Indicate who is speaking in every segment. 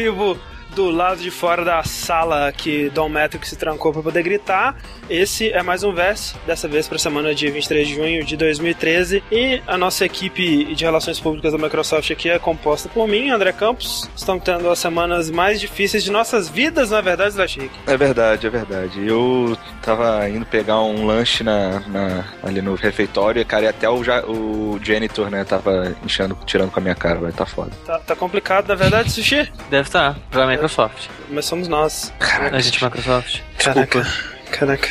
Speaker 1: Vivo do lado de fora da sala que Dom Metric se trancou para poder gritar. Esse é mais um verso, dessa vez para a semana de 23 de junho de 2013. E a nossa equipe de relações públicas da Microsoft aqui é composta por mim, André Campos. Estamos tendo as semanas mais difíceis de nossas vidas, na verdade, Slachique.
Speaker 2: É verdade, é verdade. Eu tava indo pegar um lanche na, na ali no refeitório, cara, e até o, o janitor, né, tava enchendo, tirando com a minha cara, vai tá foda.
Speaker 1: Tá, tá complicado, na verdade, Sushi?
Speaker 3: Deve estar, tá, pra Microsoft.
Speaker 1: Mas somos nós.
Speaker 3: Caraca. A gente é Microsoft.
Speaker 1: Caraca. Caraca.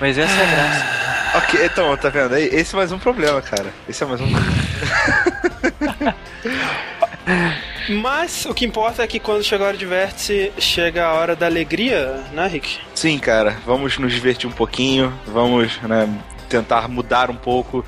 Speaker 3: Mas essa é a graça.
Speaker 2: ok, então, tá vendo aí? Esse é mais um problema, cara. Esse é mais um.
Speaker 1: Mas o que importa é que quando chega a hora de vértice, chega a hora da alegria, né, Rick?
Speaker 2: Sim, cara. Vamos nos divertir um pouquinho, vamos né, tentar mudar um pouco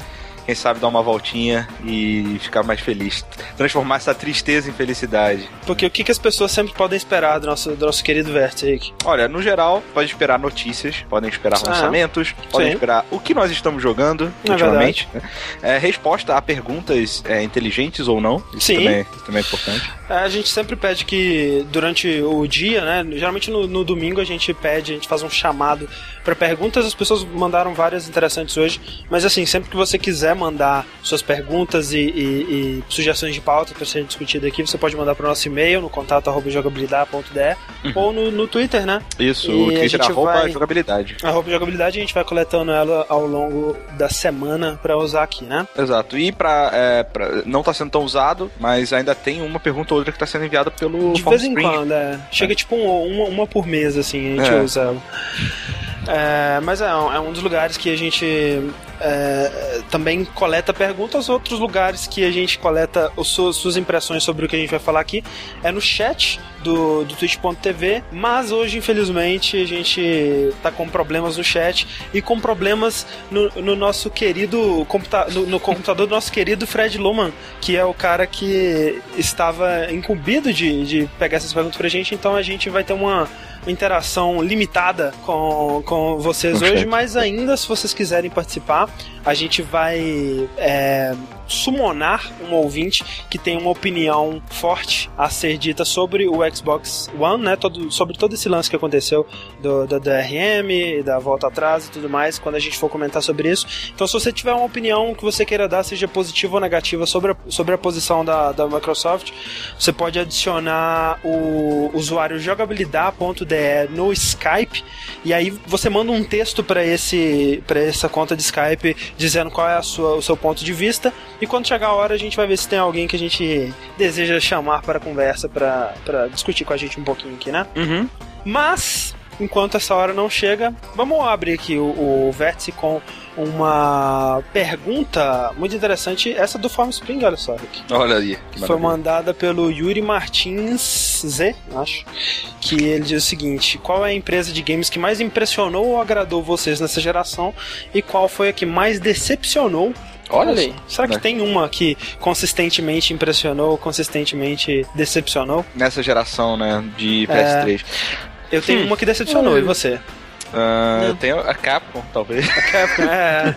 Speaker 2: quem sabe dar uma voltinha e ficar mais feliz. Transformar essa tristeza em felicidade.
Speaker 1: Porque o que, que as pessoas sempre podem esperar do nosso, do nosso querido Rick?
Speaker 2: Olha, no geral, pode esperar notícias, podem esperar ah, lançamentos, podem esperar o que nós estamos jogando é ultimamente. Né? É, resposta a perguntas é, inteligentes ou não. Isso Sim. Também, isso também é importante.
Speaker 1: É, a gente sempre pede que durante o dia, né? Geralmente no, no domingo a gente pede, a gente faz um chamado para perguntas. As pessoas mandaram várias interessantes hoje, mas assim, sempre que você quiser mandar suas perguntas e, e, e sugestões de pauta para ser discutida aqui, você pode mandar para o nosso e-mail no contato jogabilidade.de uhum. ou no, no, Twitter, né?
Speaker 2: Isso, e o Twitter arroba vai, jogabilidade.
Speaker 1: Arroba jogabilidade a gente vai coletando ela ao longo da semana para usar aqui, né?
Speaker 2: Exato. E para é, não tá sendo tão usado, mas ainda tem uma pergunta ou outra que está sendo enviada pelo
Speaker 1: De vez em quando, é. Chega é. tipo um, uma, uma por mês, assim, a gente é. usa ela. É, mas é, é, um dos lugares que a gente é, também coleta perguntas. Outros lugares que a gente coleta suas, suas, impressões sobre o que a gente vai falar aqui é no chat do, do twitch.tv. Mas hoje, infelizmente, a gente tá com problemas no chat e com problemas no, no nosso querido computa no, no, computador do nosso querido Fred Luman, que é o cara que estava incumbido de, de pegar essas perguntas pra gente. Então a gente vai ter uma interação limitada com, com vocês hoje, mas ainda se vocês quiserem participar, a gente vai é, summonar um ouvinte que tem uma opinião forte a ser dita sobre o Xbox One, né? Todo, sobre todo esse lance que aconteceu do, do DRM, da volta atrás e tudo mais, quando a gente for comentar sobre isso. Então, se você tiver uma opinião que você queira dar, seja positiva ou negativa sobre a, sobre a posição da, da Microsoft, você pode adicionar o usuário jogabilidade.de no Skype e aí você manda um texto para esse para essa conta de Skype dizendo qual é a sua, o seu ponto de vista e quando chegar a hora, a gente vai ver se tem alguém que a gente deseja chamar para conversa, para discutir com a gente um pouquinho aqui, né?
Speaker 2: Uhum.
Speaker 1: Mas, enquanto essa hora não chega, vamos abrir aqui o, o vértice com uma pergunta muito interessante, essa do Farm Spring, olha só, Rick.
Speaker 2: Olha aí.
Speaker 1: Que foi mandada pelo Yuri Martins Z, acho, que ele diz o seguinte: qual é a empresa de games que mais impressionou ou agradou vocês nessa geração e qual foi a que mais decepcionou Olha aí. Será que né? tem uma que consistentemente impressionou, consistentemente decepcionou?
Speaker 2: Nessa geração, né, de PS3.
Speaker 1: É, eu tenho hum. uma que decepcionou, e você?
Speaker 2: Uh, eu tenho a Capcom, talvez.
Speaker 1: A Capcom, é.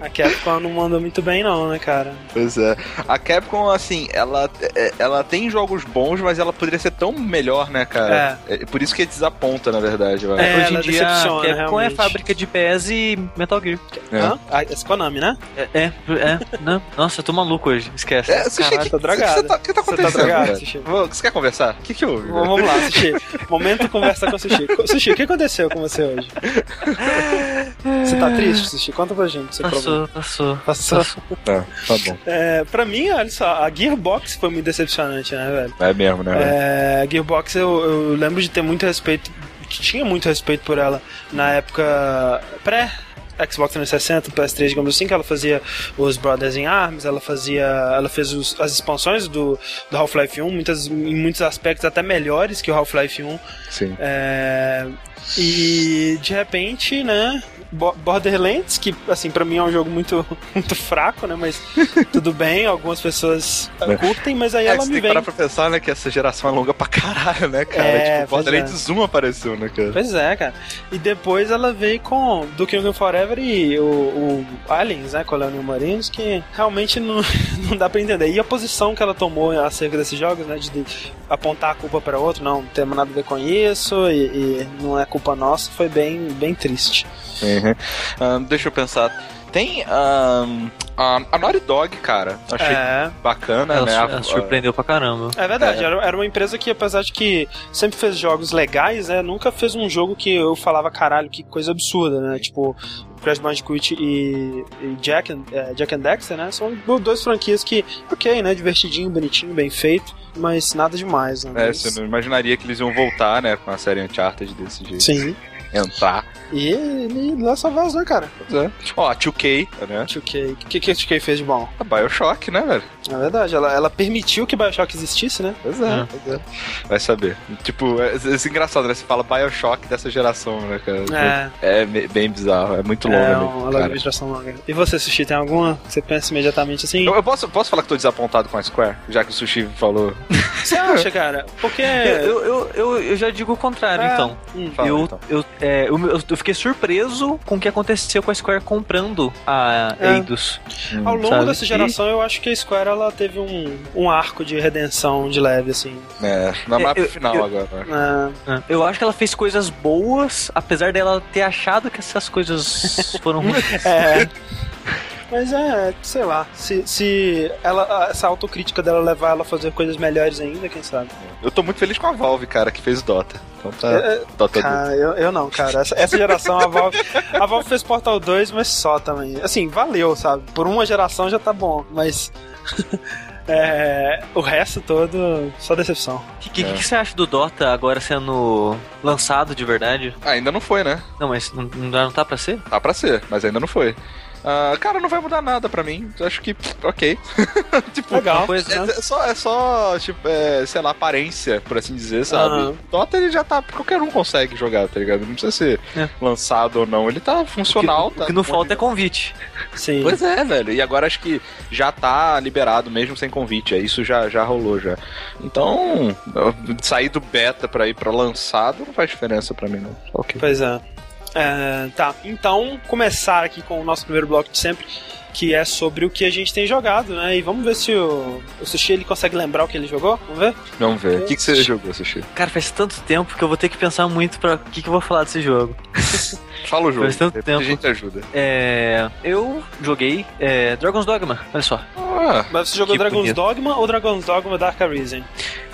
Speaker 1: A Capcom não manda muito bem, não, né, cara?
Speaker 2: Pois é. A Capcom, assim, ela, é, ela tem jogos bons, mas ela poderia ser tão melhor, né, cara? É. é por isso que desaponta, na verdade.
Speaker 3: É, Hoje em dia, a Capcom é realmente. é fábrica de PS e Metal Gear.
Speaker 1: É. Hã? Ah, esse Konami, né?
Speaker 3: É, é, é. Não. Nossa, eu tô maluco hoje, esquece.
Speaker 2: É, Sushi, Caralho, que, tá drogado. O que, tá, que tá acontecendo? Você tá drogado, Sushi? Você quer conversar? O que que houve?
Speaker 1: Vamos lá, Sushi. Momento conversa com o Sushi. Sushi, o que aconteceu com você hoje? Você tá triste, Sushi? Conta pra gente.
Speaker 3: Seu passou, passou,
Speaker 1: passou.
Speaker 2: Passou. Tá, tá bom.
Speaker 1: É, pra mim, olha só, a Gearbox foi muito decepcionante, né, velho?
Speaker 2: É mesmo, né?
Speaker 1: É, a Gearbox, eu, eu lembro de ter muito respeito, tinha muito respeito por ela na época pré Xbox 360, PS3, digamos assim, que ela fazia os Brothers in Arms, ela fazia, ela fez os, as expansões do, do Half-Life 1, muitas, em muitos aspectos até melhores que o Half-Life 1.
Speaker 2: Sim.
Speaker 1: É, e de repente, né, Borderlands, que assim, para mim é um jogo muito, muito fraco, né? Mas tudo bem, algumas pessoas é. curtem, mas aí é, ela me
Speaker 2: tem
Speaker 1: vem.
Speaker 2: que parar pra pensar, né, que essa geração é longa pra caralho, né, cara? É, tipo, Borderlands é. 1 apareceu, né, cara?
Speaker 1: Pois é, cara. E depois ela veio com Duke Nukem Forever e o, o Aliens, né, Colonial Marines, que realmente não, não dá pra entender. E a posição que ela tomou acerca desses jogos, né, de, apontar a culpa para outro, não, não temos nada a ver com isso e, e, não é culpa nossa, foi bem, bem triste.
Speaker 2: Uhum. Um, deixa eu pensar. Tem um, a, a Naughty Dog, cara. Achei é. bacana,
Speaker 3: ela,
Speaker 2: né?
Speaker 3: Ela surpreendeu pra caramba.
Speaker 1: É verdade, é. Era, era uma empresa que, apesar de que sempre fez jogos legais, né? Nunca fez um jogo que eu falava, caralho, que coisa absurda, né? Tipo, Crash Bandicoot e, e Jack, and, é, Jack and Dexter, né? São dois franquias que, ok, né? Divertidinho, bonitinho, bem feito, mas nada demais, né?
Speaker 2: É, você não imaginaria que eles iam voltar, né? Com a série Uncharted desse jeito.
Speaker 1: Sim
Speaker 2: entrar.
Speaker 1: E ele lança voz, né, cara?
Speaker 2: Pois é. Ó, a 2K, né?
Speaker 1: 2K. O que, que a 2K fez de bom?
Speaker 2: A Bioshock, né, velho?
Speaker 1: É verdade, ela, ela permitiu que Bioshock existisse, né?
Speaker 2: Pois é, é. Pois é. Vai saber. Tipo, é, é, engraçado, né? Você fala Bioshock dessa geração, né, cara? É. É bem bizarro, é muito longa. É
Speaker 1: uma longa geração longa. E você, Sushi, tem alguma que você pensa imediatamente assim?
Speaker 2: Eu, eu, posso, posso falar que tô desapontado com a Square, já que o Sushi falou?
Speaker 1: Você acha, cara? Porque...
Speaker 3: Eu, eu, eu, eu já digo o contrário, é. então. Hum. Fala, eu, então. Eu, é, eu, eu fiquei surpreso com o que aconteceu com a Square comprando a é. Eidos.
Speaker 1: Hum, Ao longo sabe? dessa geração, e... eu acho que a Square ela teve um, um arco de redenção de leve, assim.
Speaker 2: É, na é, mapa final eu, agora.
Speaker 3: É. é. Eu acho que ela fez coisas boas, apesar dela ter achado que essas coisas foram ruins.
Speaker 1: é. Mas é, sei lá, se, se ela, essa autocrítica dela levar ela a fazer coisas melhores ainda, quem sabe.
Speaker 2: Eu tô muito feliz com a Valve, cara, que fez Dota. Então tá. É,
Speaker 1: Dota cara, eu, eu, não, cara. Essa, essa geração a Valve. A Valve fez Portal 2, mas só também. Assim, valeu, sabe? Por uma geração já tá bom, mas. É, o resto todo, só decepção. O
Speaker 3: que, que, é. que, você acha do Dota agora sendo lançado de verdade?
Speaker 2: ainda não foi, né?
Speaker 3: Não, mas não, não tá pra ser?
Speaker 2: Tá pra ser, mas ainda não foi. Uh, cara, não vai mudar nada pra mim. Acho que, ok.
Speaker 1: tipo, Legal.
Speaker 2: É, é, só, é só, tipo, é, sei lá, aparência, por assim dizer, sabe? Uhum. Dota ele já tá. Qualquer um consegue jogar, tá ligado? Não precisa ser é. lançado ou não. Ele tá funcional. O
Speaker 3: que,
Speaker 2: tá
Speaker 3: o que não falta é convite.
Speaker 2: Sim. Pois é, velho. E agora acho que já tá liberado mesmo sem convite. É, isso já, já rolou já. Então, sair do beta pra ir pra lançado não faz diferença pra mim, não.
Speaker 1: Okay. Pois é. É, tá, então começar aqui com o nosso primeiro bloco de sempre, que é sobre o que a gente tem jogado, né? E vamos ver se o, o Sushi ele consegue lembrar o que ele jogou. Vamos ver?
Speaker 2: Vamos ver. O que, que você jogou, Sushi?
Speaker 3: Cara, faz tanto tempo que eu vou ter que pensar muito para o que, que eu vou falar desse jogo.
Speaker 2: Fala o jogo.
Speaker 3: Faz tanto tempo.
Speaker 2: A gente ajuda.
Speaker 3: É, eu joguei é, Dragon's Dogma, olha só.
Speaker 1: Ah, Mas você jogou Dragon's bonito. Dogma ou Dragon's Dogma Dark Arisen?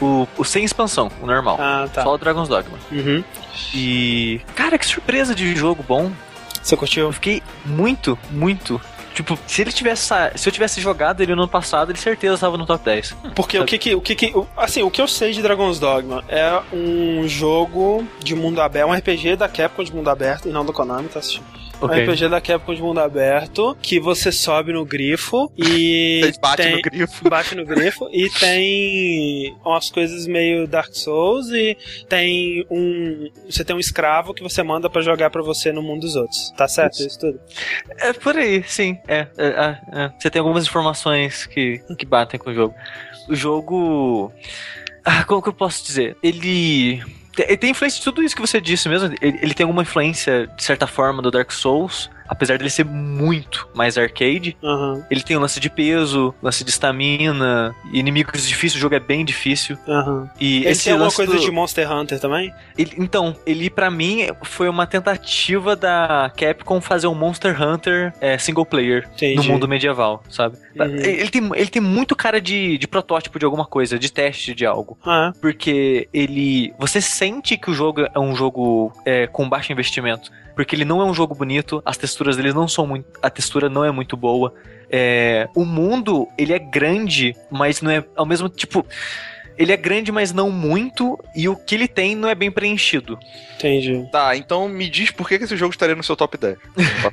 Speaker 3: O, o sem expansão, o normal.
Speaker 1: Ah, tá.
Speaker 3: Só o Dragon's Dogma.
Speaker 1: Uhum.
Speaker 3: E. Cara, que surpresa de jogo bom.
Speaker 1: Você curtiu?
Speaker 3: Eu fiquei muito, muito Tipo, se ele tivesse. Se eu tivesse jogado ele no ano passado, ele certeza estava no top 10.
Speaker 1: Porque o que que. O que que assim, o que eu sei de Dragon's Dogma é um jogo de mundo aberto, um RPG da Capcom de mundo aberto e não do Konami, tá assistindo? Okay. Um RPG da Capcom de mundo aberto, que você sobe no grifo e.
Speaker 2: Você bate
Speaker 1: tem,
Speaker 2: no grifo.
Speaker 1: Bate no grifo e tem umas coisas meio Dark Souls e tem um. Você tem um escravo que você manda para jogar para você no mundo dos outros. Tá certo isso, isso tudo?
Speaker 3: É por aí, sim. É, é, é, é, Você tem algumas informações que, que batem com o jogo. O jogo. Ah, como que eu posso dizer? Ele ele tem influência de tudo isso que você disse mesmo. Ele, ele tem alguma influência, de certa forma, do Dark Souls apesar dele ser muito mais arcade,
Speaker 1: uhum.
Speaker 3: ele tem o lance de peso, lance de estamina, inimigos difíceis, o jogo é bem difícil.
Speaker 1: Uhum.
Speaker 3: E
Speaker 1: ele esse tem alguma coisa do... de Monster Hunter também?
Speaker 3: Ele, então, ele para mim foi uma tentativa da Capcom fazer um Monster Hunter é, single player Entendi. no mundo medieval, sabe? Uhum. Ele, tem, ele tem muito cara de, de protótipo de alguma coisa, de teste de algo.
Speaker 1: Ah.
Speaker 3: Porque ele. Você sente que o jogo é um jogo é, com baixo investimento porque ele não é um jogo bonito, as texturas dele não são muito. A textura não é muito boa. É, o mundo, ele é grande, mas não é ao mesmo tipo ele é grande, mas não muito, e o que ele tem não é bem preenchido.
Speaker 1: Entendi.
Speaker 2: Tá, então me diz por que esse jogo estaria no seu top 10.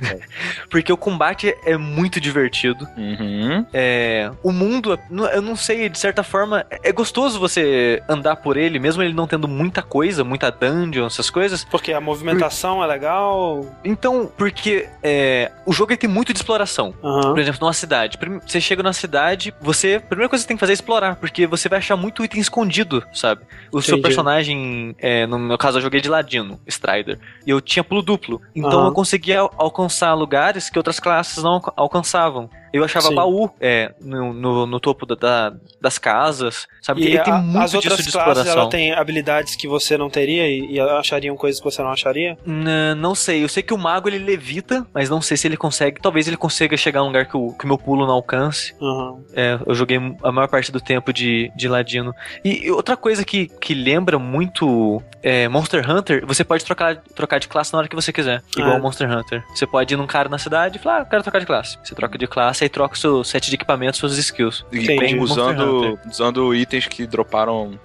Speaker 3: Porque o combate é muito divertido.
Speaker 2: Uhum.
Speaker 3: É, o mundo, eu não sei, de certa forma, é gostoso você andar por ele, mesmo ele não tendo muita coisa, muita dungeon, essas coisas.
Speaker 1: Porque a movimentação por... é legal.
Speaker 3: Então, porque é, o jogo tem muito de exploração.
Speaker 1: Uhum.
Speaker 3: Por exemplo, numa cidade. Você chega numa cidade, você. A primeira coisa que você tem que fazer é explorar, porque você vai achar muito item item escondido, sabe? O Entendi. seu personagem, é, no meu caso, eu joguei de ladino, Strider, e eu tinha pulo duplo. Então uhum. eu conseguia alcançar lugares que outras classes não alcançavam. Eu achava Sim. baú é, no, no, no topo da, da, das casas, sabe?
Speaker 1: E Ele tem muito as outras disso de classes, exploração. ela tem habilidades que você não teria e, e achariam coisas que você não acharia?
Speaker 3: N não sei. Eu sei que o mago ele levita, mas não sei se ele consegue. Talvez ele consiga chegar a um lugar que o que meu pulo não alcance. Uhum. É, eu joguei a maior parte do tempo de, de ladino. E outra coisa que, que lembra muito é, Monster Hunter, você pode trocar, trocar de classe na hora que você quiser. Igual é. Monster Hunter. Você pode ir num cara na cidade e falar, ah, eu quero trocar de classe. Você troca de classe troca o seu set de equipamentos, suas skills.
Speaker 2: E usando, usando itens que droparam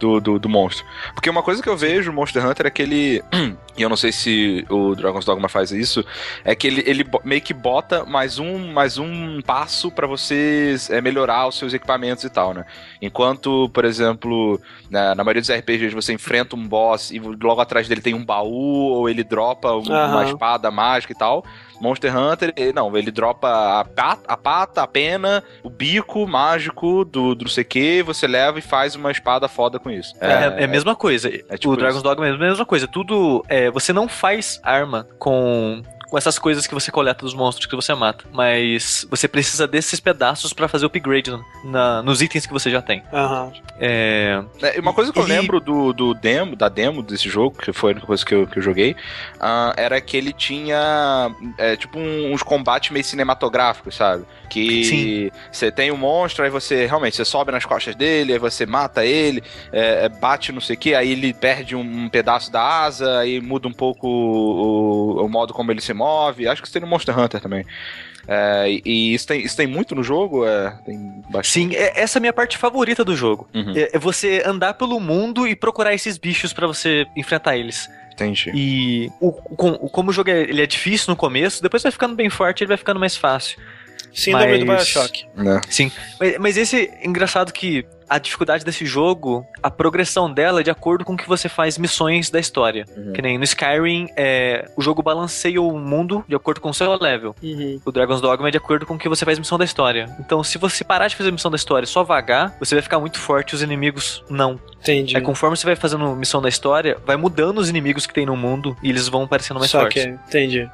Speaker 2: do, do, do, monstro. Porque uma coisa que eu vejo no Monster Hunter é que ele. E eu não sei se o Dragon's Dogma faz isso. É que ele, ele meio que bota mais um, mais um passo para você é, melhorar os seus equipamentos e tal, né? Enquanto, por exemplo, na, na, maioria dos RPGs você enfrenta um boss e logo atrás dele tem um baú, ou ele dropa uma uhum. espada mágica e tal. Monster Hunter, ele, não, ele dropa a pata, a pata, a pena, o bico mágico do, do CQ, você leva e faz uma espada foda com isso.
Speaker 3: É, é, é a mesma coisa. É tipo o Dragon's Dogma é a mesma coisa. Tudo. É, você não faz arma com com essas coisas que você coleta dos monstros que você mata. Mas você precisa desses pedaços para fazer o upgrade na, nos itens que você já tem.
Speaker 2: Uhum. É... é... uma coisa que eu lembro do, do demo, da demo desse jogo, que foi a coisa que eu, que eu joguei, uh, era que ele tinha é, tipo um, uns combates meio cinematográficos, sabe? Que você tem um monstro, aí você realmente você sobe nas costas dele, aí você mata ele, é, é bate não sei o que, aí ele perde um, um, pedaço da asa, aí muda um pouco o, o, o modo como ele se move. Acho que isso tem no Monster Hunter também. É, e isso tem, isso tem muito no jogo? É, tem
Speaker 3: Sim, é, essa é a minha parte favorita do jogo. Uhum. É, é, você andar pelo mundo e procurar esses bichos para você enfrentar eles.
Speaker 2: Entendi.
Speaker 3: E o, o, como o jogo é, ele é difícil no começo, depois vai ficando bem forte, ele vai ficando mais fácil.
Speaker 1: Síndrome mas... do Bioshock.
Speaker 3: É. Sim. Mas, mas esse engraçado que a dificuldade desse jogo, a progressão dela é de acordo com o que você faz missões da história. Uhum. Que nem no Skyrim, é, o jogo balanceia o mundo de acordo com o seu level. Uhum. O Dragon's Dogma é de acordo com o que você faz missão da história. Então, se você parar de fazer missão da história e só vagar, você vai ficar muito forte e os inimigos não.
Speaker 1: Entendi.
Speaker 3: É conforme você vai fazendo missão da história, vai mudando os inimigos que tem no mundo e eles vão parecendo mais Só fortes. Que,
Speaker 1: entendi.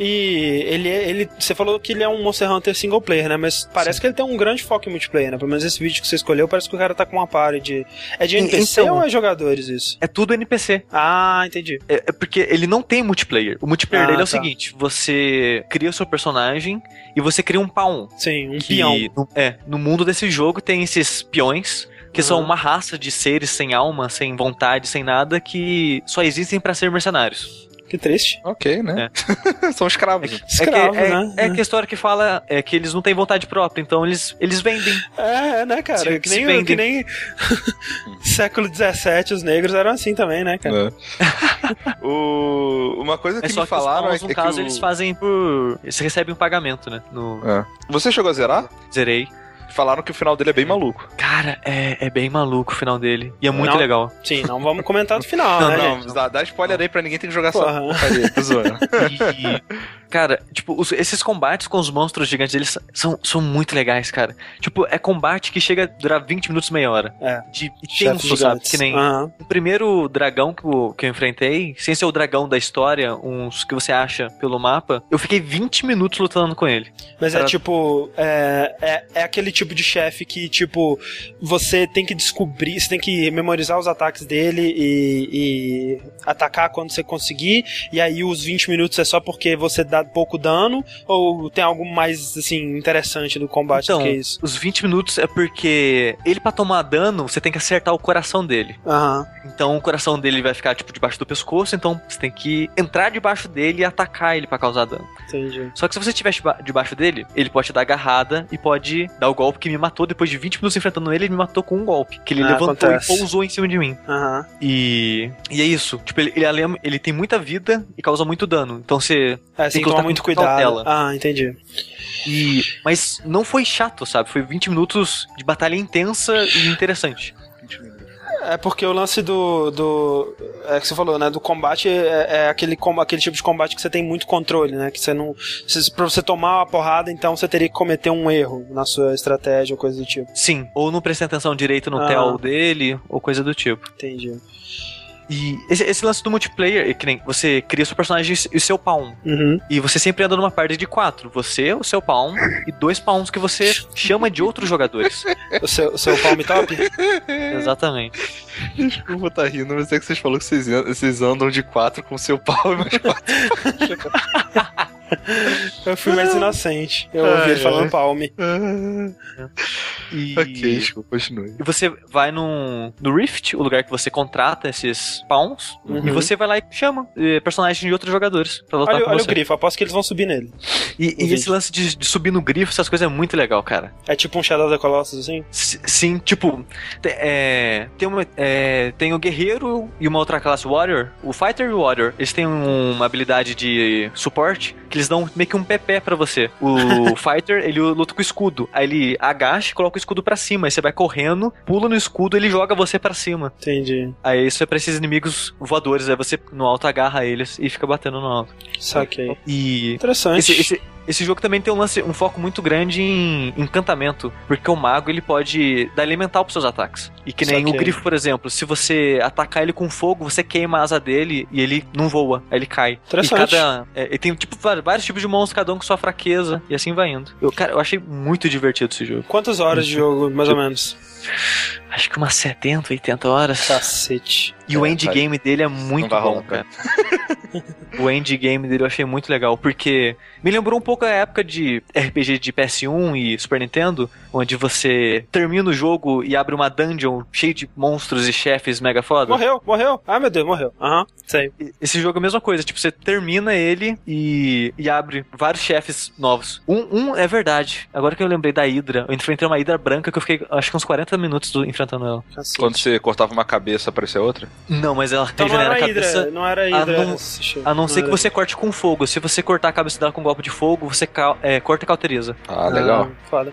Speaker 1: E ele, ele, você falou que ele é um Monster Hunter single player, né? Mas parece Sim. que ele tem um grande foco em multiplayer, né? Pelo menos esse vídeo que você escolheu, parece que o cara tá com uma party de. É de NPC então, ou é jogadores isso?
Speaker 3: É tudo NPC.
Speaker 1: Ah, entendi.
Speaker 3: É, é porque ele não tem multiplayer. O multiplayer ah, dele é o tá. seguinte: você cria o seu personagem e você cria um pawn.
Speaker 1: Sim, um peão.
Speaker 3: No, é, no mundo desse jogo tem esses peões que uhum. são uma raça de seres sem alma, sem vontade, sem nada, que só existem para ser mercenários.
Speaker 1: Que triste.
Speaker 2: Ok, né? É. São escravos.
Speaker 3: É, escravos, é que, né? É, é, que a história que fala é que eles não têm vontade própria, então eles, eles vendem.
Speaker 1: É, né, cara? Se, que, nem, vendem. que nem século XVII os negros eram assim também, né, cara?
Speaker 2: É. o... Uma coisa que é me falaram
Speaker 3: que, é, no caso, eles fazem por... Eles recebem um pagamento, né? No...
Speaker 2: Você chegou a zerar?
Speaker 3: Zerei
Speaker 2: falaram que o final dele é bem maluco.
Speaker 3: Cara, é, é bem maluco o final dele. E é muito
Speaker 1: não,
Speaker 3: legal.
Speaker 1: Sim, não vamos comentar do final, não, né? Não,
Speaker 2: gente? dá, dá spoiler aí pra ninguém ter que jogar Porra. essa porcaria. Tô zoando.
Speaker 3: E, Cara, tipo, os, esses combates com os monstros gigantes, eles são, são muito legais, cara. Tipo, é combate que chega a durar 20 minutos, meia hora.
Speaker 1: É.
Speaker 3: De tenso, sabe? Que nem uhum. o primeiro dragão que eu, que eu enfrentei, sem ser o dragão da história, uns que você acha pelo mapa, eu fiquei 20 minutos lutando com ele.
Speaker 1: Mas é tipo, é, é, é aquele tipo de chefe que, tipo, você tem que descobrir, você tem que memorizar os ataques dele e, e atacar quando você conseguir, e aí os 20 minutos é só porque você dá pouco dano? Ou tem algo mais, assim, interessante no combate
Speaker 3: então,
Speaker 1: do que isso?
Speaker 3: Os 20 minutos é porque ele, para tomar dano, você tem que acertar o coração dele.
Speaker 1: Uhum.
Speaker 3: Então o coração dele vai ficar, tipo, debaixo do pescoço, então você tem que entrar debaixo dele e atacar ele para causar dano.
Speaker 1: Entendi.
Speaker 3: Só que se você estiver debaixo dele, ele pode te dar agarrada e pode dar o golpe que me matou depois de 20 minutos enfrentando ele, ele me matou com um golpe. Que ele ah, levantou acontece. e pousou em cima de mim.
Speaker 1: Uhum.
Speaker 3: E, e é isso. Tipo, ele, ele, ele tem muita vida e causa muito dano. Então você
Speaker 1: é, tem que tomar muito cuidado. Cautela. Ah, entendi.
Speaker 3: E, mas não foi chato, sabe? Foi 20 minutos de batalha intensa e interessante.
Speaker 1: É porque o lance do. do é que você falou, né? Do combate é, é aquele, aquele tipo de combate que você tem muito controle, né? Que você não. Se, pra você tomar uma porrada, então você teria que cometer um erro na sua estratégia ou coisa do tipo.
Speaker 3: Sim, ou não prestar atenção direito no ah. tel dele, ou coisa do tipo.
Speaker 1: Entendi.
Speaker 3: E esse, esse, lance do multiplayer, que nem você cria seu personagem e seu pawn.
Speaker 1: Uhum.
Speaker 3: E você sempre anda numa party de quatro. Você, o seu pawn e dois pawns que você chama de outros jogadores.
Speaker 1: O seu, o seu palm top?
Speaker 3: Exatamente.
Speaker 2: Desculpa tá rindo, mas é que vocês falaram que vocês, vocês andam de quatro com seu pau e mais quatro.
Speaker 1: Eu fui mais inocente. Eu ouvi ele falando palme.
Speaker 2: E... Ok, desculpa, continue.
Speaker 3: E você vai no, no Rift, o lugar que você contrata esses pawns, uhum. e você vai lá e chama eh, personagens de outros jogadores pra lutar
Speaker 1: olha,
Speaker 3: com
Speaker 1: olha
Speaker 3: você.
Speaker 1: o grifo, aposto que eles vão subir nele.
Speaker 3: E, e esse lance de, de, subir no grifo, essas coisas é muito legal, cara.
Speaker 1: É tipo um Shadow the Colossus, assim?
Speaker 3: S sim, tipo, é, tem, uma, é, tem o guerreiro e uma outra classe Warrior. O Fighter e o Warrior, eles têm uma habilidade de suporte que eles dão meio que um pepé para você. O Fighter, ele luta com o escudo. Aí ele agacha e coloca o escudo para cima. Aí você vai correndo, pula no escudo ele joga você para cima.
Speaker 1: Entendi.
Speaker 3: Aí isso é pra esses inimigos voadores. Aí você no alto agarra eles e fica batendo no alto.
Speaker 1: Saquei.
Speaker 3: E.
Speaker 1: Interessante.
Speaker 3: Esse, esse, esse jogo também tem um, lance, um foco muito grande em encantamento, porque o mago ele pode dar elemental pros seus ataques. E que nem Saquei. o grifo, por exemplo, se você atacar ele com fogo, você queima a asa dele e ele não voa, aí ele cai.
Speaker 1: Interessante.
Speaker 3: E cada. É, ele tem tipo vários tipos de monstros, cada um com sua fraqueza, e assim vai indo. Eu, cara, eu achei muito divertido esse jogo.
Speaker 1: Quantas horas de jogo, mais ou menos?
Speaker 3: Acho que umas 70, 80 horas.
Speaker 1: Cacete.
Speaker 3: E é, o endgame vai... dele é muito bom, rolar, cara. o endgame dele eu achei muito legal, porque me lembrou um pouco a época de RPG de PS1 e Super Nintendo, onde você termina o jogo e abre uma dungeon cheia de monstros e chefes mega foda.
Speaker 1: Morreu, morreu. Ah, meu Deus, morreu. Aham, uhum, sei.
Speaker 3: Esse jogo é a mesma coisa, tipo, você termina ele e, e abre vários chefes novos. Um, um é verdade. Agora que eu lembrei da Hydra, eu enfrentei uma Hydra branca que eu fiquei, acho que uns 40 minutos enfrentando ela.
Speaker 2: Cacete. Quando você cortava uma cabeça, aparecia outra?
Speaker 3: Não, mas ela
Speaker 1: então regenera a cabeça. Hidra, não era Hydra.
Speaker 3: A não, a não ser que você corte com fogo. Se você cortar a cabeça dela com um golpe de fogo, você é, corta e cauteriza.
Speaker 2: Ah, legal.
Speaker 1: Ah, foda.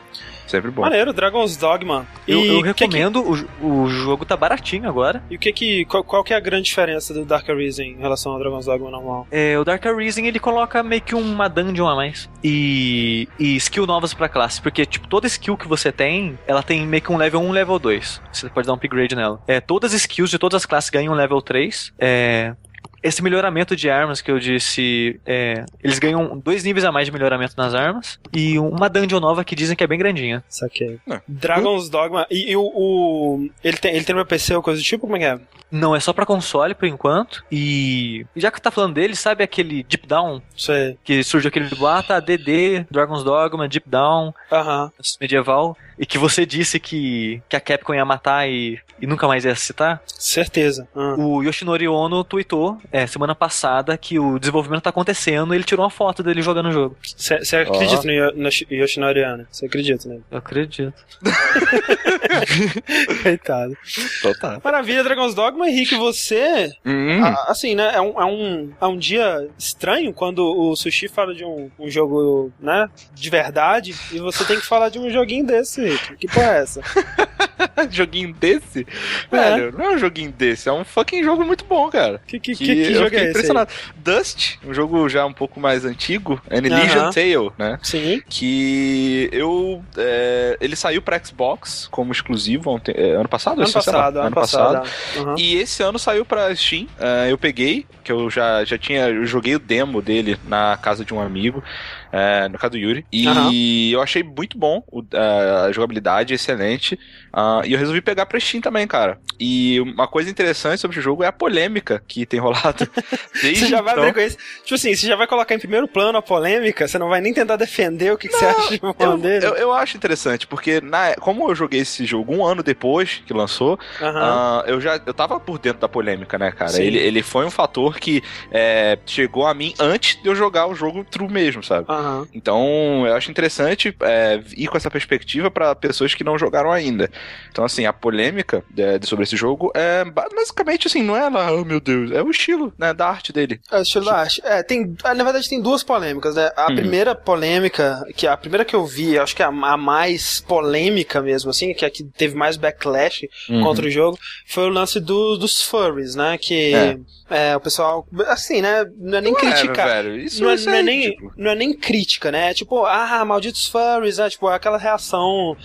Speaker 2: Sempre bom.
Speaker 1: Maneiro, Dragon's Dogma.
Speaker 3: E eu, eu recomendo, que que... O, o jogo tá baratinho agora.
Speaker 1: E o que que. Qual, qual, que é a grande diferença do Dark Arisen em relação ao Dragon's Dogma normal?
Speaker 3: É, o Dark Arisen ele coloca meio que uma dungeon a mais. E, e skill novas pra classe. Porque, tipo, toda skill que você tem, ela tem meio que um level 1 um level 2. Você pode dar um upgrade nela. É, todas as skills de todas as classes ganham um level 3. É, esse melhoramento de armas que eu disse, é, eles ganham dois níveis a mais de melhoramento nas armas e uma dungeon nova que dizem que é bem grandinha.
Speaker 1: Saquei. É. Dragon's Dogma. E, e o, o, Ele tem, ele tem uma PC ou coisa do tipo? Como é que é?
Speaker 3: Não, é só pra console por enquanto. E. Já que tá falando dele, sabe aquele Deep Down?
Speaker 1: Sei.
Speaker 3: Que surge aquele ah, tá, DD, Dragon's Dogma, Deep Down,
Speaker 1: Aham.
Speaker 3: medieval. E que você disse que, que a Capcom ia matar e, e nunca mais ia citar?
Speaker 1: Certeza.
Speaker 3: Uhum. O Yoshinori Ono tweetou é, semana passada que o desenvolvimento tá acontecendo e ele tirou uma foto dele jogando o jogo.
Speaker 1: Você acredita oh. no, no Yoshinori Ono? Você acredita, né?
Speaker 3: Eu acredito.
Speaker 1: Coitado.
Speaker 2: Total.
Speaker 1: Maravilha, Dragon's Dogma. Henrique, você.
Speaker 2: Hum.
Speaker 1: A, assim, né? É um, é, um, é um dia estranho quando o Sushi fala de um, um jogo, né? De verdade. E você tem que falar de um joguinho desse, Henrique. Que porra é essa?
Speaker 2: joguinho desse? É. Velho, não é um joguinho desse. É um fucking jogo muito bom, cara.
Speaker 1: Que, que, que, que jogo é esse? impressionado.
Speaker 2: Dust, um jogo já um pouco mais antigo. An Elysian uh -huh. Tale, né?
Speaker 1: Sim.
Speaker 2: Que eu. É, ele saiu pra Xbox como exclusivo ontem, é, ano passado?
Speaker 1: Ano passado, ano, ano passado. passado.
Speaker 2: Uhum. E esse ano saiu pra Steam. Uh, eu peguei, que eu já, já tinha. Eu joguei o demo dele na casa de um amigo. É, no caso do Yuri. E uhum. eu achei muito bom o, a jogabilidade, excelente. Uh, e eu resolvi pegar pra Steam também, cara. E uma coisa interessante sobre o jogo é a polêmica que tem rolado.
Speaker 1: você já vai então... abrir com isso. Tipo assim, você já vai colocar em primeiro plano a polêmica, você não vai nem tentar defender o que, que você acha de
Speaker 2: eu, dele. Eu, eu, acho interessante, porque na, como eu joguei esse jogo um ano depois que lançou, uhum. uh, eu já eu tava por dentro da polêmica, né, cara? Ele, ele foi um fator que é, chegou a mim antes de eu jogar o jogo true mesmo, sabe?
Speaker 1: Uhum.
Speaker 2: Uhum. Então, eu acho interessante é, ir com essa perspectiva para pessoas que não jogaram ainda. Então, assim, a polêmica de, de, sobre esse jogo é basicamente assim, não é lá, oh meu Deus, é o estilo, né, da arte dele.
Speaker 1: É o estilo da arte. É, tem, na verdade tem duas polêmicas, né? A uhum. primeira polêmica, que a primeira que eu vi, acho que é a, a mais polêmica mesmo, assim, que é a que teve mais backlash uhum. contra o jogo, foi o lance do, dos furries, né? Que é. É, o pessoal, assim, né? Não é nem não criticar. É, velho. Isso não, é, não, é nem, tipo... não é nem crítica, né? Tipo, ah, malditos furries, né? Tipo, aquela reação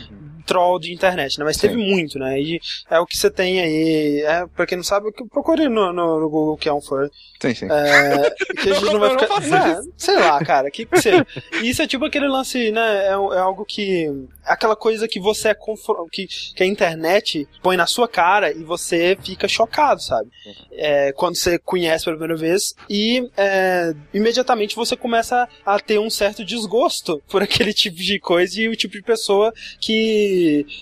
Speaker 1: troll de internet, né? Mas Sim. teve muito, né? E é o que você tem aí. É, pra quem não sabe, procure no, no, no Google que é um furry.
Speaker 2: Sim, sim.
Speaker 1: É, que a gente não vai ficar. Não, sei lá, cara. Que, que seja. Isso é tipo aquele lance, né? É, é algo que. Aquela coisa que você é confro... que, que a internet põe na sua cara e você fica chocado, sabe? É, quando você conhece pela primeira vez e é, imediatamente você começa a ter um certo desgosto por aquele tipo de coisa e o tipo de pessoa que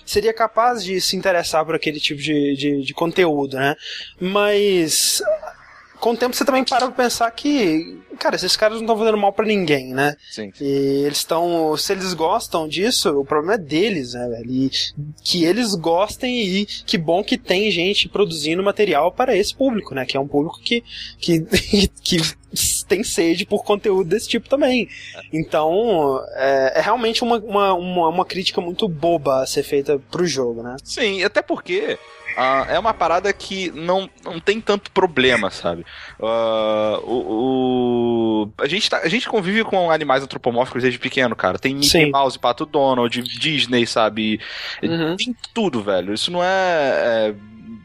Speaker 1: seria capaz de se interessar por aquele tipo de, de, de conteúdo, né? Mas com o tempo você também para pra pensar que, cara, esses caras não estão fazendo mal para ninguém, né?
Speaker 2: Sim.
Speaker 1: E eles estão. Se eles gostam disso, o problema é deles, né, velho? E que eles gostem e que bom que tem gente produzindo material para esse público, né? Que é um público que, que, que tem sede por conteúdo desse tipo também. Então, é, é realmente uma, uma, uma, uma, crítica muito boba a ser feita pro jogo, né?
Speaker 2: Sim, até porque Uh, é uma parada que não, não tem tanto problema, sabe? Uh, o, o, a, gente tá, a gente convive com animais antropomórficos desde pequeno, cara. Tem Mickey Sim. Mouse, Pato Donald, Disney, sabe? Uhum. Tem tudo, velho. Isso não é, é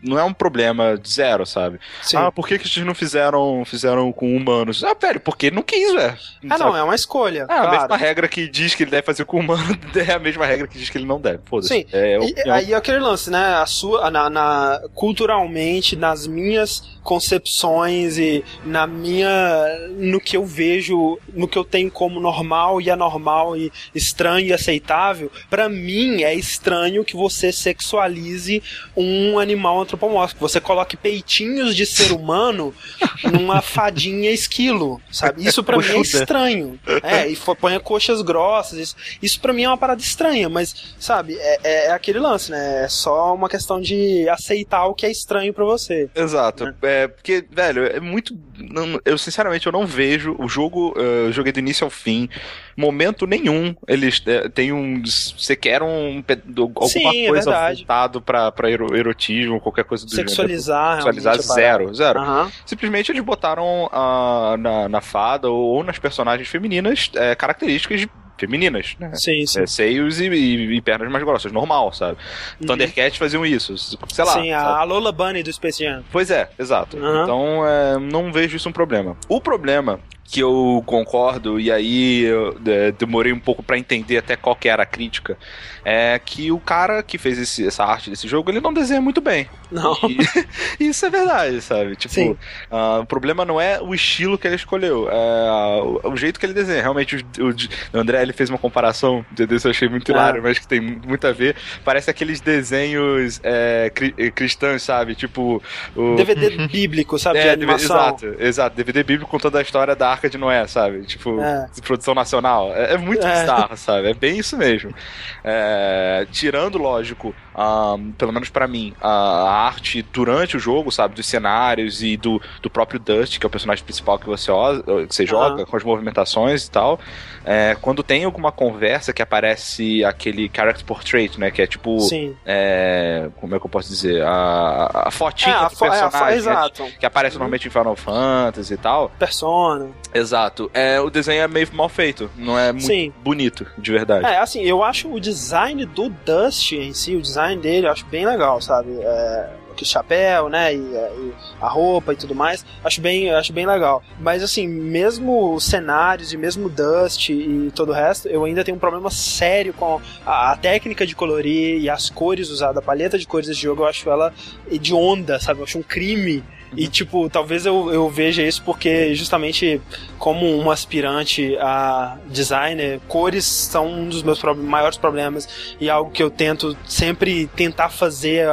Speaker 2: não é um problema zero, sabe? Sim. Ah, por que, que eles não fizeram, fizeram com humanos? Ah, velho, porque não quis, velho.
Speaker 1: Ah, não, é uma escolha. É
Speaker 2: claro. a mesma regra que diz que ele deve fazer com o humano é a mesma regra que diz que ele não deve. Foda-se.
Speaker 1: Sim. É, é, e, aí é aquele lance, né? A sua, na, na, culturalmente, nas minhas concepções e na minha. no que eu vejo, no que eu tenho como normal e anormal e estranho e aceitável, para mim é estranho que você sexualize um animal antropomórfico. Você coloque peitinhos de ser humano numa fadinha esquilo, sabe? Isso para mim é estranho. É, e ponha coxas grossas. Isso, isso para mim é uma parada estranha, mas, sabe, é, é, é, aquele lance, né? É só uma questão de aceitar o que é estranho para você.
Speaker 2: Exato. Né? É, porque, velho, é muito. Não, eu, sinceramente, eu não vejo o jogo. Uh, eu joguei do início ao fim. Momento nenhum eles uh, têm um. Você quer um. Alguma Sim, é coisa é voltado pra, pra erotismo, qualquer coisa do
Speaker 1: Sexualizar,
Speaker 2: gênero. Sexualizar, zero, zero. Uhum. Simplesmente eles botaram uh, na, na fada ou, ou nas personagens femininas é, características de femininas, né?
Speaker 1: Sim, sim.
Speaker 2: É, seios e, e, e, pernas mais grossas, normal, sabe? Uhum. Thundercats faziam isso, sei lá.
Speaker 1: Sim, a, Lola Bunny do Space Jam.
Speaker 2: Pois é, exato. Uhum. Então, é, não vejo isso um problema. O problema que eu concordo, e aí eu é, demorei um pouco para entender até qual que era a crítica, é que o cara que fez esse, essa arte desse jogo, ele não desenha muito bem.
Speaker 1: Não.
Speaker 2: E, isso é verdade, sabe? Tipo, uh, o problema não é o estilo que ele escolheu, é o, o, jeito que ele desenha. Realmente, o, o, André ele fez uma comparação, entendeu? eu achei muito hilário, ah. mas que tem muito a ver. Parece aqueles desenhos é, cri, é, cristãos, sabe? Tipo.
Speaker 1: O... DVD bíblico, sabe? É, de animação.
Speaker 2: Exato, exato. DVD bíblico contando a história da Arca de Noé, sabe? Tipo, é. de produção nacional. É, é muito é. bizarro, sabe? É bem isso mesmo. É, tirando, lógico, um, pelo menos para mim, a, a, arte durante o jogo, sabe? Dos cenários e do, do próprio Dust, que é o personagem principal que você, que você joga, com as movimentações e tal. É, quando tem alguma conversa que aparece aquele character portrait, né? Que é tipo. É, como é que eu posso dizer? A, a fotinha é, a do personagem. É,
Speaker 1: exato.
Speaker 2: Que aparece uhum. normalmente em Final Fantasy e tal.
Speaker 1: Persona.
Speaker 2: Exato. É, o desenho é meio mal feito. Não é muito Sim. bonito, de verdade.
Speaker 1: É, assim, eu acho o design do Dust em si, o design dele, eu acho bem legal, sabe? É, o chapéu, né, e, e, a roupa e tudo mais, acho bem, acho bem legal. Mas assim, mesmo os cenários e mesmo Dust e todo o resto, eu ainda tenho um problema sério com a, a técnica de colorir e as cores usadas, a paleta de cores desse jogo, eu acho ela hedionda, sabe? Eu acho um crime e, tipo, talvez eu, eu veja isso porque, justamente, como um aspirante a designer, cores são um dos meus pro maiores problemas e algo que eu tento sempre tentar fazer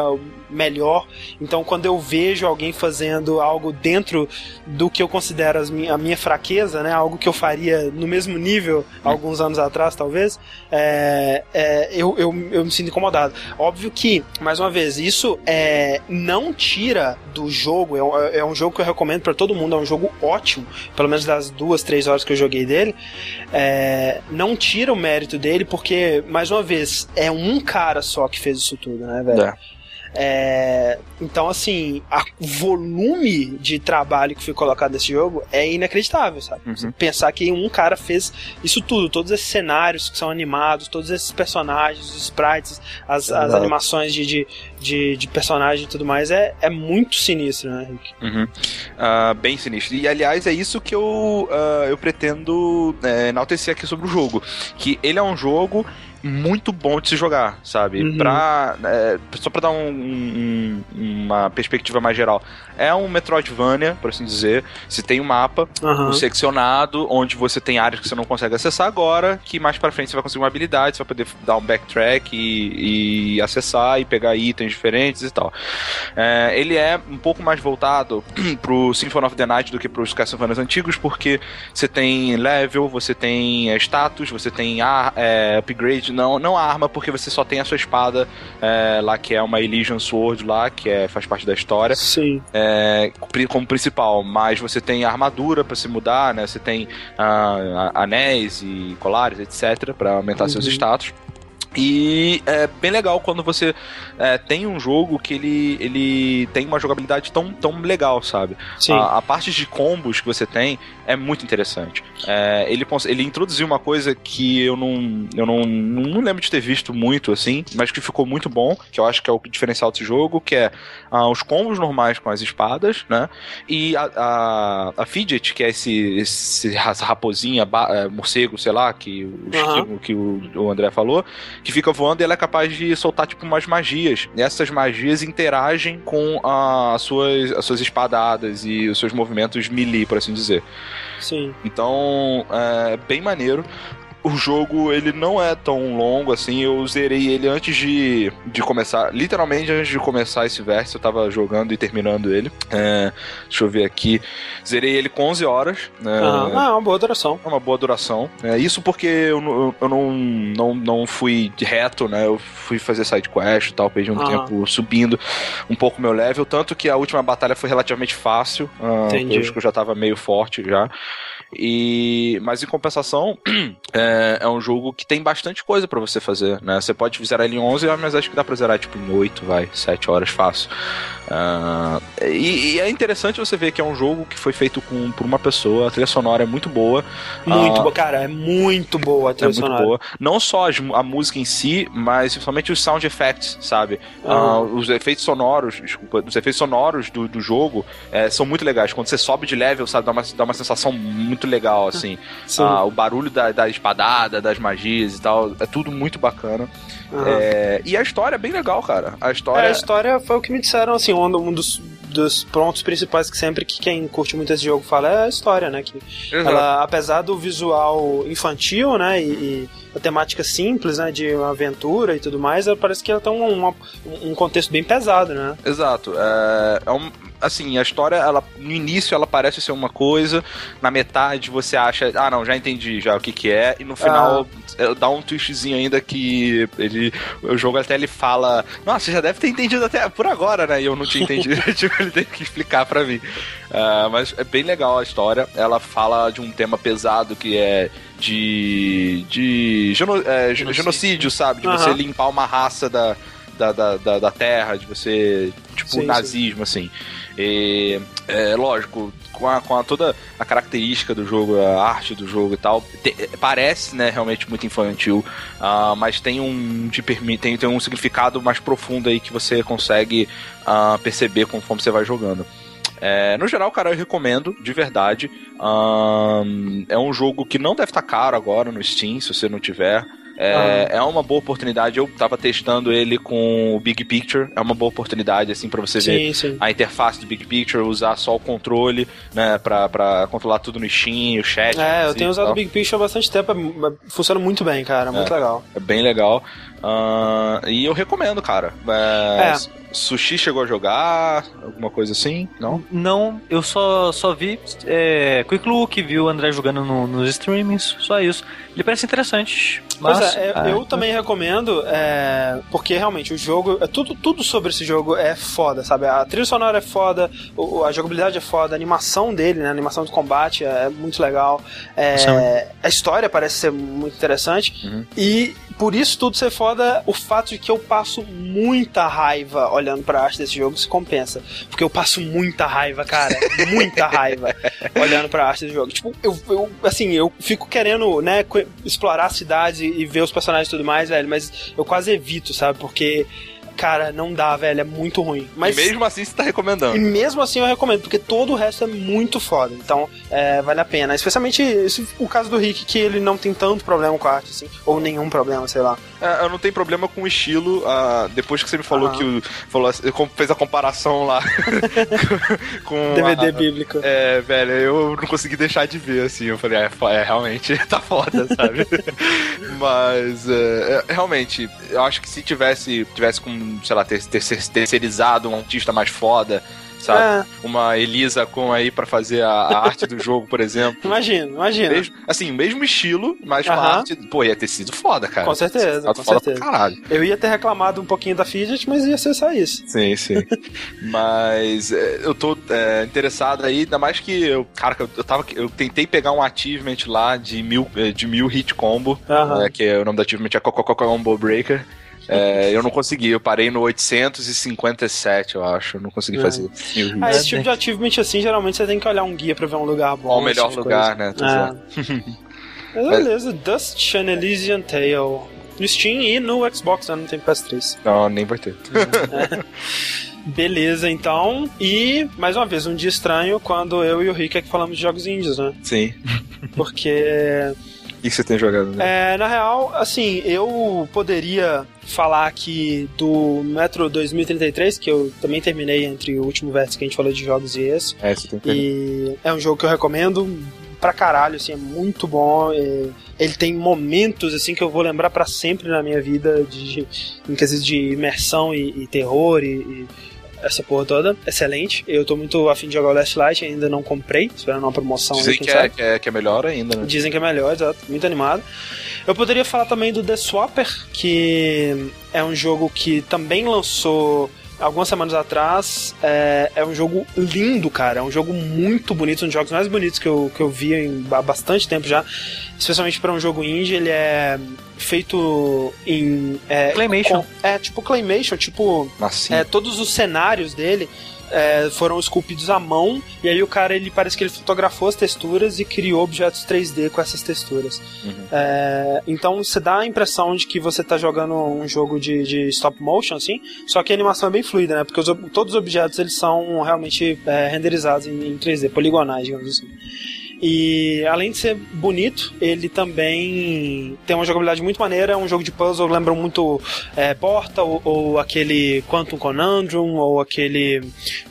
Speaker 1: melhor Então, quando eu vejo alguém fazendo algo dentro do que eu considero a minha fraqueza, né? Algo que eu faria no mesmo nível alguns anos atrás, talvez, é, é, eu, eu, eu me sinto incomodado. Óbvio que, mais uma vez, isso é, não tira do jogo, é, é um jogo que eu recomendo para todo mundo, é um jogo ótimo, pelo menos das duas, três horas que eu joguei dele. É, não tira o mérito dele, porque, mais uma vez, é um cara só que fez isso tudo, né, velho? É. É, então, assim, o volume de trabalho que foi colocado nesse jogo é inacreditável, sabe? Uhum. Pensar que um cara fez isso tudo, todos esses cenários que são animados, todos esses personagens, os sprites, as, as animações de, de, de, de personagem e tudo mais, é, é muito sinistro, né, Henrique?
Speaker 2: Uhum. Uh, bem sinistro. E, aliás, é isso que eu, uh, eu pretendo é, enaltecer aqui sobre o jogo. Que ele é um jogo muito bom de se jogar, sabe? Uhum. Pra, é, só pra dar um, um, uma perspectiva mais geral. É um Metroidvania, por assim dizer. Você tem um mapa uhum. um seccionado, onde você tem áreas que você não consegue acessar agora, que mais pra frente você vai conseguir uma habilidade, você vai poder dar um backtrack e, e acessar e pegar itens diferentes e tal. É, ele é um pouco mais voltado pro Symphony of the Night do que pros Castlevania antigos, porque você tem level, você tem é, status, você tem ar, é, upgrade não, não a arma, porque você só tem a sua espada é, lá, que é uma Elysian Sword lá, que é, faz parte da história.
Speaker 1: Sim.
Speaker 2: É, como principal, mas você tem armadura para se mudar, né? Você tem ah, anéis e colares, etc, para aumentar uhum. seus status. E é bem legal quando você é, tem um jogo que ele, ele tem uma jogabilidade tão, tão legal, sabe?
Speaker 1: Sim.
Speaker 2: A, a parte de combos que você tem é muito interessante. É, ele, ele introduziu uma coisa que eu não, eu não, não lembro de ter visto muito, assim, mas que ficou muito bom, que eu acho que é o diferencial desse jogo, que é ah, os combos normais com as espadas, né? E a, a, a Fidget, que é esse, esse raposinha, é, morcego, sei lá, que, uhum. que, que o, o André falou, que fica voando e ela é capaz de soltar, tipo, umas magias. E essas magias interagem com a, as, suas, as suas espadadas e os seus movimentos melee, por assim dizer.
Speaker 1: Sim.
Speaker 2: Então, é bem maneiro o jogo ele não é tão longo assim. Eu zerei ele antes de, de começar, literalmente antes de começar esse verso, eu tava jogando e terminando ele. É, deixa eu ver aqui. Zerei ele com 11 horas.
Speaker 1: Né? Ah, é uma boa duração.
Speaker 2: É uma boa duração. É, isso porque eu, eu, eu, não, não, não fui reto, né? Eu fui fazer side quest e tal, perdi um ah. tempo subindo um pouco meu level. Tanto que a última batalha foi relativamente fácil. Uh, Entendi. acho que eu já tava meio forte já. E, mas em compensação, é, é um jogo que tem bastante coisa para você fazer, né? Você pode zerar ele em 11, mas acho que dá pra zerar tipo em 8, vai, 7 horas fácil. Uh, e, e, é interessante você ver que é um jogo que foi feito com, por uma pessoa, a trilha sonora é muito boa.
Speaker 1: Muito uh, boa, cara, é muito boa a trilha é sonora. muito boa.
Speaker 2: Não só a música em si, mas principalmente os sound effects, sabe? Uhum. Uh, os efeitos sonoros, desculpa, os efeitos sonoros do, do jogo é, são muito legais. Quando você sobe de level, sabe, dá uma, dá uma sensação muito legal, assim. o barulho da, da espadada, das magias e tal, é tudo muito bacana. Uhum. É, e a história é bem legal, cara. A história...
Speaker 1: É, a história foi o que me disseram, assim, um, dos, dos pontos principais que sempre que quem curte muito esse jogo fala é a história, né? Que ela, apesar do visual infantil, né? E, e, a temática simples, né? De uma aventura e tudo mais, parece que ela tem um, um contexto bem pesado, né?
Speaker 2: Exato. É, é um, assim, a história, ela no início ela parece ser uma coisa, na metade você acha, ah, não, já entendi já o que que é, e no final ah. dá um twistzinho ainda que ele o jogo até ele fala, nossa, você já deve ter entendido até por agora, né? E eu não tinha entendido, tipo, ele tem que explicar para mim. Uh, mas é bem legal a história. Ela fala de um tema pesado que é de de geno, é, genocídio. genocídio, sabe? De uhum. você limpar uma raça da da, da, da, terra, de você, tipo, sim, nazismo, sim. assim. E, é, lógico, com, a, com a, toda a característica do jogo, a arte do jogo e tal, te, parece, né, realmente muito infantil, uh, mas tem um, te permite, tem, tem um significado mais profundo aí que você consegue uh, perceber conforme você vai jogando. É, no geral, cara, eu recomendo, de verdade. Um, é um jogo que não deve estar tá caro agora no Steam, se você não tiver. É, ah. é uma boa oportunidade. Eu tava testando ele com o Big Picture. É uma boa oportunidade, assim, para você sim, ver sim. a interface do Big Picture, usar só o controle, né, pra, pra controlar tudo no Steam, o chat.
Speaker 1: É, eu tenho usado o Big Picture há bastante tempo. É, funciona muito bem, cara. Muito
Speaker 2: é,
Speaker 1: legal.
Speaker 2: É bem legal. Uh, e eu recomendo, cara. É, é. Sushi chegou a jogar? Alguma coisa assim? Não?
Speaker 3: Não, eu só, só vi é, Quick Look, vi o André jogando no, nos streamings, só isso. Ele parece interessante. Mas,
Speaker 1: pois é, é, eu também recomendo, é, porque realmente o jogo, é tudo, tudo sobre esse jogo é foda, sabe? A trilha sonora é foda, a jogabilidade é foda, a animação dele, né? A animação de combate é muito legal. É, a história parece ser muito interessante. Uhum. E por isso tudo ser foda, o fato de que eu passo muita raiva olhando pra arte desse jogo se compensa. Porque eu passo muita raiva, cara. muita raiva olhando pra arte desse jogo. Tipo, eu, eu assim, eu fico querendo, né, explorar a cidade e ver os personagens e tudo mais, velho, mas eu quase evito, sabe? Porque Cara, não dá, velho, é muito ruim. Mas,
Speaker 2: e mesmo assim você tá recomendando.
Speaker 1: E mesmo assim eu recomendo, porque todo o resto é muito foda. Então, é, vale a pena. Especialmente esse, o caso do Rick, que ele não tem tanto problema com a arte, assim. Ou nenhum problema, sei lá.
Speaker 2: É, eu não tenho problema com o estilo. Uh, depois que você me falou que o, falou, fez a comparação lá
Speaker 1: com. DVD a, bíblico.
Speaker 2: É, velho, eu não consegui deixar de ver, assim. Eu falei, é, é realmente tá foda, sabe? Mas, é, é, realmente, eu acho que se tivesse, tivesse com sei lá, ter, ter, terceirizado um artista mais foda, sabe? É. Uma Elisa com aí para fazer a, a, arte do jogo, por exemplo.
Speaker 1: Imagina, imagina.
Speaker 2: Mesmo, assim, mesmo estilo, mas uh -huh. a arte, pô, ia ter sido foda, cara.
Speaker 1: Com certeza, com certeza.
Speaker 2: caralho.
Speaker 1: Eu ia ter reclamado um pouquinho da Fidget, mas ia ser só isso.
Speaker 2: Sim, sim. mas é, eu tô é, interessado aí, ainda mais que eu, cara, eu, eu tava, eu tentei pegar um achievement lá de mil, é, de mil hit combo, uh -huh. é, que é, o nome do achievement é Coco Combo Breaker. É, eu não consegui, eu parei no 857, eu acho. Eu não consegui é. fazer.
Speaker 1: Ah, esse tipo de achievement assim, geralmente você tem que olhar um guia pra ver um lugar bom. Ou
Speaker 2: o melhor lugar, coisa. né?
Speaker 1: É. Beleza, Dust Chan Elysian Tale. No Steam e no Xbox, né? Não tem PS3.
Speaker 2: Não, nem vai ter.
Speaker 1: É. Beleza, então. E, mais uma vez, um dia estranho quando eu e o Rick é que falamos de jogos índios, né?
Speaker 2: Sim.
Speaker 1: Porque
Speaker 2: que você tem jogado?
Speaker 1: Né? É, na real, assim, eu poderia falar aqui do Metro 2033, que eu também terminei entre o último vértice que a gente falou de jogos e esse.
Speaker 2: É, você tem que
Speaker 1: E é um jogo que eu recomendo pra caralho, assim, é muito bom. É, ele tem momentos, assim, que eu vou lembrar para sempre na minha vida, de, em quesito de imersão e, e terror e, e essa porra toda. Excelente. Eu tô muito afim de jogar o Last Light, ainda não comprei, esperando uma promoção
Speaker 2: Dizem
Speaker 1: aí,
Speaker 2: que, é, que, é, que é melhor ainda, né?
Speaker 1: Dizem que é melhor, exato. Muito animado. Eu poderia falar também do The Swapper, que é um jogo que também lançou algumas semanas atrás. É, é, um jogo lindo, cara. É um jogo muito bonito, um dos jogos mais bonitos que eu, que eu vi em, há bastante tempo já. Especialmente para um jogo indie, ele é feito em. É,
Speaker 3: Claymation.
Speaker 1: Com, é, tipo Claymation, tipo. É, todos os cenários dele é, foram esculpidos à mão e aí o cara ele parece que ele fotografou as texturas e criou objetos 3D com essas texturas. Uhum. É, então você dá a impressão de que você está jogando um jogo de, de, stop motion, assim, só que a animação é bem fluida, né? Porque os, todos os objetos eles são realmente é, renderizados em, em 3D, poligonais, digamos assim. E além de ser bonito, ele também tem uma jogabilidade muito maneira. É um jogo de puzzle, lembra muito é, Porta, ou, ou, aquele Quantum Conundrum, ou aquele.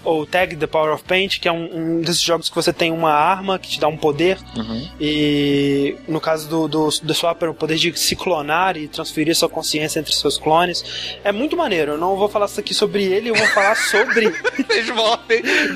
Speaker 1: ou Tag The Power of Paint, que é um, um, desses jogos que você tem uma arma que te dá um poder. Uhum. E no caso do, do, do Swapper, o poder de se clonar e transferir sua consciência entre seus clones. É muito maneiro. Eu não vou falar isso aqui sobre ele, eu vou falar sobre.
Speaker 2: Eles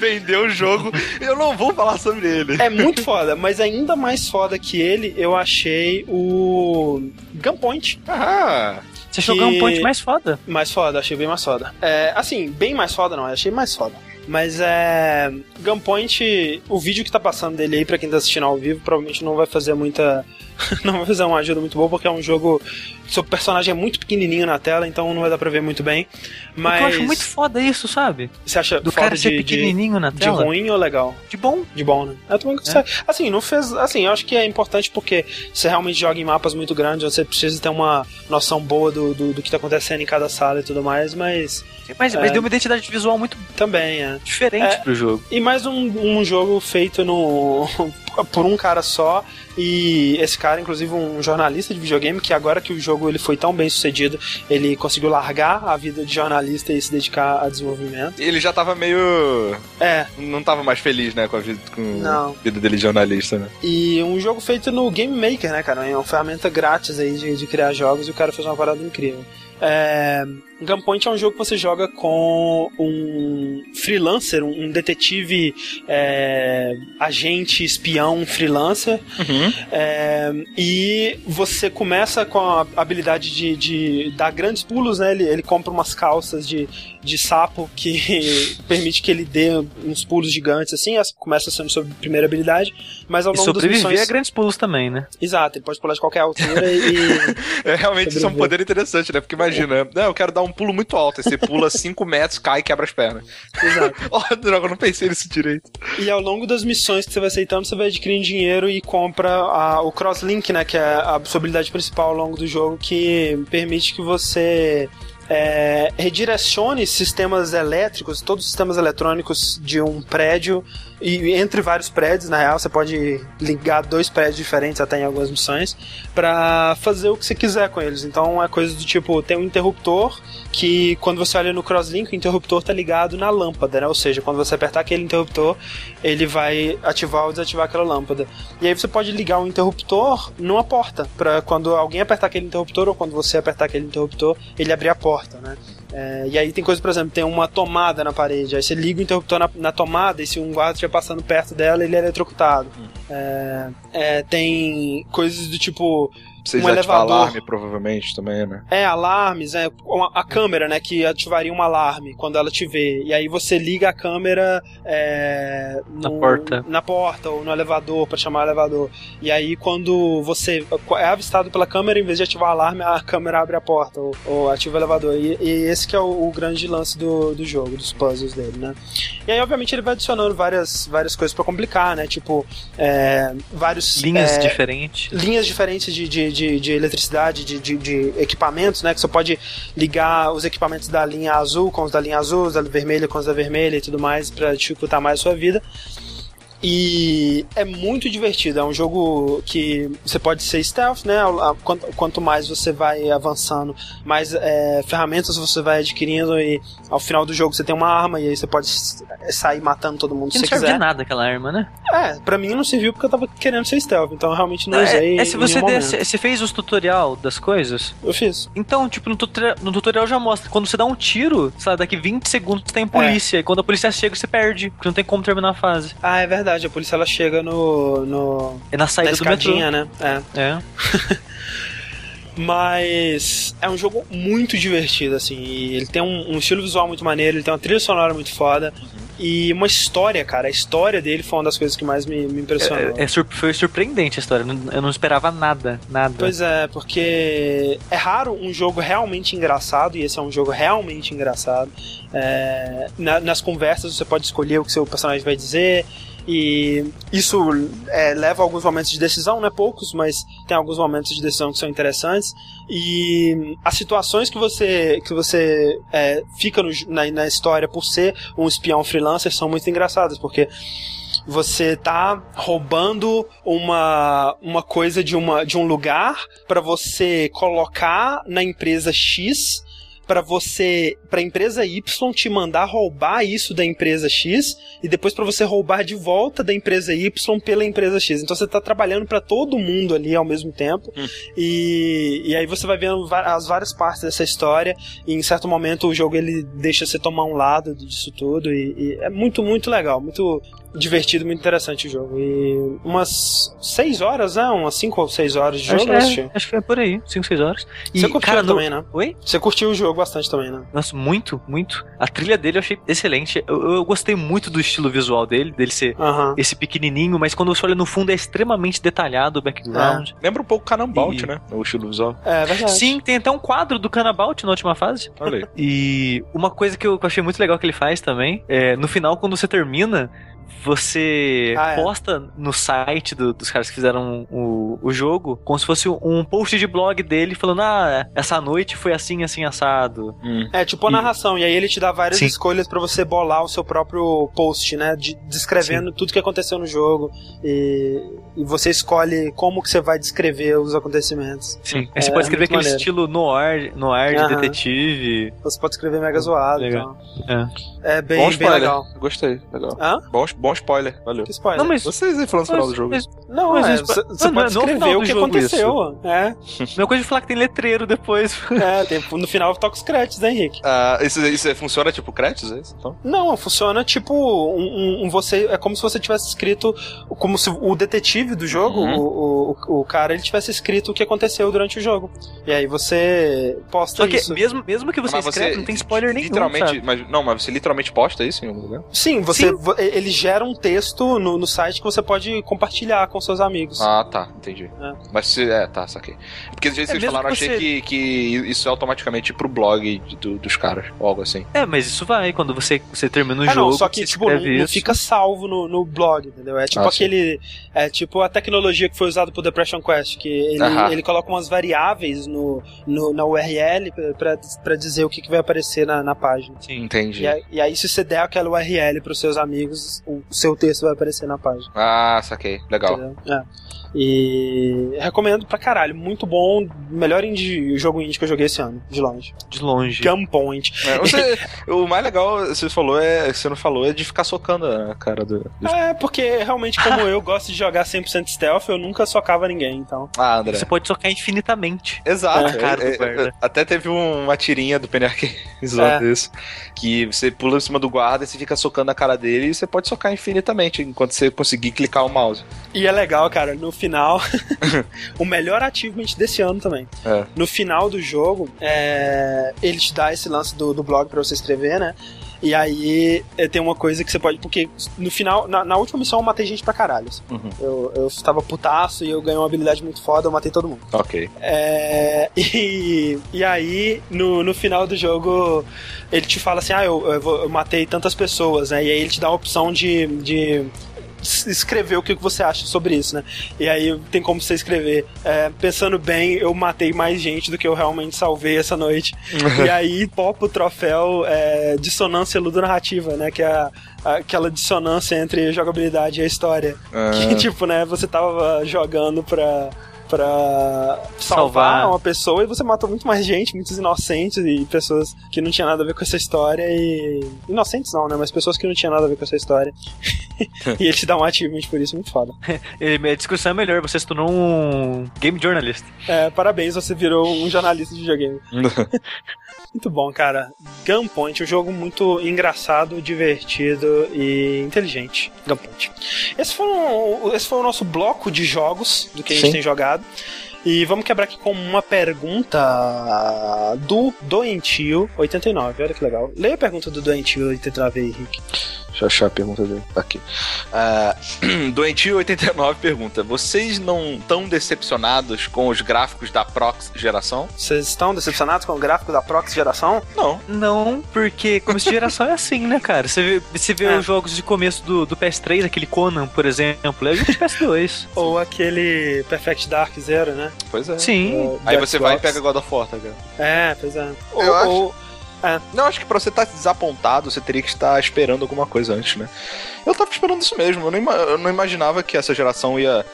Speaker 2: vender o jogo. Eu não vou falar sobre ele.
Speaker 1: É muito foda foda, mas ainda mais foda que ele, eu achei o Gunpoint.
Speaker 3: Ah! Você achou o Gunpoint mais foda?
Speaker 1: Mais foda, achei bem mais foda. É, assim, bem mais foda não, achei mais foda. Mas é. Gunpoint, o vídeo que tá passando dele aí, pra quem tá assistindo ao vivo, provavelmente não vai fazer muita. não vai fazer uma ajuda muito boa, porque é um jogo seu personagem é muito pequenininho na tela, então não vai dar pra ver muito bem. Mas.
Speaker 3: Eu acho muito foda isso, sabe?
Speaker 1: Você acha
Speaker 3: do cara ser
Speaker 1: de,
Speaker 3: pequenininho
Speaker 1: de,
Speaker 3: na tela?
Speaker 1: De ruim ou legal?
Speaker 3: De bom.
Speaker 1: De bom, né? Eu também é. Assim, não fez. Assim, eu acho que é importante porque você realmente joga em mapas muito grandes, você precisa ter uma noção boa do, do, do que tá acontecendo em cada sala e tudo mais, mas.
Speaker 3: Mas, é, mas deu uma identidade visual muito
Speaker 1: também é
Speaker 3: diferente é, pro jogo.
Speaker 1: E mais um, um jogo feito no por um cara só e esse cara, inclusive um jornalista de videogame, que agora que o jogo ele foi tão bem sucedido, ele conseguiu largar a vida de jornalista e se dedicar a desenvolvimento.
Speaker 2: Ele já tava meio.
Speaker 1: É.
Speaker 2: Não tava mais feliz, né, com a vida, com não. a vida dele de jornalista, né?
Speaker 1: E um jogo feito no Game Maker, né, cara? É uma ferramenta grátis aí de, de criar jogos e o cara fez uma parada incrível. É, Gunpoint é um jogo que você joga com um freelancer, um detetive é, agente, espião, freelancer. Uhum. É, e você começa com a habilidade de, de dar grandes pulos, né? Ele, ele compra umas calças de, de sapo que permite que ele dê uns pulos gigantes, assim. Começa sendo sua primeira habilidade. Mas ao longo
Speaker 3: e sobreviver
Speaker 1: missões...
Speaker 3: a grandes pulos também, né?
Speaker 1: Exato, ele pode pular de qualquer altura e.
Speaker 2: é, realmente isso é um poder interessante, né? Porque imagina, não, eu quero dar um pulo muito alto. Aí você pula 5 metros, cai e quebra as pernas.
Speaker 1: Exato.
Speaker 2: oh, droga, eu não pensei nisso direito.
Speaker 1: E ao longo das missões que você vai aceitando, você vai adquirindo dinheiro e compra a, o Crosslink, né? Que é a sua habilidade principal ao longo do jogo, que permite que você é, redirecione sistemas elétricos, todos os sistemas eletrônicos de um prédio e entre vários prédios, na real, você pode ligar dois prédios diferentes até em algumas missões para fazer o que você quiser com eles. Então é coisa do tipo, tem um interruptor que quando você olha no crosslink, o interruptor tá ligado na lâmpada, né? Ou seja, quando você apertar aquele interruptor, ele vai ativar ou desativar aquela lâmpada. E aí você pode ligar o interruptor numa porta, para quando alguém apertar aquele interruptor ou quando você apertar aquele interruptor, ele abrir a porta, né? É, e aí tem coisa, por exemplo, tem uma tomada na parede, aí você liga o interruptor na, na tomada e se um guarda estiver passando perto dela, ele é eletrocutado. Hum. É, é, tem coisas do tipo
Speaker 2: Precisa um elevador. alarme, provavelmente, também, né?
Speaker 1: É, alarmes, é, a câmera, né, que ativaria um alarme quando ela te vê. E aí você liga a câmera é,
Speaker 3: no, na porta.
Speaker 1: Na porta ou no elevador, para chamar o elevador. E aí quando você é avistado pela câmera, em vez de ativar o alarme, a câmera abre a porta ou, ou ativa o elevador. E, e esse que é o, o, grande lance do, do jogo, dos puzzles dele, né? E aí, obviamente, ele vai adicionando várias, várias coisas para complicar, né? Tipo, é, vários...
Speaker 3: Linhas
Speaker 1: é,
Speaker 3: diferentes.
Speaker 1: Linhas diferentes de, de de, de eletricidade, de, de, de, equipamentos, né? Que você pode ligar os equipamentos da linha azul com os da linha azul, os da vermelha com os da vermelha e tudo mais para dificultar mais a sua vida. E é muito divertido. É um jogo que você pode ser stealth, né? Quanto, mais você vai avançando, mais é, ferramentas você vai adquirindo e ao final do jogo você tem uma arma e aí você pode sair matando todo mundo
Speaker 3: se
Speaker 1: você
Speaker 3: quiser. Não
Speaker 1: serve
Speaker 3: nada aquela arma, né?
Speaker 1: É, pra mim não serviu porque eu tava querendo ser stealth, então eu realmente não é, usei.
Speaker 3: É, é se você, você fez os tutorial das coisas?
Speaker 1: Eu fiz.
Speaker 3: Então, tipo, no tutorial, no tutorial já mostra. Quando você dá um tiro, sabe, daqui 20 segundos tem polícia. É. E quando a polícia chega, você perde, porque não tem como terminar a fase.
Speaker 1: Ah, é verdade verdade, a polícia ela chega no. no
Speaker 3: é na saída
Speaker 1: na do metrô.
Speaker 3: né?
Speaker 1: É.
Speaker 3: É.
Speaker 1: Mas é um jogo muito divertido, assim. ele tem um, um, estilo visual muito maneiro, ele tem uma trilha sonora muito foda. Uhum. E uma história, cara. A história dele foi uma das coisas que mais me, me impressionou.
Speaker 3: É, é, foi surpreendente a história. Eu não esperava nada, nada.
Speaker 1: Pois é, porque é raro um jogo realmente engraçado, e esse é um jogo realmente engraçado. É, na, nas conversas você pode escolher o que seu personagem vai dizer. E isso é, leva a alguns momentos de decisão, né? Poucos, mas tem alguns momentos de decisão que são interessantes. E as situações que você que você é, fica no, na, na história por ser um espião freelancer são muito engraçadas, porque você tá roubando uma, uma coisa de, uma, de um lugar para você colocar na empresa X para você, para a empresa Y te mandar roubar isso da empresa X e depois para você roubar de volta da empresa Y pela empresa X. Então você está trabalhando para todo mundo ali ao mesmo tempo hum. e, e aí você vai vendo as várias partes dessa história e em certo momento o jogo ele deixa você tomar um lado disso tudo e, e é muito, muito legal, muito divertido, muito interessante o jogo. E umas 6 horas, né? Umas 5 ou 6 horas de jogo,
Speaker 3: acho, é, acho que é por aí, 5, 6 horas.
Speaker 1: E, Você curtiu cara, também, no... né?
Speaker 3: Oi?
Speaker 1: Você curtiu o jogo bastante também, né?
Speaker 3: Nossa, muito, muito. A trilha dele eu achei excelente. Eu, eu gostei muito do estilo visual dele, dele ser esse pequenininho, mas quando você olha no fundo é extremamente detalhado o background.
Speaker 2: É. Lembra um pouco Canabout, e... né? O estilo visual.
Speaker 1: É, verdade.
Speaker 3: Sim, tem até um quadro do Canabout na última fase.
Speaker 2: Olha aí.
Speaker 3: E uma coisa que eu achei muito legal que ele faz também, é no final, quando você termina, você ah, é. posta no site do, dos caras que fizeram o, o jogo como se fosse um post de blog dele falando: Ah, essa noite foi assim, assim, assado.
Speaker 1: Hum. É tipo a narração, e aí ele te dá várias Sim. escolhas para você bolar o seu próprio post, né? De, descrevendo Sim. tudo que aconteceu no jogo. E, e você escolhe como que você vai descrever os acontecimentos.
Speaker 3: Sim. É, você pode escrever aquele maneiro. estilo noir, noir de detetive.
Speaker 1: Você pode escrever mega zoado. Legal. Então.
Speaker 2: É. é bem, bem legal. Gostei, legal. Hã? Bom, bom spoiler, valeu. Que
Speaker 1: spoiler? Não, mas...
Speaker 2: Vocês aí falando no final do jogo. Mas,
Speaker 1: não, mas é, você, você pode escrever o que aconteceu. Isso. É.
Speaker 3: Mesma coisa de falar que tem letreiro depois.
Speaker 1: É, tem, no final toca os créditos, né, Henrique?
Speaker 2: Ah, isso, isso funciona tipo créditos, é isso? Então?
Speaker 1: Não, funciona tipo um, um, você. É como se você tivesse escrito. Como se o detetive do jogo, uhum. o, o, o, cara, ele tivesse escrito o que aconteceu durante o jogo. E aí você posta Só que isso.
Speaker 3: Mesmo, mesmo que você mas escreve, você, não tem spoiler nenhum.
Speaker 2: Literalmente, mas, não, mas você literalmente posta isso em algum lugar?
Speaker 1: Sim, você. Sim. Ele gera um texto no, no site que você pode compartilhar com seus amigos.
Speaker 2: Ah, tá, entendi. É. Mas se. É, tá, saquei. Porque do jeito que é, vocês falaram, eu achei que, que isso é automaticamente pro blog do, dos caras, ou algo assim.
Speaker 3: É, mas isso vai, quando você, você termina o é, jogo. Não,
Speaker 1: só que, tipo, não, não, fica salvo no, no blog, entendeu? É tipo ah, aquele. Sim. É tipo a tecnologia que foi usada pro Depression Quest, que ele, ele coloca umas variáveis no, no na URL pra, pra dizer o que, que vai aparecer na, na página.
Speaker 2: Sim, entendi.
Speaker 1: E aí, e aí, se você der aquela URL pros seus amigos, o seu texto vai aparecer na página.
Speaker 2: Ah, saquei. Legal.
Speaker 1: É. E recomendo pra caralho. Muito bom. Melhor indie, jogo indie que eu joguei esse ano, de longe.
Speaker 3: De longe.
Speaker 1: Gunpoint.
Speaker 2: É, você, o mais legal, você falou, é, você não falou, é de ficar socando a cara do. do...
Speaker 1: É, porque realmente, como eu gosto de jogar 100% stealth, eu nunca socava ninguém, então.
Speaker 3: Ah, André. Você pode socar infinitamente.
Speaker 2: Exato. É, cara é, é até teve uma tirinha do Penny Arcade isso. Que você pula em cima do guarda e você fica socando a cara dele e você pode socar infinitamente enquanto você conseguir clicar o mouse.
Speaker 1: E é legal, cara, no final, o melhor achievement desse ano também. É. No final do jogo, é, ele te dá esse lance do, do blog para você escrever, né? E aí é, tem uma coisa que você pode. Porque no final, na, na última missão eu matei gente pra caralho. Assim. Uhum. Eu, eu estava putaço e eu ganhei uma habilidade muito foda, eu matei todo mundo.
Speaker 2: Ok.
Speaker 1: É, e, e aí, no, no final do jogo, ele te fala assim: ah, eu, eu, eu matei tantas pessoas, né? E aí ele te dá a opção de, de escrever o que você acha sobre isso, né? E aí tem como você escrever. É, pensando bem, eu matei mais gente do que eu realmente salvei essa noite. e aí popa o troféu é, dissonância ludonarrativa, né? Que é a, aquela dissonância entre jogabilidade e a história. Ah. Que, tipo, né, você tava jogando pra pra salvar, salvar, uma pessoa e você matou muito mais gente, muitos inocentes e pessoas que não tinham nada a ver com essa história e. Inocentes não, né? Mas pessoas que não tinham nada a ver com essa história. e ele te dá um achievement por isso, muito foda.
Speaker 3: a discussão é melhor, você se tornou um game journalist.
Speaker 1: É, parabéns, você virou um jornalista de videogame. Muito bom, cara. Gunpoint, um jogo muito engraçado, divertido e inteligente. Gunpoint. Esse foi, um, esse foi o nosso bloco de jogos do que a gente Sim. tem jogado. E vamos quebrar aqui com uma pergunta do Doentio 89. Olha que legal. Leia a pergunta do Doentio 89 aí, Henrique.
Speaker 2: Deixa eu achar a pergunta dele. Tá aqui. Uh, Doentio89 pergunta: Vocês não estão decepcionados com os gráficos da Prox geração?
Speaker 1: Vocês estão decepcionados com o gráfico da Prox geração?
Speaker 2: Não.
Speaker 3: Não, porque começo de geração é assim, né, cara? Você vê, você vê é. os jogos de começo do, do PS3, aquele Conan, por exemplo, é jogo de PS2.
Speaker 1: Ou aquele Perfect Dark Zero, né?
Speaker 2: Pois é.
Speaker 3: Sim.
Speaker 2: É, Aí você vai e pega God of War, tá
Speaker 1: ligado? É, pois é.
Speaker 2: Ou, eu acho... Ou é. Não, acho que pra você estar tá desapontado, você teria que estar esperando alguma coisa antes, né? Eu tava esperando isso mesmo. Eu não, eu não imaginava que essa geração ia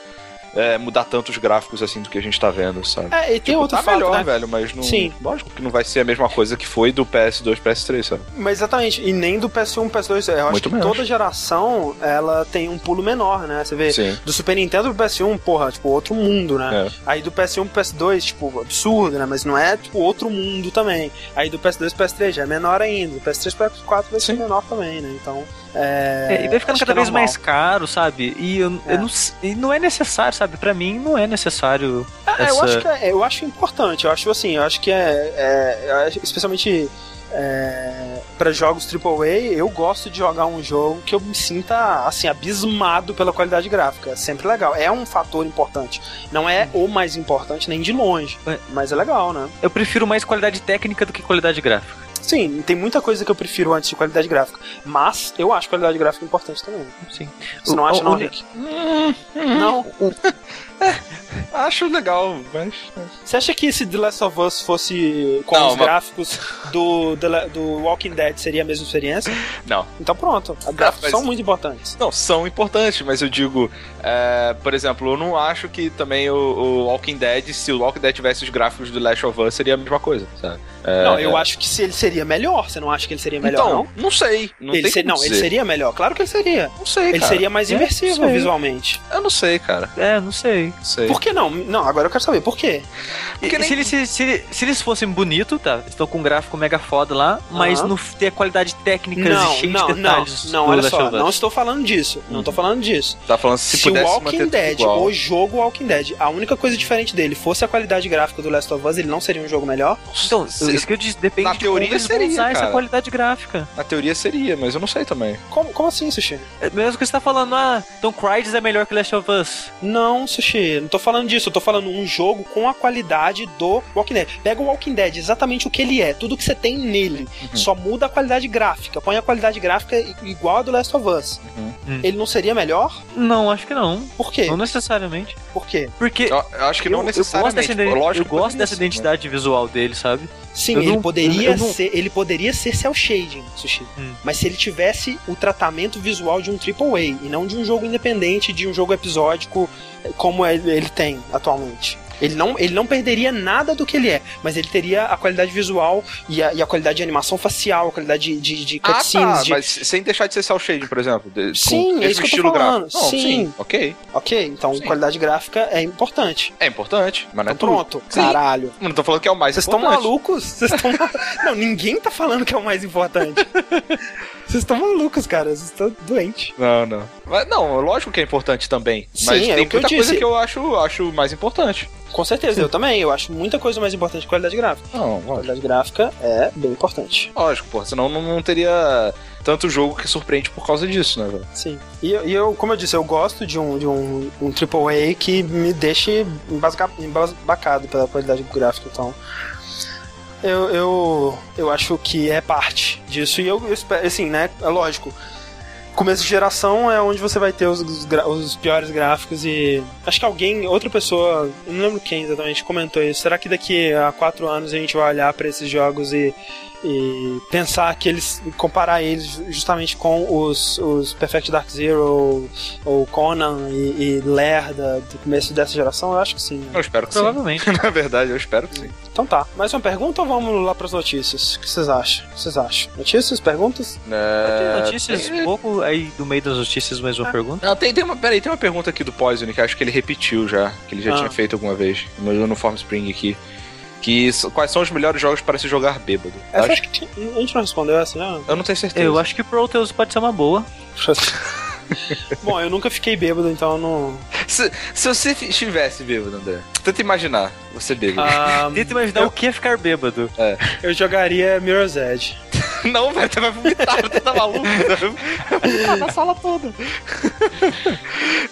Speaker 2: é, mudar tantos gráficos assim do que a gente tá vendo, sabe?
Speaker 1: É, e tem tipo, outro
Speaker 2: tá
Speaker 1: fato,
Speaker 2: melhor,
Speaker 1: né?
Speaker 2: velho, mas não. Sim. Lógico que não vai ser a mesma coisa que foi do PS2, PS3, sabe?
Speaker 1: Mas exatamente, e nem do PS1, PS2. Eu acho Muito que menos. toda geração ela tem um pulo menor, né? Você vê, Sim. do Super Nintendo pro PS1, porra, tipo, outro mundo, né? É. Aí do PS1 pro PS2, tipo, absurdo, né? Mas não é, tipo, outro mundo também. Aí do PS2 pro PS3 já é menor ainda. Do PS3 pro PS4 vai ser menor também, né? Então. É,
Speaker 3: é, e vai ficando cada é vez mais caro, sabe? E, eu, é. eu não, e não é necessário, sabe? Para mim não é necessário.
Speaker 1: É, essa... Eu acho que é, eu acho importante. Eu acho assim, eu acho que é, especialmente é, para jogos AAA, eu gosto de jogar um jogo que eu me sinta assim abismado pela qualidade gráfica. É sempre legal. É um fator importante. Não é o mais importante nem de longe, mas é legal, né?
Speaker 3: Eu prefiro mais qualidade técnica do que qualidade gráfica.
Speaker 1: Sim, tem muita coisa que eu prefiro antes de qualidade gráfica. Mas eu acho qualidade gráfica importante também.
Speaker 3: Sim.
Speaker 1: Você não acha, não, Rick?
Speaker 2: Hum, hum, não. É, acho legal, mas.
Speaker 1: Você acha que se The Last of Us fosse com não, os mas... gráficos do, do Walking Dead seria a mesma experiência?
Speaker 2: Não.
Speaker 1: Então pronto. Os gráficos mas... são muito importantes.
Speaker 2: Não, são importantes, mas eu digo, é, por exemplo, eu não acho que também o, o, Walking Dead, se o Walking Dead tivesse os gráficos do Last of Us, seria a mesma coisa, sabe?
Speaker 1: É, não, eu é... acho que se ele seria melhor. Você não acha que ele seria melhor,
Speaker 2: então,
Speaker 1: não?
Speaker 2: Não sei. Não,
Speaker 1: ele ser, não ele seria melhor. Claro que ele seria.
Speaker 2: Não sei,
Speaker 1: Ele
Speaker 2: cara.
Speaker 1: seria mais imersivo é, visualmente.
Speaker 2: Eu não sei, cara.
Speaker 3: É, não sei.
Speaker 2: Sei.
Speaker 1: Por que não? Não, agora eu quero saber. Por quê?
Speaker 3: Porque nem... se, eles, se, se, se, eles fossem bonitos, tá? Estão com um gráfico mega foda lá, mas não ter a qualidade técnica
Speaker 1: não,
Speaker 3: e cheia
Speaker 1: não,
Speaker 3: de detalhes.
Speaker 1: Não, não, olha só. Não estou falando disso. Não estou falando disso.
Speaker 2: Tá falando se,
Speaker 1: se
Speaker 2: o
Speaker 1: Walking Dead, o jogo Walking Dead, a única coisa diferente dele fosse a qualidade gráfica do Last of Us, ele não seria um jogo melhor?
Speaker 3: Então, isso que eu disse, depende
Speaker 2: Na
Speaker 3: de
Speaker 2: teoria
Speaker 3: como
Speaker 2: seria,
Speaker 3: usar
Speaker 2: cara.
Speaker 3: essa qualidade gráfica.
Speaker 2: Na teoria seria, mas eu não sei também.
Speaker 1: Como, como assim, Sushi?
Speaker 3: É mesmo que você tá falando, ah, então Crysis é melhor que Last of Us.
Speaker 1: Não, Sushi, não tô falando disso, eu tô falando um jogo com a qualidade do Walking Dead. Pega o Walking Dead, exatamente o que ele é, tudo que você tem nele. Uhum. Só muda a qualidade gráfica. Põe a qualidade gráfica igual a do Last of Us. Uhum. Ele não seria melhor?
Speaker 3: Não, acho que não.
Speaker 1: Por quê?
Speaker 3: Não necessariamente.
Speaker 1: Por quê?
Speaker 3: Porque.
Speaker 2: Eu, eu acho que não necessariamente.
Speaker 3: Eu gosto dessa, Lógico, eu gosto dessa identidade visual dele, sabe?
Speaker 1: Sim, eu ele não, poderia não... ser, ele poderia ser cel shading, Sushi. Hum. Mas se ele tivesse o tratamento visual de um AAA e não de um jogo independente, de um jogo episódico como ele tem atualmente. Ele não, ele não perderia nada do que ele é, mas ele teria a qualidade visual e a, e a qualidade de animação facial, a qualidade de, de, de cutscenes.
Speaker 2: Ah, tá,
Speaker 1: de...
Speaker 2: mas sem deixar de ser cel shading, por exemplo. De,
Speaker 1: sim, é isso que eu tô falando.
Speaker 2: Não, sim. sim. ok.
Speaker 1: Ok, então sim. qualidade gráfica é importante.
Speaker 2: É importante, mas não é
Speaker 1: então, pronto, tudo. caralho.
Speaker 2: Não tô falando que é o mais.
Speaker 1: Vocês estão malucos? Vocês estão... não, ninguém tá falando que é o mais importante. Vocês estão malucos, cara. Vocês estão doentes.
Speaker 2: Não, não. Mas, não, lógico que é importante também. Sim, mas é tem muita coisa que eu acho, acho mais importante.
Speaker 1: Com certeza, eu também. Eu acho muita coisa mais importante que qualidade gráfica.
Speaker 2: Não, lógico.
Speaker 1: Qualidade gráfica é bem importante.
Speaker 2: Lógico, pô. Senão não, não teria tanto jogo que surpreende por causa disso, né, velho?
Speaker 1: Sim. E, e, eu, como eu disse, eu gosto de um, de um, um AAA que me deixe embasbacado pela qualidade gráfica, então eu, eu, eu acho que é parte disso. E eu, eu espero, assim, né? É lógico. Começo de geração é onde você vai ter os, os, os, piores gráficos e. Acho que alguém, outra pessoa, não lembro quem exatamente, comentou isso. Será que daqui a quatro anos a gente vai olhar para esses jogos e e pensar que eles comparar eles justamente com os, os Perfect Dark Zero ou Conan e, e Lerda do começo dessa geração, eu acho que sim.
Speaker 2: Eu espero que
Speaker 3: Provavelmente.
Speaker 2: sim. Na verdade, eu espero que sim.
Speaker 1: Então tá. Mais uma pergunta ou vamos lá para as notícias? O que vocês acham? O que vocês acham? Notícias? Perguntas?
Speaker 3: É... Notícias, um pouco aí do meio das notícias, mais uma ah. pergunta.
Speaker 2: Não, tem, tem uma, peraí, tem uma pergunta aqui do Poison que acho que ele repetiu já, que ele já ah. tinha feito alguma vez no, no Form Spring aqui. Que, quais são os melhores jogos para se jogar bêbado?
Speaker 1: Essa acho... que a gente não respondeu essa, né?
Speaker 2: Eu não tenho certeza.
Speaker 3: Eu acho que Proteus pode ser uma boa.
Speaker 1: Bom, eu nunca fiquei bêbado, então não.
Speaker 2: Se, se você estivesse bêbado, André, tenta imaginar você bêbado. Um,
Speaker 3: ah, tenta imaginar eu... o que é ficar bêbado.
Speaker 2: É.
Speaker 1: Eu jogaria Mirror's Edge.
Speaker 2: Não, velho, você vai vomitar, você tá maluco? Vai na sala toda.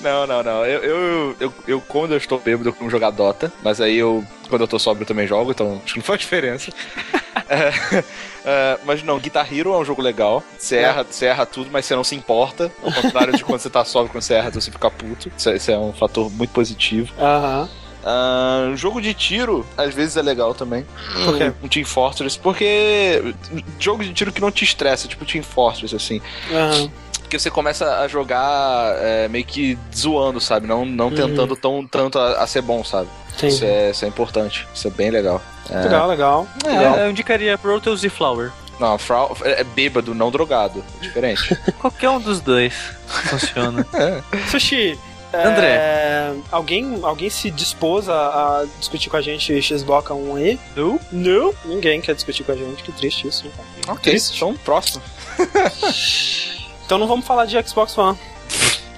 Speaker 2: Não, não, não. Eu, eu, eu, eu, quando eu estou bêbado, eu costumo jogar Dota, mas aí eu, quando eu tô sóbrio, também jogo, então acho que não faz diferença. é, é, mas não, Guitar Hero é um jogo legal. Você erra, é. você erra tudo, mas você não se importa. Ao contrário de quando você tá sóbrio, quando você erra, você fica puto. Isso, isso é um fator muito positivo.
Speaker 1: Aham. Uh -huh.
Speaker 2: Uh, jogo de tiro, às vezes é legal também.
Speaker 1: Por quê?
Speaker 2: Um Team Fortress. Porque jogo de tiro que não te estressa, tipo Team Fortress, assim.
Speaker 1: Uhum.
Speaker 2: Porque você começa a jogar é, meio que zoando, sabe? Não, não uhum. tentando tão, tanto a, a, ser bom, sabe? Isso é, isso é importante. Isso é bem legal.
Speaker 1: É... Legal, legal.
Speaker 3: É,
Speaker 1: legal.
Speaker 3: Eu indicaria Proteus e Flower.
Speaker 2: Não, Frau é bêbado, não drogado. É diferente.
Speaker 3: Qualquer um dos dois funciona.
Speaker 2: é.
Speaker 1: Sushi,
Speaker 3: André.
Speaker 1: É, alguém, alguém se dispôs a, a, discutir com a gente Xbox 1 aí?
Speaker 3: Não.
Speaker 1: Não. Ninguém quer discutir com a gente. Que triste isso.
Speaker 2: Então. Ok, triste. então próximo.
Speaker 1: então não vamos falar de Xbox One.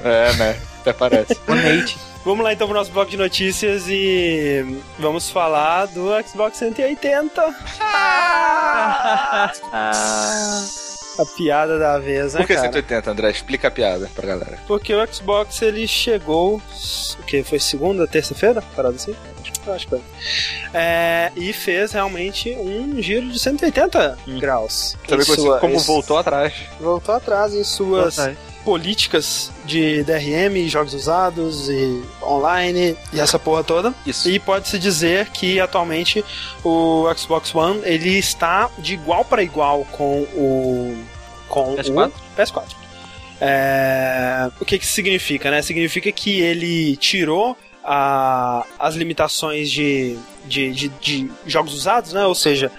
Speaker 2: É, né? Até parece.
Speaker 1: Vamos lá então pro nosso bloco de notícias e vamos falar do Xbox 180. A piada da vez, né,
Speaker 2: Por que
Speaker 1: cara?
Speaker 2: 180, André? Explica a piada pra galera.
Speaker 1: Porque o Xbox, ele chegou... O que? Foi segunda, terça-feira? Parado assim? Acho que foi. É, e fez realmente um giro de 180 hum. graus.
Speaker 2: Sabe sua, como voltou atrás.
Speaker 1: Voltou atrás em suas políticas de DRM, jogos usados e online e essa porra toda.
Speaker 2: Isso.
Speaker 1: E pode-se dizer que atualmente o Xbox One ele está de igual para igual com o com
Speaker 3: PS4.
Speaker 1: o PS4. É... O que que significa, né? Significa que ele tirou a, as limitações de, de, de, de, jogos usados, né? Ou seja,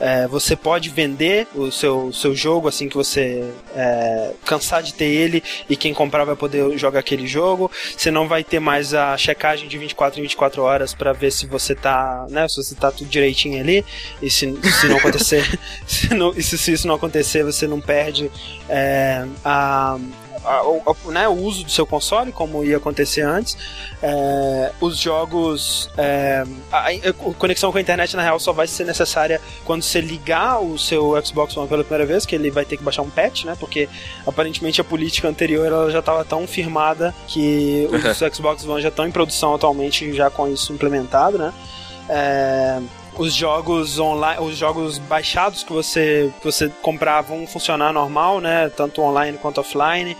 Speaker 1: é, você pode vender o seu, seu jogo assim que você é, cansar de ter ele e quem comprar vai poder jogar aquele jogo. Você não vai ter mais a checagem de 24 em 24 horas para ver se você tá, né? Se você tá tudo direitinho ali. E se, se não acontecer, se, não, se, se isso não acontecer, você não perde é, a a, né, o uso do seu console, como ia acontecer antes. É, os jogos. É, a, a, conexão com a internet, na real, só vai ser necessária quando você ligar o seu Xbox One pela primeira vez, que ele vai ter que baixar um patch, né? Porque aparentemente a política anterior ela já estava tão firmada que os Xbox One já estão em produção atualmente, já com isso implementado, né? É, os jogos online, os jogos baixados que você, que você comprar vão funcionar normal, né? Tanto online quanto offline.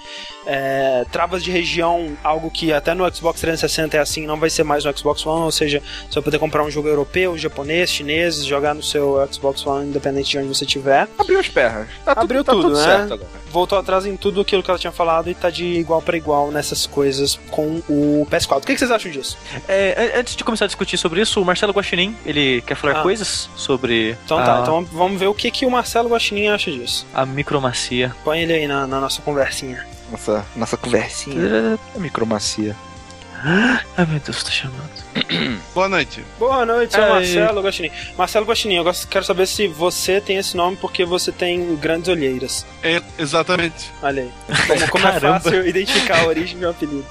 Speaker 1: É, travas de região, algo que até no Xbox 360 é assim, não vai ser mais no Xbox One, ou seja, você vai poder comprar um jogo europeu, japonês, chinês, jogar no seu Xbox One, independente de onde você estiver.
Speaker 2: Abriu as pernas.
Speaker 1: Tá Abriu tudo, tá tudo, tudo né? Voltou atrás em tudo aquilo que ela tinha falado e tá de igual para igual nessas coisas com o PS4. O que, que vocês acham disso?
Speaker 3: É, antes de começar a discutir sobre isso, o Marcelo Guaxinim, ele quer falar ah. coisas sobre.
Speaker 1: Então tá, então vamos ver o que, que o Marcelo Guaxinim acha disso.
Speaker 3: A micromacia.
Speaker 1: Põe ele aí na, na nossa conversinha
Speaker 2: nossa, nossa conversinha. A micromacia.
Speaker 3: Ai meu Deus, tá chamando.
Speaker 4: Boa noite.
Speaker 1: Boa noite, é Marcelo Guaxinim. Marcelo Guaxinim, eu quero saber se você tem esse nome porque você tem grandes olheiras.
Speaker 4: É, exatamente.
Speaker 1: Olha aí. Como, como é fácil identificar a origem de um apelido.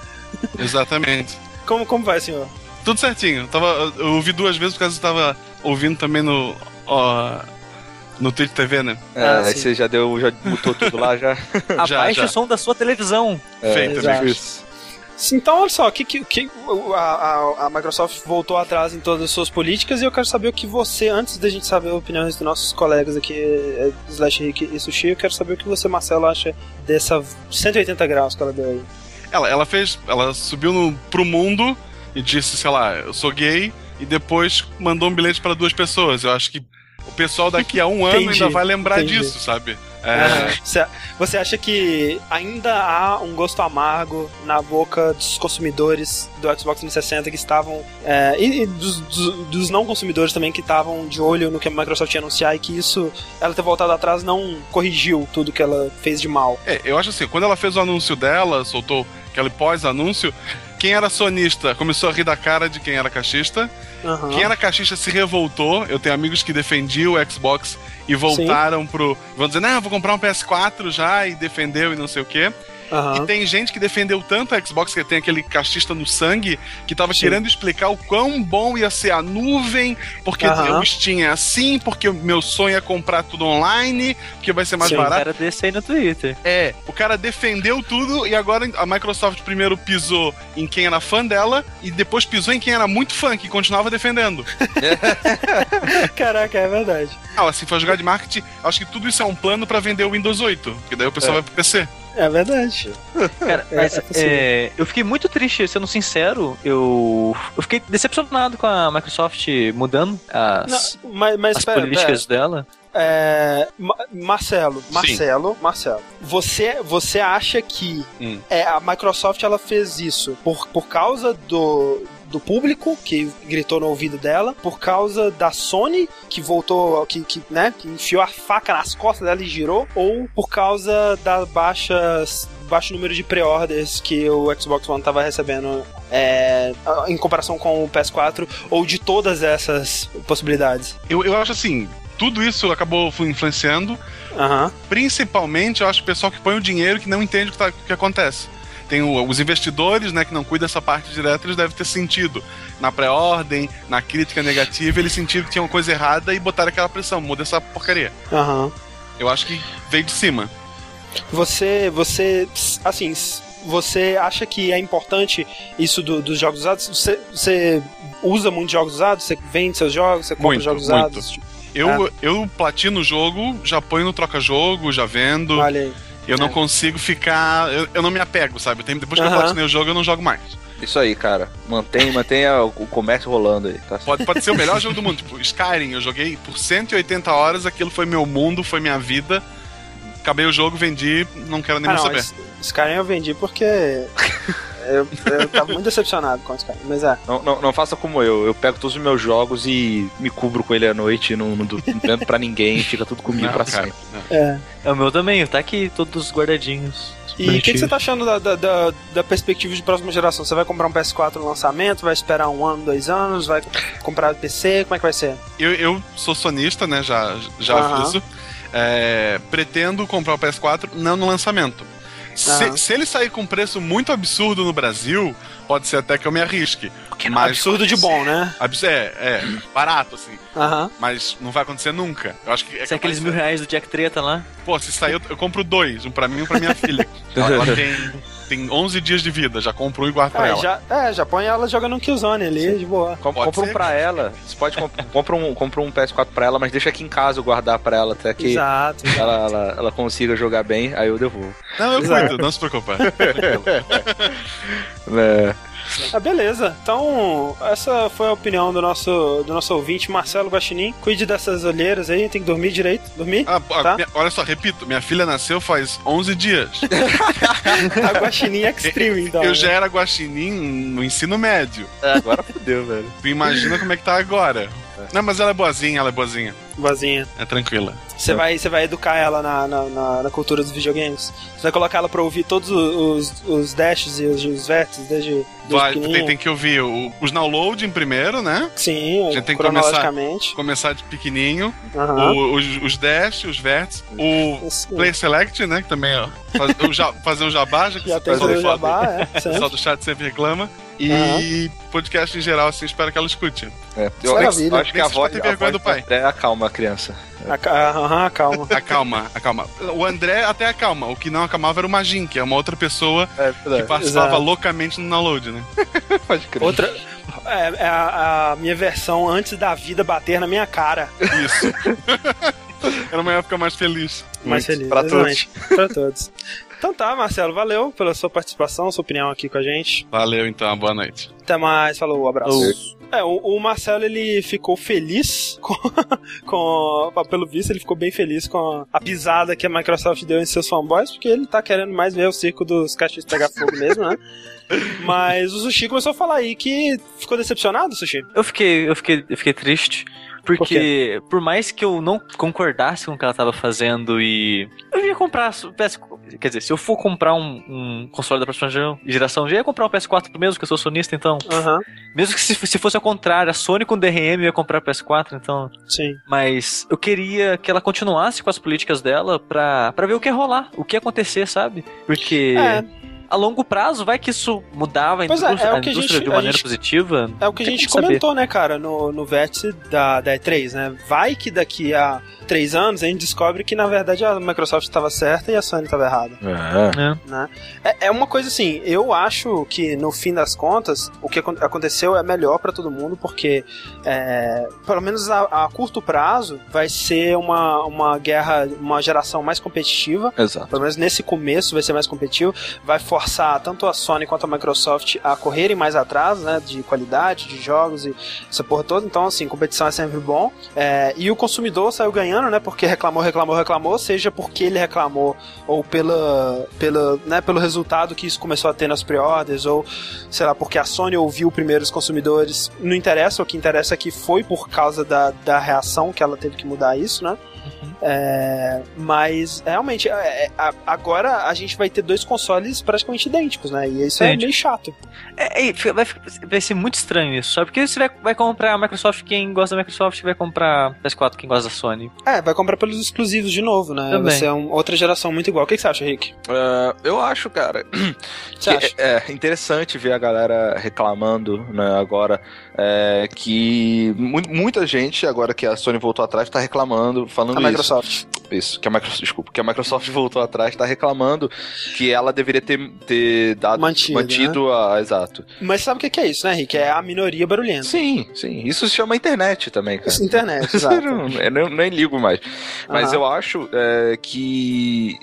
Speaker 4: Exatamente.
Speaker 1: Como, como vai, senhor?
Speaker 4: Tudo certinho. Tava, eu ouvi duas vezes porque eu estava ouvindo também no. Ó, no Twitch TV, né?
Speaker 2: É, ah, aí sim. você já deu, já mutou tudo lá já.
Speaker 3: Abaixe o som da sua televisão.
Speaker 4: É, Feito, amigo. Isso.
Speaker 1: Então, olha só, que, que, que a, a, a, Microsoft voltou atrás em todas as suas políticas e eu quero saber o que você, antes da gente saber opiniões dos nossos colegas aqui, é, Slash Rick e Sushi, eu quero saber o que você, Marcelo, acha dessa 180 graus que ela deu aí.
Speaker 4: Ela, ela fez, ela subiu no, pro mundo e disse, sei lá, eu sou gay, e depois mandou um bilhete para duas pessoas. Eu acho que o pessoal daqui a um ano entendi, ainda vai lembrar entendi. disso, sabe?
Speaker 1: É. Você acha que ainda há um gosto amargo na boca dos consumidores do Xbox 360 que estavam. É, e dos, dos, dos, não consumidores também que estavam de olho no que a Microsoft ia anunciar e que isso, ela ter voltado atrás, não corrigiu tudo que ela fez de mal?
Speaker 4: É, eu acho assim, quando ela fez o anúncio dela, soltou aquele pós-anúncio, quem era sonista começou a rir da cara de quem era cachista. Uhum. Quem era cachista se revoltou. Eu tenho amigos que defendiam o Xbox e voltaram Sim. pro. Vão dizer, não, vou comprar um PS4 já, e defendeu e não sei o quê. Uhum. E tem gente que defendeu tanto a Xbox, que tem aquele cachista no sangue, que tava Sim. querendo explicar o quão bom ia ser a nuvem, porque uhum. o Steam é assim, porque o meu sonho é comprar tudo online, porque vai ser mais Sim, barato. O
Speaker 3: cara desse aí no Twitter.
Speaker 4: É, o cara defendeu tudo e agora a Microsoft primeiro pisou em quem era fã dela e depois pisou em quem era muito fã, que continuava defendendo.
Speaker 1: Caraca, é verdade.
Speaker 4: Ah, assim, foi jogar de marketing, acho que tudo isso é um plano para vender o Windows 8, porque daí o pessoal é. vai pro PC.
Speaker 1: É verdade.
Speaker 3: Cara, é, mas, é é, eu fiquei muito triste, sendo sincero. Eu, eu fiquei decepcionado com a Microsoft mudando as, Não, mas, mas, as pera, políticas pera. dela.
Speaker 1: É, Marcelo, Marcelo, Sim. Marcelo, você, você acha que hum. é, a Microsoft ela fez isso por, por causa do, do público que gritou no ouvido dela, por causa da Sony que voltou, que, que, né, que enfiou a faca nas costas dela e girou, ou por causa das baixas baixo número de pre-orders que o Xbox One estava recebendo é, em comparação com o PS4 ou de todas essas possibilidades?
Speaker 4: Eu, eu acho assim, tudo isso acabou influenciando.
Speaker 1: Uhum.
Speaker 4: Principalmente, eu acho o pessoal que põe o dinheiro que não entende o que, tá, o que acontece tem o, os investidores, né, que não cuidam dessa parte direta, eles devem ter sentido na pré-ordem, na crítica negativa, eles sentiram que tinha uma coisa errada e botaram aquela pressão, muda essa porcaria.
Speaker 1: Aham. Uhum.
Speaker 4: Eu acho que veio de cima.
Speaker 1: Você, você, assim, você acha que é importante isso do, dos jogos usados? Você, você usa muitos jogos usados? Você vende seus jogos? Você compra muito, jogos muito. usados?
Speaker 4: Eu, é. eu platino o jogo, já ponho no troca-jogo, já vendo.
Speaker 1: Olha aí.
Speaker 4: Eu é. não consigo ficar. Eu, eu, não me apego, sabe? Depois que uh -huh. eu platinei o jogo, eu não jogo mais.
Speaker 2: Isso aí, cara. Mantém, mantenha o comércio rolando aí.
Speaker 4: Tá pode, pode ser o melhor jogo do mundo. Tipo, Skyrim, eu joguei por 180 horas, aquilo foi meu mundo, foi minha vida. Acabei o jogo, vendi, não quero nem ah, mais não, saber.
Speaker 1: Skyrim eu vendi porque. eu, eu tava muito decepcionado com o Skyrim, mas é.
Speaker 2: Não, não, não, faça como eu. Eu pego todos os meus jogos e me cubro com ele à noite, não, não, não vendo pra ninguém, fica tudo comigo não, pra cara, sempre.
Speaker 3: É. é o meu também, tá aqui todos guardadinhos.
Speaker 1: E o que, que, você tá achando da, da, da, da, perspectiva de próxima geração? Você vai comprar um PS4 no lançamento? Vai esperar um ano, dois anos? Vai comprar PC? Como é que vai ser?
Speaker 4: Eu, eu sou sonista, né? Já, já uhum. aviso. É, pretendo comprar o PS4 não no lançamento. Se, se, ele sair com um preço muito absurdo no Brasil, pode ser até que eu me arrisque.
Speaker 1: Porque mas, absurdo de bom, né?
Speaker 4: É, é, barato, assim. Uhum. Mas não vai acontecer nunca. Eu acho que.
Speaker 3: É se aqueles mil reais do Jack Treta lá.
Speaker 4: Pô, se sair, eu, eu compro dois. Um pra mim e um pra minha filha. Ela tem tem 11 dias de vida, já compra um e guarda pra
Speaker 1: é,
Speaker 4: ela.
Speaker 1: Já, é, já põe ela jogando um Killzone ali, Sim. de boa.
Speaker 2: Com, compra um pra ela, você pode comp compra, um, compra um PS4 pra ela, mas deixa aqui em casa eu guardar pra ela até que
Speaker 1: Exato.
Speaker 2: Ela, ela, ela consiga jogar bem, aí eu devolvo.
Speaker 4: Não, eu Exato. cuido, não se preocupe.
Speaker 1: é. Ah, beleza. Então, essa foi a opinião do nosso, do nosso ouvinte, Marcelo Guaxinim. Cuide dessas olheiras aí, tem que dormir direito. Dormir? Ah,
Speaker 4: tá? minha, olha só, repito, minha filha nasceu faz 11 dias.
Speaker 1: a Guaxinim Extreme, então.
Speaker 4: Eu né? já era Guaxinim no ensino médio.
Speaker 2: É, agora fodeu, velho.
Speaker 4: Tu imagina como é que tá agora. Não, mas ela é boazinha, ela é boazinha.
Speaker 1: Boazinha.
Speaker 4: É tranquila.
Speaker 1: Você vai, você vai educar ela na, na, na, na, cultura dos videogames? Você vai colocar ela pra ouvir todos os, os dashes e os, os vértices desde,
Speaker 4: vai, tem, tem, que ouvir o, os downloading primeiro, né?
Speaker 1: Sim, a gente tem que começar,
Speaker 4: começar de pequenininho. Uhum. O, os, os dash, os vértices. O Sim. Play Select, né? Que também, ó. Faz, o, fazer um jabá, já que
Speaker 1: já tem o jabá, é. O
Speaker 4: pessoal do chat sempre reclama. E uhum. podcast em geral, assim, espero que ela escute.
Speaker 2: É, eu, eu acho que a voz, a voz do pai. É acalma a criança.
Speaker 1: Aham, acalma.
Speaker 4: Acalma, acalma. O André até acalma. O que não acalmava era o Magin, que é uma outra pessoa é, que participava Exato. loucamente no download, né?
Speaker 1: Pode crer. Outra. É, é a, a, minha versão antes da vida bater na minha cara.
Speaker 4: Isso. era uma época mais feliz.
Speaker 1: Mais Muito. feliz. Pra todos. pra todos. Então tá, Marcelo, valeu pela sua participação, sua opinião aqui com a gente.
Speaker 4: Valeu então, boa noite.
Speaker 1: Até mais, falou, um abraço. É, o, o, Marcelo ele ficou feliz com, com. Pelo visto, ele ficou bem feliz com a pisada que a Microsoft deu em seus fanboys, porque ele tá querendo mais ver o circo dos cachorros pegar fogo mesmo, né? Mas o Sushi começou a falar aí que ficou decepcionado, Sushi.
Speaker 3: Eu fiquei, eu fiquei, eu fiquei triste. Porque, por, por, mais que eu não concordasse com o que ela tava fazendo e. Eu ia comprar. PS... Quer dizer, se eu for comprar um, um console da próxima geração, eu já ia comprar um PS4 mesmo, porque eu sou sonista, então.
Speaker 1: Uhum.
Speaker 3: Mesmo que se, se fosse ao contrário, a Sony com DRM ia comprar PS4, então.
Speaker 1: Sim.
Speaker 3: Mas eu queria que ela continuasse com as políticas dela pra, pra ver o que ia rolar, o que ia acontecer, sabe? Porque. É a longo prazo, vai que isso mudava a indústria, é, é a indústria gente, de maneira gente, positiva.
Speaker 1: É o que a gente comentou, saber. né, cara, no, no vértice da, da E3, né? Vai que daqui a três anos a gente descobre que na verdade a Microsoft estava certa e a Sony estava errada.
Speaker 2: É.
Speaker 1: Né? É, é uma coisa assim, eu acho que no fim das contas o que aconteceu é melhor para todo mundo porque é, pelo menos a, a, curto prazo vai ser uma, uma guerra, uma geração mais competitiva.
Speaker 2: Exato.
Speaker 1: Pelo menos nesse começo vai ser mais competitivo, vai forçar tanto a Sony quanto a Microsoft a correrem mais atrás, né, de qualidade, de jogos e essa porra toda. Então assim, competição é sempre bom. É, e o consumidor saiu ganhando ganhando, né? Porque reclamou, reclamou, reclamou, seja porque ele reclamou ou pela, pela, né, pelo resultado que isso começou a ter nas pre-orders, ou sei lá, porque a Sony ouviu primeiro os consumidores. Não interessa, o que interessa é que foi por causa da, da reação que ela teve que mudar isso, né? Uhum. É, mas realmente, é, é, agora a gente vai ter dois consoles praticamente idênticos, né? E isso é meio chato.
Speaker 3: É, vai, vai, ser muito estranho isso, sabe? Porque você vai, vai comprar a Microsoft quem gosta da Microsoft vai comprar PS4 quem gosta da Sony.
Speaker 1: É, vai comprar pelos exclusivos de novo, né? Também. Vai ser uma outra geração muito igual. O que, que você acha, Rick?
Speaker 2: Uh, eu acho, cara. Você acha? É, é, interessante ver a galera reclamando, né, agora é, que muita gente, agora que a Sony voltou atrás, tá reclamando, falando a
Speaker 1: isso. Microsoft.
Speaker 2: Isso, que a Microsoft, desculpa, que a Microsoft voltou atrás, tá reclamando que ela deveria ter, ter dado, mantido, mantido né? a. Exato.
Speaker 1: Mas sabe o que é isso, né, Rick? É a minoria barulhenta.
Speaker 2: Sim, sim. Isso se chama internet também, cara. Isso,
Speaker 1: internet, exato. não,
Speaker 2: eu nem ligo mais. Mas uhum. eu acho é, que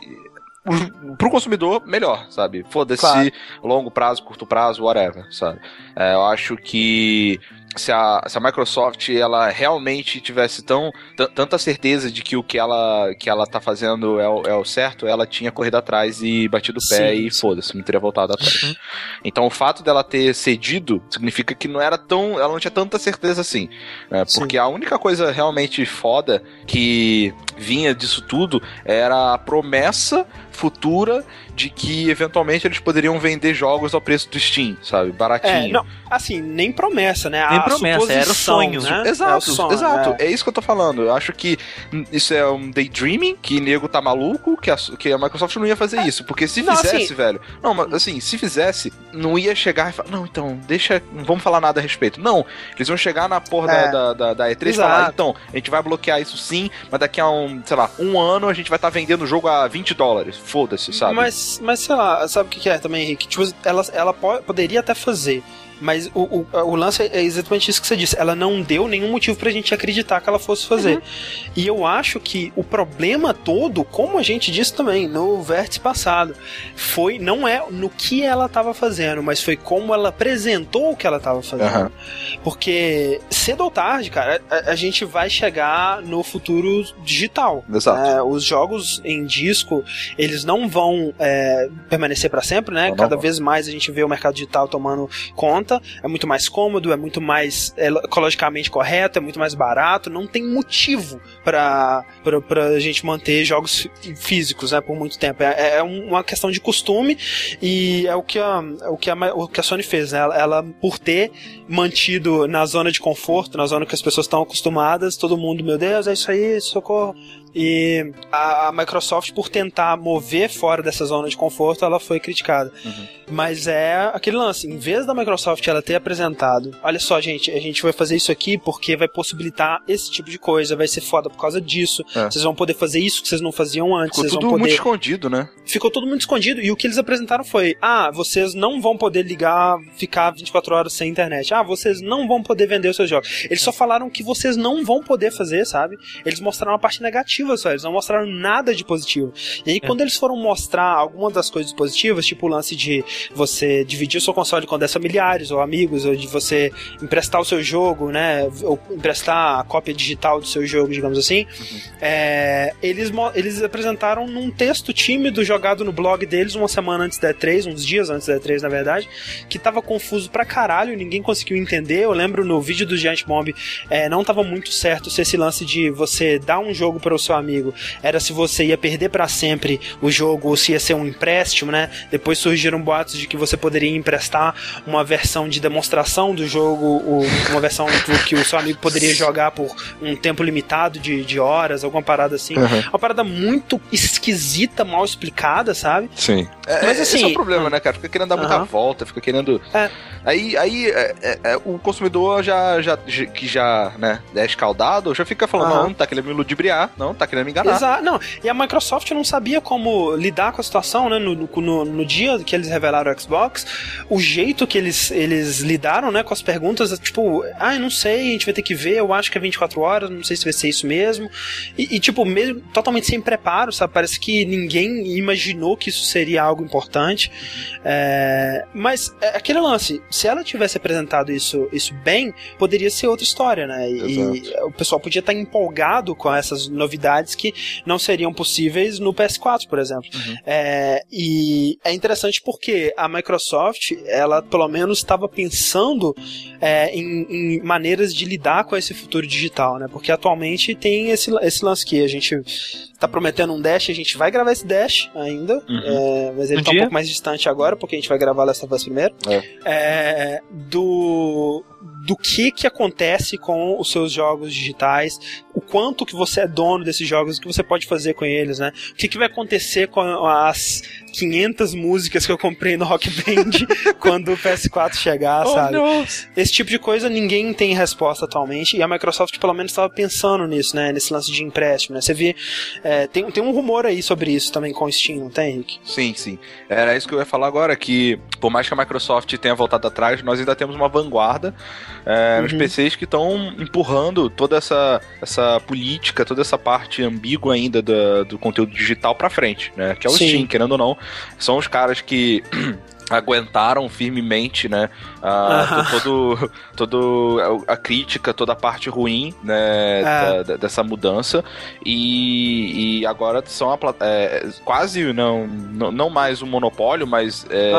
Speaker 2: pro consumidor, melhor, sabe? Foda-se claro. longo prazo, curto prazo, whatever, sabe? É, eu acho que se a, se a Microsoft ela realmente tivesse tão tanta certeza de que o que ela que ela tá fazendo é o, é o certo, ela tinha corrido atrás e batido o pé sim, e foda-se, não teria voltado atrás. Uhum. Então o fato dela ter cedido significa que não era tão, ela não tinha tanta certeza assim, né? porque a única coisa realmente foda que vinha disso tudo era a promessa futura de que eventualmente eles poderiam vender jogos ao preço do Steam, sabe? Baratinho.
Speaker 1: É, não, assim, nem promessa, né?
Speaker 3: Nem a promessa, era o sonho, né?
Speaker 2: Exato, é sonho, exato. É. é. isso que eu tô falando. Eu acho que isso é um daydreaming, que nego tá maluco, que a, que a Microsoft não ia fazer é. isso. Porque se não, fizesse, assim, velho. Não, mas assim, se fizesse, não ia chegar e falar, não, então, deixa. Não vamos falar nada a respeito. Não, eles vão chegar na porra é. da, da, da, E3 e falar, então, a gente vai bloquear isso sim, mas daqui a um, sei lá, um ano a gente vai estar tá vendendo o jogo a 20 dólares. Foda-se, sabe?
Speaker 1: Mas, mas sei lá, sabe o que é também, Henrique? Tipo, ela, ela pode, poderia até fazer. Mas o, o, o, lance é exatamente isso que você disse. Ela não deu nenhum motivo pra gente acreditar que ela fosse fazer. Uhum. E eu acho que o problema todo, como a gente disse também no vértice passado, foi não é no que ela estava fazendo, mas foi como ela apresentou o que ela estava fazendo. Uhum. Porque cedo ou tarde, cara, a, a, gente vai chegar no futuro digital.
Speaker 2: Exato.
Speaker 1: É, os jogos em disco, eles não vão é, permanecer para sempre, né? Cada vez mais a gente vê o mercado digital tomando conta é muito mais cômodo, é muito mais é, ecologicamente correto, é muito mais barato, não tem motivo para a gente manter jogos físicos né, por muito tempo. É, é, uma questão de costume e é o que a, o que a, o que a Sony fez. Né? Ela, ela, por ter mantido na zona de conforto, na zona que as pessoas estão acostumadas, todo mundo, meu Deus, é isso aí, socorro. E a, a, Microsoft, por tentar mover fora dessa zona de conforto, ela foi criticada. Uhum. Mas é aquele lance, em vez da Microsoft ela ter apresentado, olha só, gente, a gente vai fazer isso aqui porque vai possibilitar esse tipo de coisa, vai ser foda por causa disso. É. Vocês vão poder fazer isso que vocês não faziam antes.
Speaker 2: Ficou tudo
Speaker 1: poder...
Speaker 2: muito escondido, né?
Speaker 1: Ficou tudo muito escondido. E o que eles apresentaram foi: ah, vocês não vão poder ligar, ficar 24 horas sem internet. Ah, vocês não vão poder vender os seus jogos. Eles só falaram que vocês não vão poder fazer, sabe? Eles mostraram a parte negativa negativas só, eles não mostraram nada de positivo. E aí, é. quando eles foram mostrar algumas das coisas positivas, tipo o lance de você dividir o seu console com 10 familiares ou amigos, ou de você emprestar o seu jogo, né? Ou emprestar a cópia digital do seu jogo, digamos assim, uhum. é, eles, eles apresentaram num texto tímido jogado no blog deles uma semana antes da E3, uns dias antes da E3, na verdade, que tava confuso pra caralho, ninguém conseguiu entender. Eu lembro no vídeo do Giant Bomb, é, não tava muito certo se esse lance de você dar um jogo para o seu seu amigo era se você ia perder para sempre o jogo ou se ia ser um empréstimo, né? Depois surgiram boatos de que você poderia emprestar uma versão de demonstração do jogo, uma versão que o seu amigo poderia jogar por um tempo limitado de, de horas, alguma parada assim. Uhum. Uma parada muito esquisita, mal explicada, sabe?
Speaker 2: Sim. É, Mas assim. Esse é o problema, né, cara? Fica querendo dar muita volta, fica querendo. É. Aí, aí é, é, é, o consumidor já, já, que já né, é escaldado, já fica falando, não, tá querendo me ludibriar, não, tá querendo me enganar.
Speaker 1: Exato, não. E a Microsoft não sabia como lidar com a situação, né? No, no, no, dia que eles revelaram o Xbox, o jeito que eles, eles lidaram, né, com as perguntas, tipo, ah, eu não sei, a gente vai ter que ver, eu acho que é 24 horas, não sei se vai ser isso mesmo. E, e tipo, mesmo totalmente sem preparo, sabe? Parece que ninguém imaginou que isso seria algo importante. É, mas é aquele lance, se ela tivesse apresentado isso, isso bem, poderia ser outra história, né? E, e o pessoal podia estar empolgado com essas novidades que não seriam possíveis no PS4, por exemplo. Uhum. É, e é interessante porque a Microsoft, ela pelo menos estava pensando é, em, em, maneiras de lidar com esse futuro digital, né? Porque atualmente tem esse, esse lance que a gente tá prometendo um dash, a gente vai gravar esse dash ainda, uhum. é, mas ele um tá dia? um pouco mais distante agora, porque a gente vai gravar Last of Us primeiro. É. É, do do que que acontece com os seus jogos digitais, o quanto que você é dono desses jogos, o que você pode fazer com eles, né? O que que vai acontecer com as 500 músicas que eu comprei no Rock Band quando o PS4 chegar, oh, sabe? Nossa. Esse tipo de coisa ninguém tem resposta atualmente e a Microsoft pelo menos estava pensando nisso, né? Nesse lance de empréstimo, né? Você vê, é, tem, tem um rumor aí sobre isso também com o Steam, não tem, Henrique?
Speaker 2: Sim, sim. Era isso que eu ia falar agora, que por mais que a Microsoft tenha voltado atrás, nós ainda temos uma vanguarda é, uhum. nos PCs que estão empurrando toda essa, essa política, toda essa parte ambígua ainda do, do conteúdo digital para frente, né? Que é o Sim. Steam, querendo ou não. São os caras que aguentaram firmemente, né, a, todo, todo a crítica, toda a parte ruim, né, é. da, dessa mudança e, e agora são a, é, quase não, não, mais um monopólio, mas é,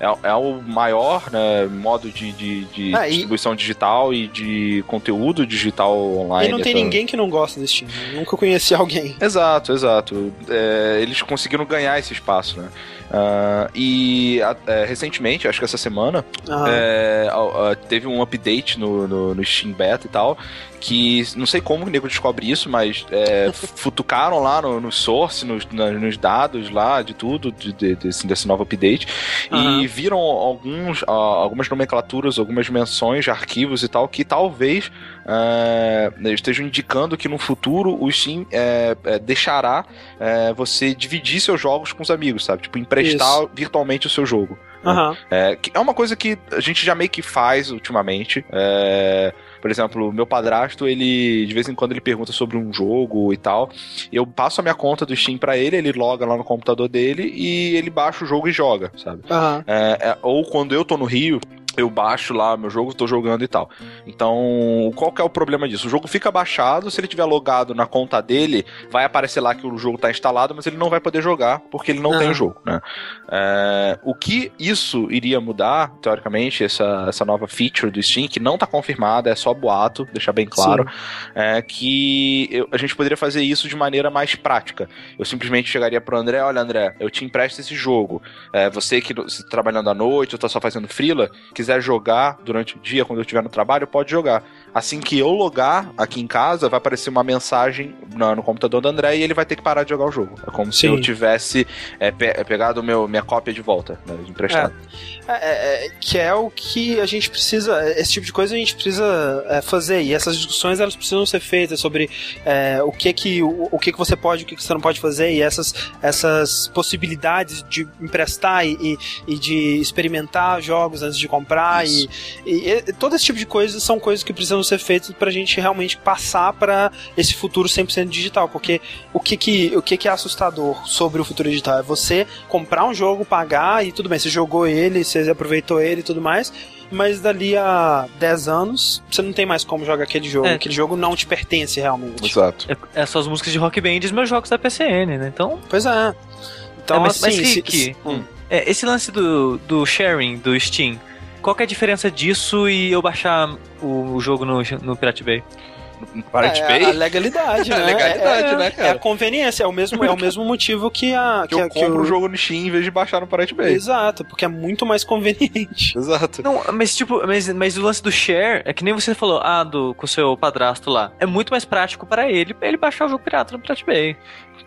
Speaker 2: é, é, o maior né, modo de, de, de é, distribuição e... digital e de conteúdo digital online.
Speaker 1: E não tem ninguém que não gosta desse time. Nunca conheci alguém.
Speaker 2: Exato, exato. É, eles conseguiram ganhar esse espaço, né? Uh, e é, recentemente, acho que essa semana, é, teve um update no, no, no Steam Beta e tal, que não sei como o nego descobre isso, mas é, futucaram lá no, no source, nos, nos, dados lá de tudo, de, de, desse, desse novo update, e viram alguns, algumas nomenclaturas, algumas menções de arquivos e tal, que talvez é, estejam indicando que no futuro o Steam é, é deixará você dividir seus jogos com os amigos, sabe? Tipo, emprestar isso. virtualmente o seu jogo.
Speaker 1: Uhum.
Speaker 2: É, é uma coisa que a gente já meio que faz ultimamente. É, por exemplo, meu padrasto, ele de vez em quando ele pergunta sobre um jogo e tal. Eu passo a minha conta do Steam para ele, ele loga lá no computador dele e ele baixa o jogo e joga, sabe?
Speaker 1: Uhum.
Speaker 2: É, é, ou quando eu tô no Rio, eu baixo lá meu jogo, tô jogando e tal. Então, qual que é o problema disso? O jogo fica baixado, se ele tiver logado na conta dele, vai aparecer lá que o jogo tá instalado, mas ele não vai poder jogar porque ele não tem o jogo, né? É, o que isso iria mudar, teoricamente, essa, essa nova feature do Steam, que não tá confirmada, é só boato, deixar bem claro, Sim. é que eu, a gente poderia fazer isso de maneira mais prática. Eu simplesmente chegaria pro André, olha André, eu te empresto esse jogo. É, você que tá trabalhando à noite, ou tá só fazendo freela, que quiser jogar durante o dia, quando eu estiver no trabalho, pode jogar. Assim que eu logar aqui em casa, vai aparecer uma mensagem no, no computador do André e ele vai ter que parar de jogar o jogo. É como Sim. se eu tivesse é, pe é, pegado meu, minha cópia de volta, né, de emprestado.
Speaker 1: É. É, é, que é o que a gente precisa, esse tipo de coisa a gente precisa é, fazer. E essas discussões elas precisam ser feitas sobre o que que o, o, que que você pode, o que, que você não pode fazer e essas, essas possibilidades de emprestar e, e, de experimentar jogos antes de comprar e, e, e, todo esse tipo de coisas são coisas que precisam ser feitas pra gente realmente passar para esse futuro 100% digital, porque o que que, o que que é assustador sobre o futuro digital é você comprar um jogo, pagar e tudo bem, você jogou ele, você aproveitou ele e tudo mais, mas dali a 10 anos você não tem mais como jogar aquele jogo. É. Aquele jogo não te pertence realmente.
Speaker 2: Exato.
Speaker 3: É, é só as músicas de Rock Band e os meus jogos da PCN, né? Então.
Speaker 1: Pois é. Então, é, mas, assim, mas,
Speaker 3: Rick, se, hum. é, esse lance do, do sharing do Steam, qual é a diferença disso e eu baixar o, o jogo no, no Pirate Bay?
Speaker 2: Pirate
Speaker 1: é,
Speaker 2: Bay?
Speaker 1: A legalidade, né?
Speaker 2: a legalidade,
Speaker 1: é,
Speaker 2: né, cara?
Speaker 1: É a conveniência, é o mesmo, é o mesmo motivo que a.
Speaker 2: Que, que eu
Speaker 1: que
Speaker 2: compro o jogo no Steam em vez de baixar no Pirate Bay.
Speaker 1: Exato, porque é muito mais conveniente.
Speaker 2: Exato.
Speaker 3: Não, mas tipo, mas, mas o lance do share é que nem você falou, ah, do, com o seu padrasto lá. É muito mais prático para ele, ele baixar o jogo pirata no Pirate Bay.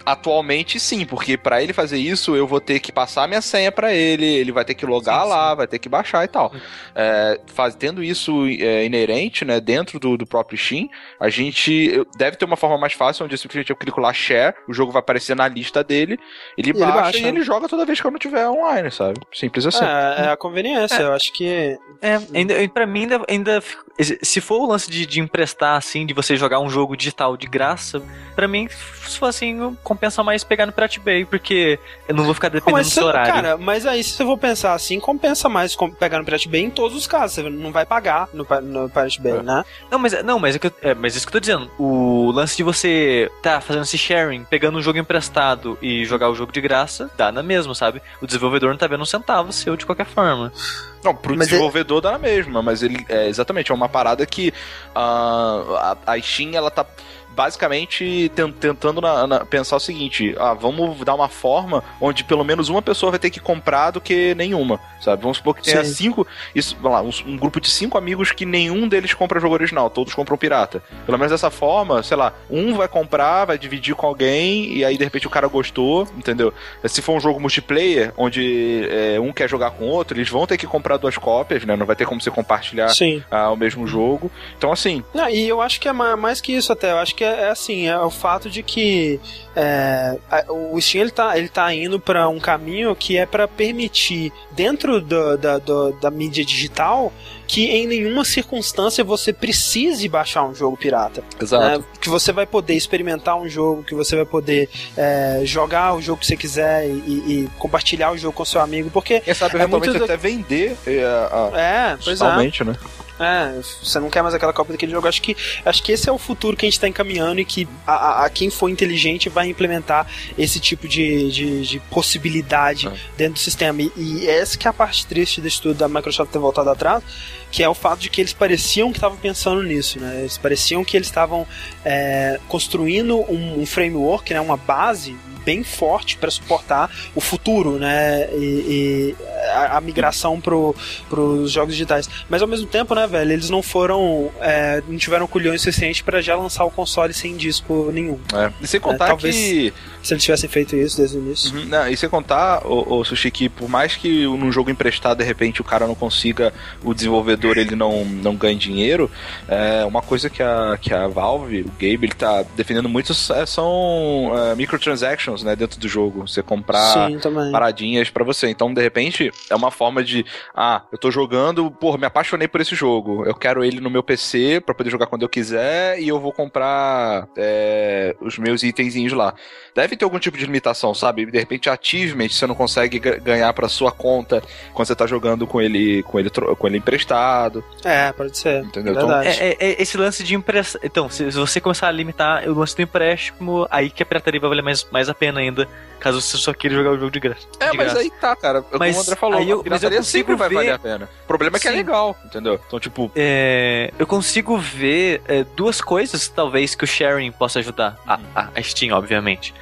Speaker 2: Atualmente sim, porque para ele fazer isso eu vou ter que passar minha senha para ele, ele vai ter que logar sim, lá, sim. vai ter que baixar e tal. É, faz, tendo isso é, inerente, né, dentro do, do próprio Steam, a gente deve ter uma forma mais fácil, onde simplesmente eu clico lá share, o jogo vai aparecer na lista dele, ele, baixa, ele baixa, e ele joga toda vez que eu não tiver online, sabe? Simples assim.
Speaker 1: É, é a conveniência, é. eu acho que.
Speaker 3: É, ainda, pra mim ainda, ainda. Se for o lance de, de emprestar, assim, de você jogar um jogo digital de graça, para mim, se for assim, compensa mais pegar no Pirate Bay, porque eu não vou ficar dependendo mas, do seu horário. Cara,
Speaker 1: mas aí se você for pensar assim, compensa mais pegar no Pirate Bay em todos os casos. Você não vai pagar no, no Pirate Bay, é. né?
Speaker 3: Não, mas, não mas, é que é, mas isso que eu tô dizendo. O lance de você tá fazendo esse sharing, pegando um jogo emprestado e jogar o jogo de graça, dá na mesma, sabe? O desenvolvedor não tá vendo um centavo seu de qualquer forma.
Speaker 2: Não, pro mas desenvolvedor dá na mesma, mas ele é exatamente é uma parada que uh, a, a Steam ela tá basicamente tentando na, na, pensar o seguinte: ah, vamos dar uma forma onde pelo menos uma pessoa vai ter que comprar do que nenhuma, sabe? Vamos supor que tenha Sim. cinco, isso, vamos lá, um, um, grupo de cinco amigos que nenhum deles compra jogo original, todos compram pirata. Pelo menos dessa forma, sei lá, um vai comprar, vai dividir com alguém e aí de repente o cara gostou, entendeu? Se for um jogo multiplayer, onde é, um quer jogar com o outro, eles vão ter que comprar duas cópias, né? Não vai ter como você compartilhar ah, o mesmo jogo. Então, assim.
Speaker 1: Não, e eu acho que é mais que isso até. Eu acho que é, é assim, é o fato de que é, o Steam ele tá, ele tá indo para um caminho que é para permitir, dentro do, da, do, da mídia digital, que em nenhuma circunstância você precise baixar um jogo pirata.
Speaker 2: Exato. Né?
Speaker 1: Que você vai poder experimentar um jogo, que você vai poder é, jogar o jogo que você quiser e, e, compartilhar o jogo com seu amigo, porque.
Speaker 2: Quem sabe é muito até vender
Speaker 1: é, a, é, pois é.
Speaker 2: né?
Speaker 1: É, você não quer mais aquela cópia daquele jogo. Acho que, acho que esse é o futuro que a gente está encaminhando e que a, a, a, quem for inteligente vai implementar esse tipo de, de, de possibilidade é. dentro do sistema. E, e, essa que é a parte triste desse estudo da Microsoft ter voltado atrás, que é o fato de que eles pareciam que estavam pensando nisso, né? Eles pareciam que eles estavam é, construindo um, um framework, né, uma base bem forte para suportar o futuro, né? E, e a, a, migração pro, pros jogos digitais. Mas ao mesmo tempo, né, velho, eles não foram. É, não tiveram culhões suficientes para já lançar o console sem disco nenhum.
Speaker 2: É. E sem contar é, talvez, que.
Speaker 1: Se eles tivessem feito isso desde o início.
Speaker 2: Uhum, não, e sem contar, o, o Sushi, que por mais que num jogo emprestado, de repente, o cara não consiga, o desenvolvedor ele não, não ganhe dinheiro, é, uma coisa que a, que a Valve, o Gabe, ele tá defendendo muito é, são é, microtransactions, né, dentro do jogo. Você comprar Sim, paradinhas para você. Então, de repente, é uma forma de, ah, eu tô jogando, pô, me apaixonei por esse jogo. Eu quero ele no meu PC para poder jogar quando eu quiser e eu vou comprar é, os meus itenzinhos lá. Deve ter algum tipo de limitação, sabe? De repente, achievement você não consegue ganhar para sua conta quando você tá jogando com ele, com ele, com ele emprestado.
Speaker 1: É, pode ser.
Speaker 3: Entendeu? Então, é, é, é, esse lance de empresta. Então, se, se você começar a limitar o lance do empréstimo, aí que a pirataria vai valer mais, mais a pena ainda caso você só queira jogar o jogo de graça.
Speaker 2: É,
Speaker 3: de
Speaker 2: mas graça. aí tá, cara. Mas, como o André falou,
Speaker 3: eu, mas eu sempre vai ver... valer
Speaker 2: a pena. O problema é que é Sim. é legal, entendeu? Então, tipo.
Speaker 3: É, eu consigo ver é, duas coisas, talvez, que o sharing possa ajudar. Hum. A, a Steam, obviamente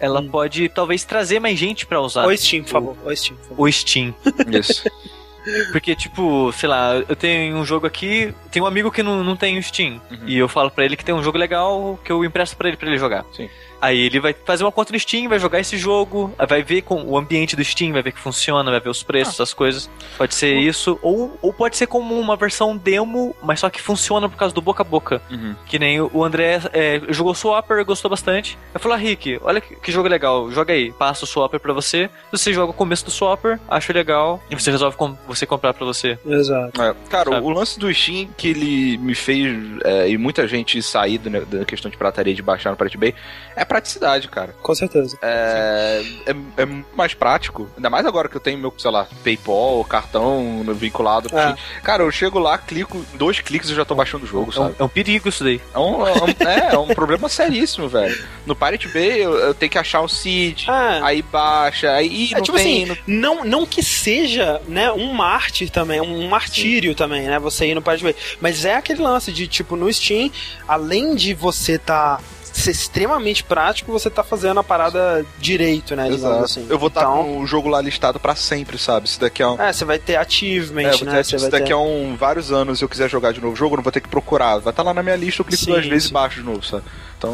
Speaker 3: ela hum. pode talvez trazer mais gente para usar.
Speaker 1: O Steam, por favor. O Steam. Por favor.
Speaker 3: O Steam.
Speaker 2: Isso.
Speaker 3: Porque, tipo, sei lá, eu tenho um jogo aqui, tem um amigo que não, não tem o Steam. Uhum. E eu falo para ele que tem um jogo legal que eu empresto para ele para ele jogar.
Speaker 2: Sim.
Speaker 3: Aí ele vai fazer uma conta no Steam, vai jogar esse jogo, vai ver com o ambiente do Steam, vai ver que funciona, vai ver os preços, ah. as coisas. Pode ser isso. Ou, ou pode ser como uma versão demo, mas só que funciona por causa do boca a boca. Uhum. Que nem o André é, jogou Swapper, gostou bastante. Eu falei, ah, Rick, olha que, que, jogo legal, joga aí, passa o Swapper pra você. Você joga o começo do Swapper, acha legal, e você resolve com, você comprar pra você.
Speaker 1: Exato.
Speaker 2: É, cara, Sabe? o lance do Steam que ele me fez, é, e muita gente sair né, da questão de prataria de baixar no Pirate Bay, é praticidade, cara.
Speaker 1: Com certeza.
Speaker 2: É, é, é, muito mais prático. Ainda mais agora que eu tenho meu, sei lá, PayPal, cartão vinculado. É. Cara, eu chego lá, clico, dois cliques e já tô baixando o jogo,
Speaker 3: é
Speaker 2: sabe?
Speaker 3: Um, é um perigo isso daí.
Speaker 2: É um, é, é, um problema seríssimo, velho. No Pirate Bay, eu, eu, tenho que achar o seed, ah. aí baixa, aí é, não tipo tem...
Speaker 1: Assim, não... não, não que seja, né, um mártir também, um martírio Sim. também, né, você ir no Pirate Bay. Mas é aquele lance de, tipo, no Steam, além de você tá ser extremamente prático, você tá fazendo a parada direito, né?
Speaker 2: Exato. Assim. Eu vou estar tá então, com o jogo lá listado para sempre, sabe? Se daqui a um...
Speaker 1: É, você vai ter achievement, é, né?
Speaker 2: Ter, se daqui ter... a um, vários anos eu quiser jogar de novo o jogo, eu não vou ter que procurar. Vai estar tá lá na minha lista, eu clico sim, duas vezes e baixo de novo, sabe? Então,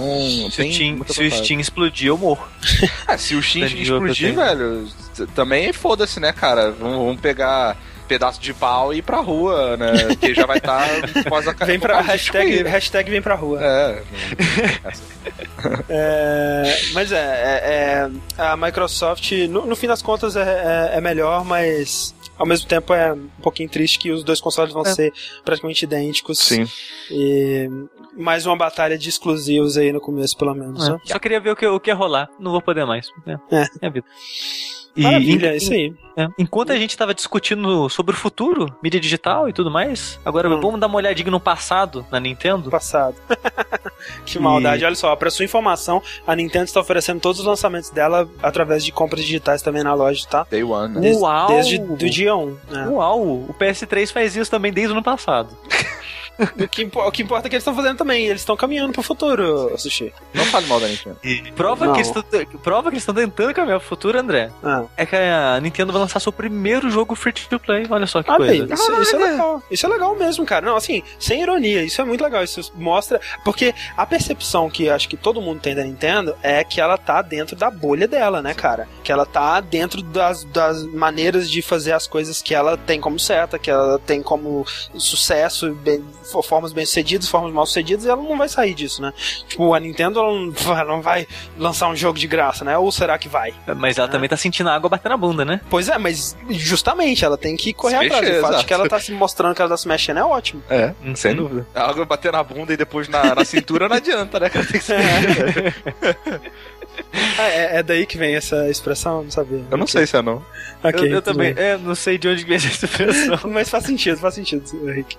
Speaker 3: se, o Steam, se o Steam explodir, eu morro.
Speaker 2: é, se o Steam explodir, velho, também foda-se, né, cara? Vamos, vamos pegar pedaço de pau e ir pra rua, né? Que já vai estar
Speaker 1: tá Vem pra hashtag, hashtag vem pra rua.
Speaker 2: É.
Speaker 1: é mas é, é, é, a Microsoft, no, no, fim das contas, é, é, é, melhor, mas ao mesmo tempo é um pouquinho triste que os dois consoles vão é. ser praticamente idênticos.
Speaker 2: Sim.
Speaker 1: E mais uma batalha de exclusivos aí no começo, pelo menos.
Speaker 3: Né? Só queria ver o que, o que ia rolar. Não vou poder mais. É, é a vida.
Speaker 1: E Maravilha, isso aí.
Speaker 3: É, enquanto a gente estava discutindo sobre o futuro, mídia digital e tudo mais, agora hum. vamos dar uma olhadinha no passado, na Nintendo?
Speaker 1: Passado. que maldade. E... Olha só, para sua informação, a Nintendo está oferecendo todos os lançamentos dela através de compras digitais também na loja, tá?
Speaker 2: Day One.
Speaker 1: Né? Desde, Uau! Desde do dia 1.
Speaker 3: Né? Uau! O PS3 faz isso também desde o ano passado.
Speaker 1: o, que, o que importa é que eles estão fazendo também. Eles estão caminhando pro futuro, Sushi.
Speaker 2: Não fale mal da Nintendo.
Speaker 3: prova, que eles prova que eles estão tentando caminhar pro futuro, André. Ah. É que a Nintendo vai lançar seu primeiro jogo free to play. Olha só que ah, coisa.
Speaker 1: Bem, isso, ah, isso é, é legal. Isso é legal mesmo, cara. Não, assim, sem ironia. Isso é muito legal. Isso mostra. Porque a percepção que acho que todo mundo tem da Nintendo é que ela tá dentro da bolha dela, né, cara? Que ela tá dentro das, das maneiras de fazer as coisas que ela tem como certa, que ela tem como sucesso, bem, formas bem sucedidas, formas mal sucedidas, e ela não vai sair disso, né? Tipo, a Nintendo ela não, vai, lançar um jogo de graça, né? Ou será que vai?
Speaker 3: Mas ela é. também tá sentindo a água bater na bunda, né?
Speaker 1: Pois é, mas justamente ela tem que correr se atrás. Mexer, o fato de que ela tá se mostrando que ela tá se mexendo é ótimo.
Speaker 2: É, hum, sem dúvida. A água bater na bunda e depois na, na cintura não adianta, né? Ela tem que se mexer.
Speaker 1: ah, é, é, daí que vem essa expressão? Não sabia.
Speaker 2: Eu não sei se é não.
Speaker 3: Okay, eu, eu também. É, não sei de onde vem essa expressão.
Speaker 1: Mas faz sentido, faz sentido, Rick.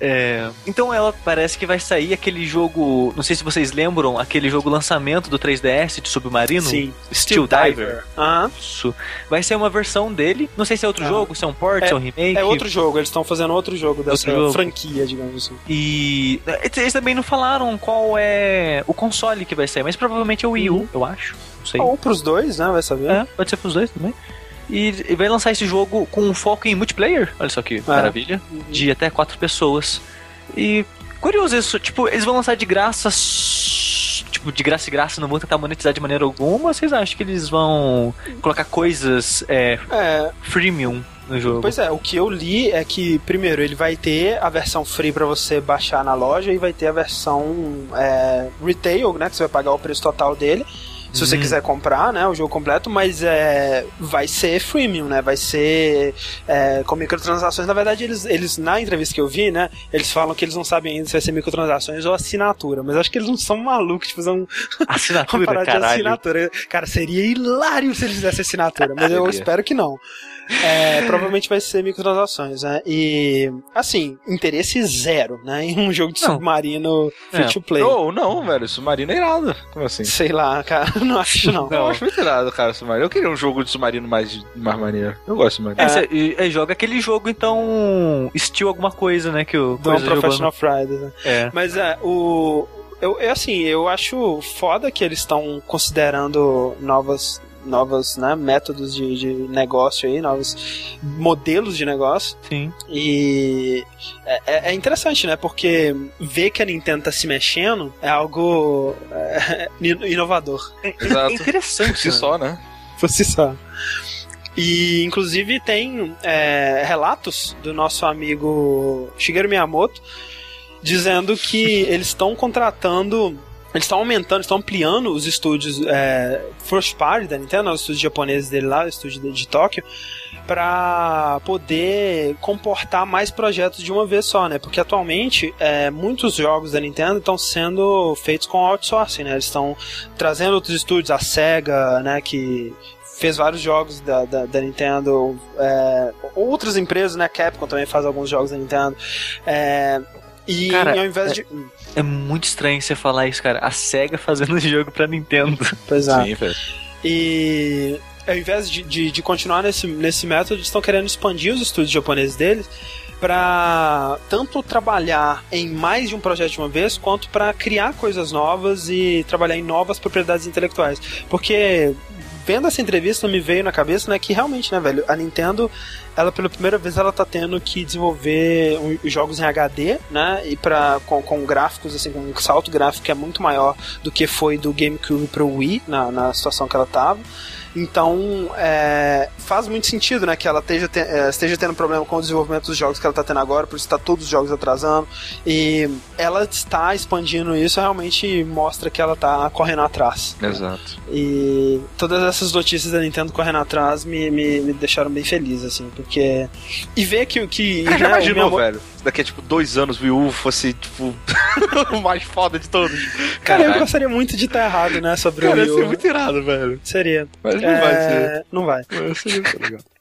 Speaker 3: É, então ela parece que vai sair aquele jogo. Não sei se vocês lembram, aquele jogo lançamento do 3DS de submarino.
Speaker 1: Sim. Steel, Steel Diver. Diver.
Speaker 3: Ah. Isso. Vai ser uma versão dele. Não sei se é outro ah. jogo, se é um port, é, se é um remake.
Speaker 1: É outro jogo, eles estão fazendo outro jogo dessa outro jogo. franquia, digamos assim.
Speaker 3: E eles também não falaram qual é o console que vai sair, mas provavelmente é o Wii U, uhum. eu acho. Não sei.
Speaker 1: Ou pros dois, né? Vai saber.
Speaker 3: É, pode ser pros dois também. E, e vai lançar esse jogo com foco em multiplayer. Olha só que é. maravilha. Uhum. De até quatro pessoas. E curioso isso, tipo, eles vão lançar de graça. Tipo, de graça e graça, não vão tentar monetizar de maneira alguma. Vocês acham que eles vão colocar coisas é, é. freemium no jogo.
Speaker 1: Pois é, o que eu li é que, primeiro, ele vai ter a versão free para você baixar na loja e vai ter a versão é, retail, né? Que você vai pagar o preço total dele se você uhum. quiser comprar, né, o jogo completo, mas é, vai ser freemium, né, vai ser é, com microtransações. Na verdade, eles, eles, na entrevista que eu vi, né, eles falam que eles não sabem ainda se vai ser microtransações ou assinatura, mas acho que eles não são malucos de fazer um,
Speaker 3: assinatura, uma parada de assinatura.
Speaker 1: Cara, seria hilário se eles fizessem assinatura, mas eu espero que não. É, provavelmente vai ser microtransações, né? E, assim, interesse zero, né? Em um jogo de não. submarino free é. to play.
Speaker 2: Ou não, velho, submarino é irado. Como assim?
Speaker 1: Sei lá, cara, não acho não.
Speaker 2: não. Eu acho muito irado, cara, submarino. Eu queria um jogo de submarino mais, mais maneiro. Eu gosto de submarino. É,
Speaker 3: é, joga aquele jogo, então, estilo alguma coisa, né? Que o
Speaker 1: Do Professional Friday, né? É. Mas é, o. Eu, é assim, eu acho foda que eles estão considerando novas novos né, métodos de, de negócio aí, novos modelos de negócio.
Speaker 3: Sim.
Speaker 1: E é, é, é interessante, né? Porque ver que a Nintendo tá se mexendo é algo é, inovador.
Speaker 2: Exato. É interessante. Por si né? só, né?
Speaker 1: Por si só. E inclusive tem é, relatos do nosso amigo Shigeru Miyamoto dizendo que eles estão contratando eles estão aumentando, estão ampliando os estúdios é, first party da Nintendo, os estúdios japoneses dele lá, o estúdio de, de Tóquio, para poder comportar mais projetos de uma vez só, né? Porque atualmente é, muitos jogos da Nintendo estão sendo feitos com outsourcing, né? Eles estão trazendo outros estúdios, a Sega, né? Que fez vários jogos da, da, da Nintendo, é, outras empresas, né? Capcom também faz alguns jogos da Nintendo. É, e
Speaker 3: Cara,
Speaker 1: ao invés
Speaker 3: é,
Speaker 1: de.
Speaker 3: É muito estranho você falar isso, cara. A SEGA fazendo jogo pra Nintendo.
Speaker 1: Pois é. Sim, velho. E ao invés de, de, de, continuar nesse, nesse método, eles estão querendo expandir os estúdios japoneses deles para tanto trabalhar em mais de um projeto de uma vez, quanto para criar coisas novas e trabalhar em novas propriedades intelectuais. Porque vendo essa entrevista me veio na cabeça, né, que realmente, né, velho, a Nintendo, ela pela primeira vez ela tá tendo que desenvolver jogos em HD, né, e para com, com, gráficos assim, com um salto gráfico que é muito maior do que foi do GameCube pro Wii na, na situação que ela tava. Então, é, faz muito sentido, né, que ela esteja, te, é, esteja tendo problema com o desenvolvimento dos jogos que ela está tendo agora, por isso está todos os jogos atrasando. E ela está expandindo isso, realmente mostra que ela está correndo atrás.
Speaker 2: Exato.
Speaker 1: E todas essas notícias da Nintendo correndo atrás me, me, me deixaram bem feliz, assim, porque. E ver que. que
Speaker 2: Cara, né, imaginou, meu... velho? Daqui a tipo dois anos o Wii U fosse, tipo, o mais foda de todos.
Speaker 1: Cara, Caraca. eu gostaria muito de estar errado, né, sobre Cara, o Wii U.
Speaker 2: Cara, muito irado, velho.
Speaker 1: Seria.
Speaker 2: Mas não é... vai ser.
Speaker 1: Não vai.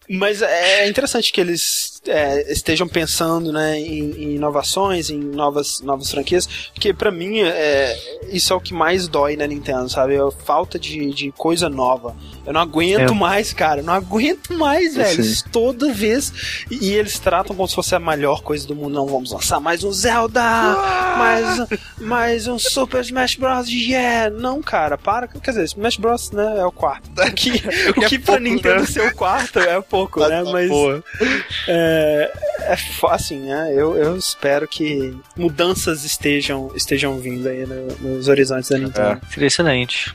Speaker 1: Mas é interessante que eles é, estejam pensando né, em, em, inovações, em novas, novas franquias, porque para mim é, isso é o que mais dói na Nintendo, sabe? A falta de, de coisa nova. Eu não aguento é. mais, cara. Eu não aguento mais, velho. Toda vez. E, e, eles tratam como se fosse a melhor coisa do mundo. Não, vamos lançar mais um Zelda! Ah! Mais, mais um Super Smash Bros. Yeah! Não, cara, para. Quer dizer, Smash Bros. Né, é o quarto. O que, o que, é pra pouco, Nintendo né? ser o quarto é pouco, né? Mas. É, é assim, né? Eu, eu espero que mudanças estejam, estejam vindo aí no, nos horizontes da Nintendo.
Speaker 3: É. Seria excelente.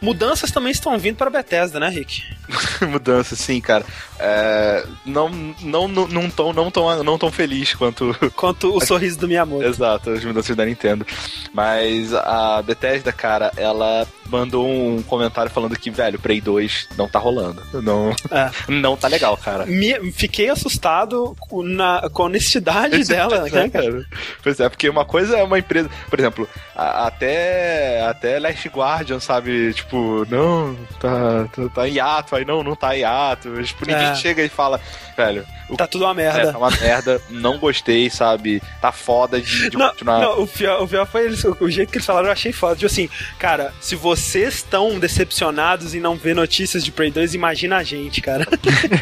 Speaker 1: Mudanças também estão vindo para Bethesda, né, Rick?
Speaker 2: Mudanças, sim, cara. É, não, não, não, não, tão, não, tão, não tão feliz quanto.
Speaker 1: Quanto o sorriso do Miyamoto.
Speaker 2: Exato, as mudanças da Nintendo. Mas a Bethesda, cara, ela mandou um comentário falando que, velho, Prey 2 não tá rolando. Não, é. não tá legal, cara.
Speaker 1: Me, fiquei assustado na, com a honestidade dela, né, cara?
Speaker 2: Pois é, porque uma coisa é uma empresa. Por exemplo, a, até, até Last Guardian, sabe? Tipo, não, tá, tá, tá em hiato, aí não, não tá em hiato. Tipo, ninguém é. chega e fala, velho,
Speaker 1: Tá tudo uma merda. É,
Speaker 2: tá uma merda, não gostei, sabe? Tá foda de, de
Speaker 1: não,
Speaker 2: continuar.
Speaker 1: Não, o pior, o pior foi eles, o jeito que eles falaram, eu achei foda. Tipo assim, cara, se vocês estão decepcionados e não vê notícias de Prey 2, imagina a gente, cara.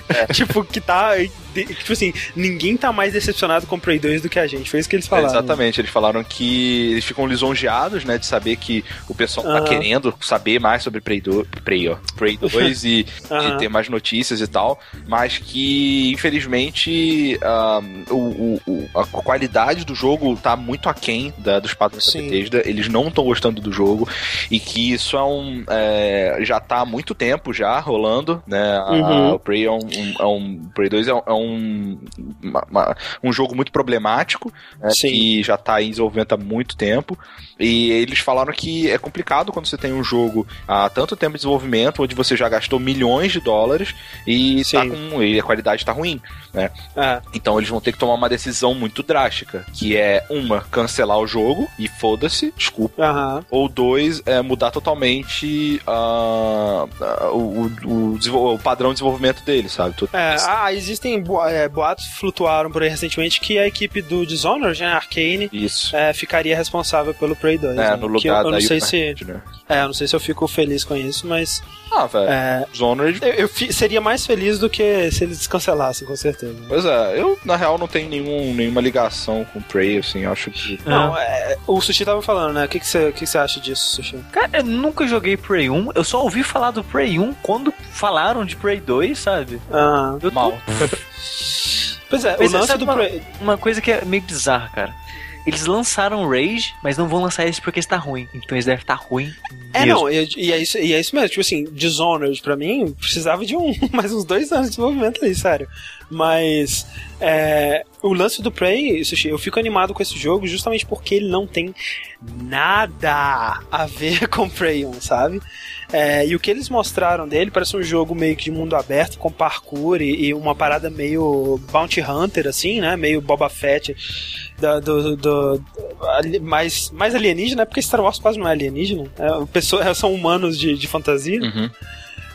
Speaker 1: É. tipo, que tá. Tipo assim, ninguém tá mais decepcionado com Prey 2 do que a gente. Foi isso que eles falaram. É,
Speaker 2: exatamente, eles falaram que eles ficam lisonjeados, né, de saber que o pessoal tá querendo saber mais sobre Prey 2, Prey, ó, Prey 2 e de ter mais notícias e tal, mas que infelizmente um, o, o, a qualidade do jogo tá muito aquém da, dos padrões da Bethesda. Eles não estão gostando do jogo e que isso é um é, já tá há muito tempo já rolando, né? Uhum. A, o Prey é um, um, é um Prey 2 é um, é um, uma, um jogo muito problemático, né, que já tá em desenvolvimento há muito tempo. E eles falaram que é complicado quando você tem um jogo há tanto tempo de desenvolvimento, onde você já gastou milhões de dólares e, tá com, e a qualidade tá ruim, né? É. Então eles vão ter que tomar uma decisão muito drástica, que é uma, cancelar o jogo e foda-se, desculpa. Uhum. Ou dois, é mudar totalmente uh, uh, o, o, o, o, padrão de desenvolvimento dele, sabe?
Speaker 1: Tudo é, ah, existem é, boatos flutuaram por aí recentemente que a equipe do Dishonored, né, Arcane,
Speaker 2: Isso.
Speaker 1: É, ficaria responsável pelo Prey 2. É,
Speaker 2: né? no lugar eu, eu
Speaker 1: não sei se, né? É, eu não sei se eu fico feliz com isso, mas.
Speaker 2: Ah, velho. É,
Speaker 1: Dishonored. Eu, eu fi, seria mais feliz do que se eles cancelassem, com certeza.
Speaker 2: Pois é, eu na real não tenho nenhum, nenhuma ligação com o Prey, assim, acho que.
Speaker 1: Não, é, o Sushi tava falando, né? O que, que, você, que, que você acha disso, Sushi?
Speaker 3: Cara, eu nunca joguei Prey 1, eu só ouvi falar do Prey 1 quando falaram de Prey 2, sabe?
Speaker 1: Ah,
Speaker 3: eu
Speaker 1: mal. pois é, Mas o lance do
Speaker 3: uma,
Speaker 1: Prey.
Speaker 3: Uma coisa que é meio bizarra, cara. Eles lançaram Rage, mas não vão lançar esse porque está ruim. Então eles devem estar ruim.
Speaker 1: É, não, e, e, é isso, e é isso mesmo. Tipo assim, Dishonored, pra mim, precisava de um mais uns dois anos de desenvolvimento ali, sério. Mas é, o lance do Prey, eu fico animado com esse jogo justamente porque ele não tem nada a ver com Prey 1, sabe? É, e o que eles mostraram dele parece um jogo meio que de mundo aberto, com parkour e, e uma parada meio Bounty Hunter, assim, né? Meio Boba Fett do, do, do, mais, mais alienígena, né? porque Star Wars quase não é alienígena. É, pessoas, são humanos de, de fantasia. Uhum.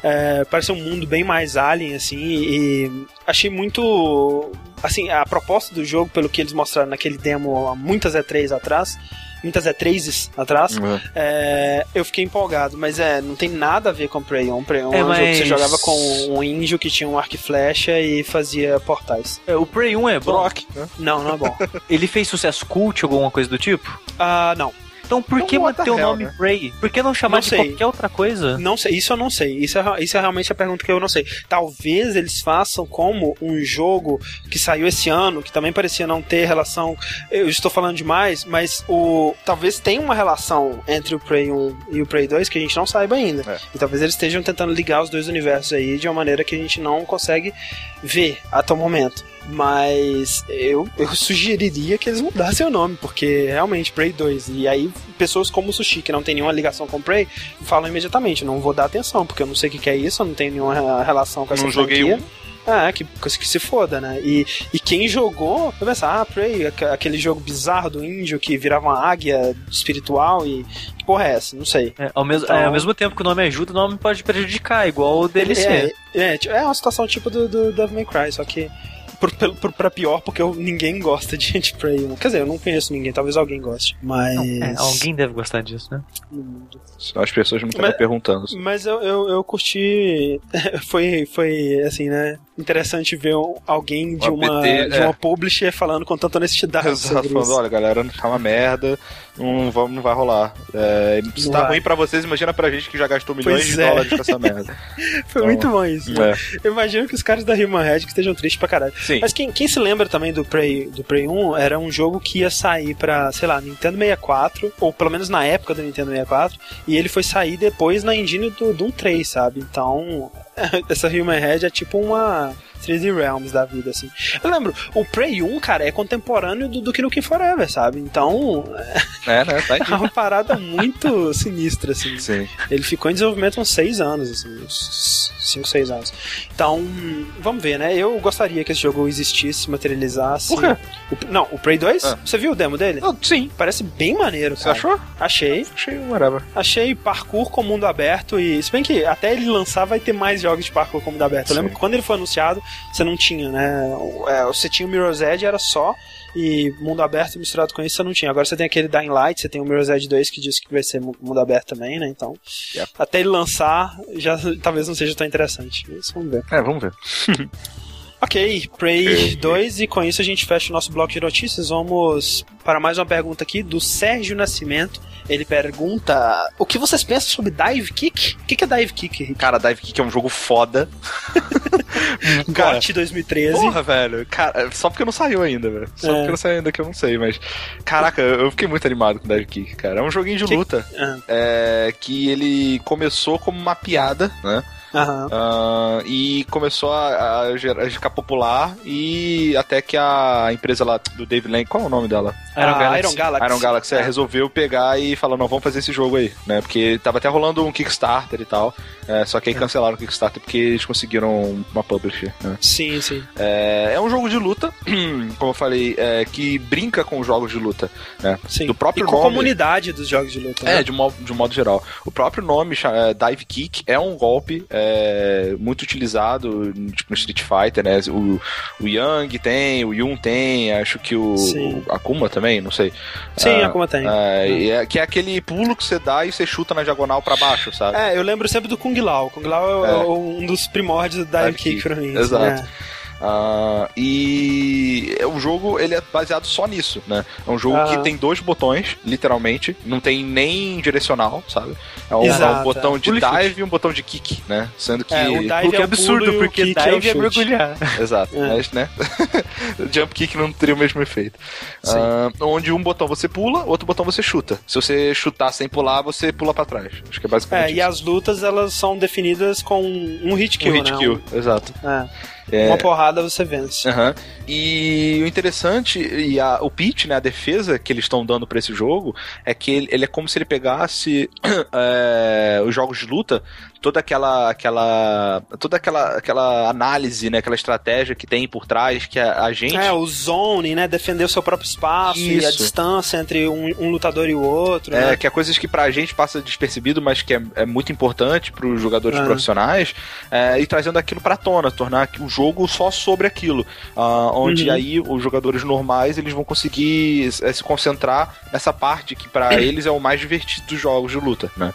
Speaker 1: É, parece um mundo bem mais alien, assim, e achei muito. Assim, a proposta do jogo, pelo que eles mostraram naquele demo há muitas E3 atrás, muitas E3s atrás, uhum. é, eu fiquei empolgado, mas é, não tem nada a ver com Prey 1. Prey 1 é, é um mas... jogo que você jogava com um índio que tinha um arco e flecha e fazia portais.
Speaker 3: É, o Prey 1 é bom?
Speaker 1: Brock, né? Não, não é bom.
Speaker 3: Ele fez sucesso cult, alguma coisa do tipo?
Speaker 1: Ah, uh, não.
Speaker 3: Então por que manter o nome né? Prey? Por que não chamar não de sei. qualquer outra coisa?
Speaker 1: Não sei, isso eu não sei. Isso é, isso é realmente a pergunta que eu não sei. Talvez eles façam como um jogo que saiu esse ano, que também parecia não ter relação. Eu estou falando demais, mas o talvez tenha uma relação entre o Prey 1 e o Prey 2 que a gente não saiba ainda. É. E talvez eles estejam tentando ligar os dois universos aí de uma maneira que a gente não consegue ver até o momento. Mas eu, eu sugeriria que eles mudassem o nome, porque realmente Prey 2. E aí, pessoas como o Sushi, que não tem nenhuma ligação com Prey, falam imediatamente: não vou dar atenção, porque eu não sei o que é isso, eu não tenho nenhuma relação com essa
Speaker 2: Não joguei um.
Speaker 1: É, que, que se foda, né? E, e quem jogou, vai pensar, ah, Prey, aquele jogo bizarro do índio que virava uma águia espiritual e. Que porra é essa? Não sei.
Speaker 3: É, ao, mesmo, então, é, ao mesmo tempo que o nome ajuda, o nome pode prejudicar, igual o DLC.
Speaker 1: É, é, é, é uma situação tipo do, do Devil May Cry, só que por, por, pra pior, porque eu, ninguém gosta de Anti-Prey 1. Quer dizer, eu não conheço ninguém, talvez alguém goste, mas... Não, é,
Speaker 3: alguém deve gostar disso, né?
Speaker 2: As pessoas não estão perguntando.
Speaker 1: Mas eu, eu, eu curti... foi, foi, assim, né? Interessante ver alguém de uma, PT, de é. uma publisher falando com tanta honestidade
Speaker 2: Exato, falando, olha, galera, tá uma merda, não, vamos, não vai rolar. É, se tá ruim pra vocês, imagina pra gente que já gastou milhões pois de é. dólares com essa merda.
Speaker 1: Foi então, muito bom isso. Né? Eu imagino que os caras da Human Head que estejam tristes pra caralho. Sim. Mas quem, quem se lembra também do Prey, do Prey 1 era um jogo que ia sair pra, sei lá, Nintendo 64, ou pelo menos na época do Nintendo 64, e ele foi sair depois na engine do Doom 3, sabe? Então, essa Human Head é tipo uma 3D Realms da vida, assim. Eu lembro, o Prey 1, cara, é contemporâneo do, do Nukem Forever, sabe? Então.
Speaker 2: É, né? Tá
Speaker 1: é uma parada muito sinistra, assim. Sim. Ele ficou em desenvolvimento uns 6 anos, assim, uns 5, 6 anos. Então, vamos ver, né? Eu gostaria que esse jogo existisse, materializasse.
Speaker 2: Por quê?
Speaker 1: O, não, o Prey 2, ah. você viu o demo dele?
Speaker 2: Oh, sim.
Speaker 1: Parece bem maneiro,
Speaker 2: cara. Você achou?
Speaker 1: Achei.
Speaker 2: Achei whatever.
Speaker 1: Achei parkour com mundo aberto e. Se bem que até ele lançar vai ter mais jogos de parkour com mundo aberto. Eu lembro que quando ele foi anunciado, você não tinha, né? É, você tinha o Mirror's Edge, era só e mundo aberto misturado com isso você não tinha. Agora você tem aquele Dying Light, você tem o Mirror's Edge 2 que diz que vai ser mundo aberto também, né? Então, yeah. até ele lançar, já talvez não seja tão interessante. Mas vamos ver.
Speaker 2: É, vamos ver.
Speaker 1: ok, Prey 2 e com isso a gente fecha o nosso bloco de notícias. Vamos para mais uma pergunta aqui do Sérgio Nascimento. Ele pergunta: O que vocês pensam sobre Dive Kick? O que é Dive Kick?
Speaker 2: Cara, Dive Kick é um jogo foda.
Speaker 1: GOT 2013.
Speaker 2: Porra, velho. Cara, só porque não saiu ainda, velho. Só é. porque não saiu ainda que eu não sei, mas. Caraca, eu fiquei muito animado com Dive Kick, cara. É um joguinho de que... luta. Ah. É, que ele começou como uma piada, né?
Speaker 1: Uhum.
Speaker 2: Uh, e começou a, a, a, ficar popular e até que a empresa lá do David Lang, qual é o nome dela?
Speaker 1: Iron, ah, Galaxy. Iron Galaxy.
Speaker 2: Iron Galaxy é. resolveu pegar e falou, não, vamos fazer esse jogo aí, né? Porque tava até rolando um Kickstarter e tal, é, só que aí é. cancelaram o Kickstarter porque eles conseguiram uma publisher, né?
Speaker 1: Sim, sim.
Speaker 2: É, é um jogo de luta, como eu falei, é, que brinca com jogos de luta, né?
Speaker 1: Sim. Do próprio e com nome, a comunidade dos jogos de luta.
Speaker 2: É, né? de, um, de um modo geral. O próprio nome, é, Dive Kick, é um golpe é, muito utilizado tipo, no Street Fighter, né? O, o Yang tem, o Yun tem, acho que o, o Akuma também, não sei.
Speaker 1: Sim, uh, Akuma tem.
Speaker 2: Uh, é, que é aquele pulo que você dá e você chuta na diagonal para baixo, sabe?
Speaker 1: É, eu lembro sempre do Kung Lao. Kung Lao é, é. um dos primórdios da Dive Kick pra mim.
Speaker 2: Assim, Exato. Uh, e o jogo ele é baseado só nisso, né? É um jogo que tem dois botões, literalmente, não tem nem direcional, sabe? É um, Exato, é um botão de dive e um botão de kick, né? Sendo que. É,
Speaker 1: o dive é, é absurdo, porque dive é, é mergulhar.
Speaker 2: Exato, é. mas, né? Jump kick não teria o mesmo efeito. Uh, onde um botão você pula, outro botão você chuta. Se você chutar sem pular, você pula para trás. Acho que é basicamente. É,
Speaker 1: isso. e as lutas elas são definidas com um hit kill, um hit
Speaker 2: né? kill, exato.
Speaker 1: É. É... Uma porrada você vence.
Speaker 2: Uhum. E o interessante, e a, o pitch, né, a defesa que eles estão dando para esse jogo, é que ele, ele, é como se ele pegasse é, os jogos de luta toda aquela aquela toda aquela aquela análise, né, aquela estratégia que tem por trás que a, a gente
Speaker 1: É, o zone, né, defender o seu próprio espaço Isso. e a distância entre um, um lutador e o outro,
Speaker 2: É,
Speaker 1: né?
Speaker 2: que é coisas que pra gente passa despercebido, mas que é, é muito importante para os jogadores é. profissionais, é, e trazendo aquilo pra tona, tornar o jogo só sobre aquilo, uh, onde uhum. aí os jogadores normais, eles vão conseguir é, se concentrar nessa parte que para eles é o mais divertido dos jogos de luta, né?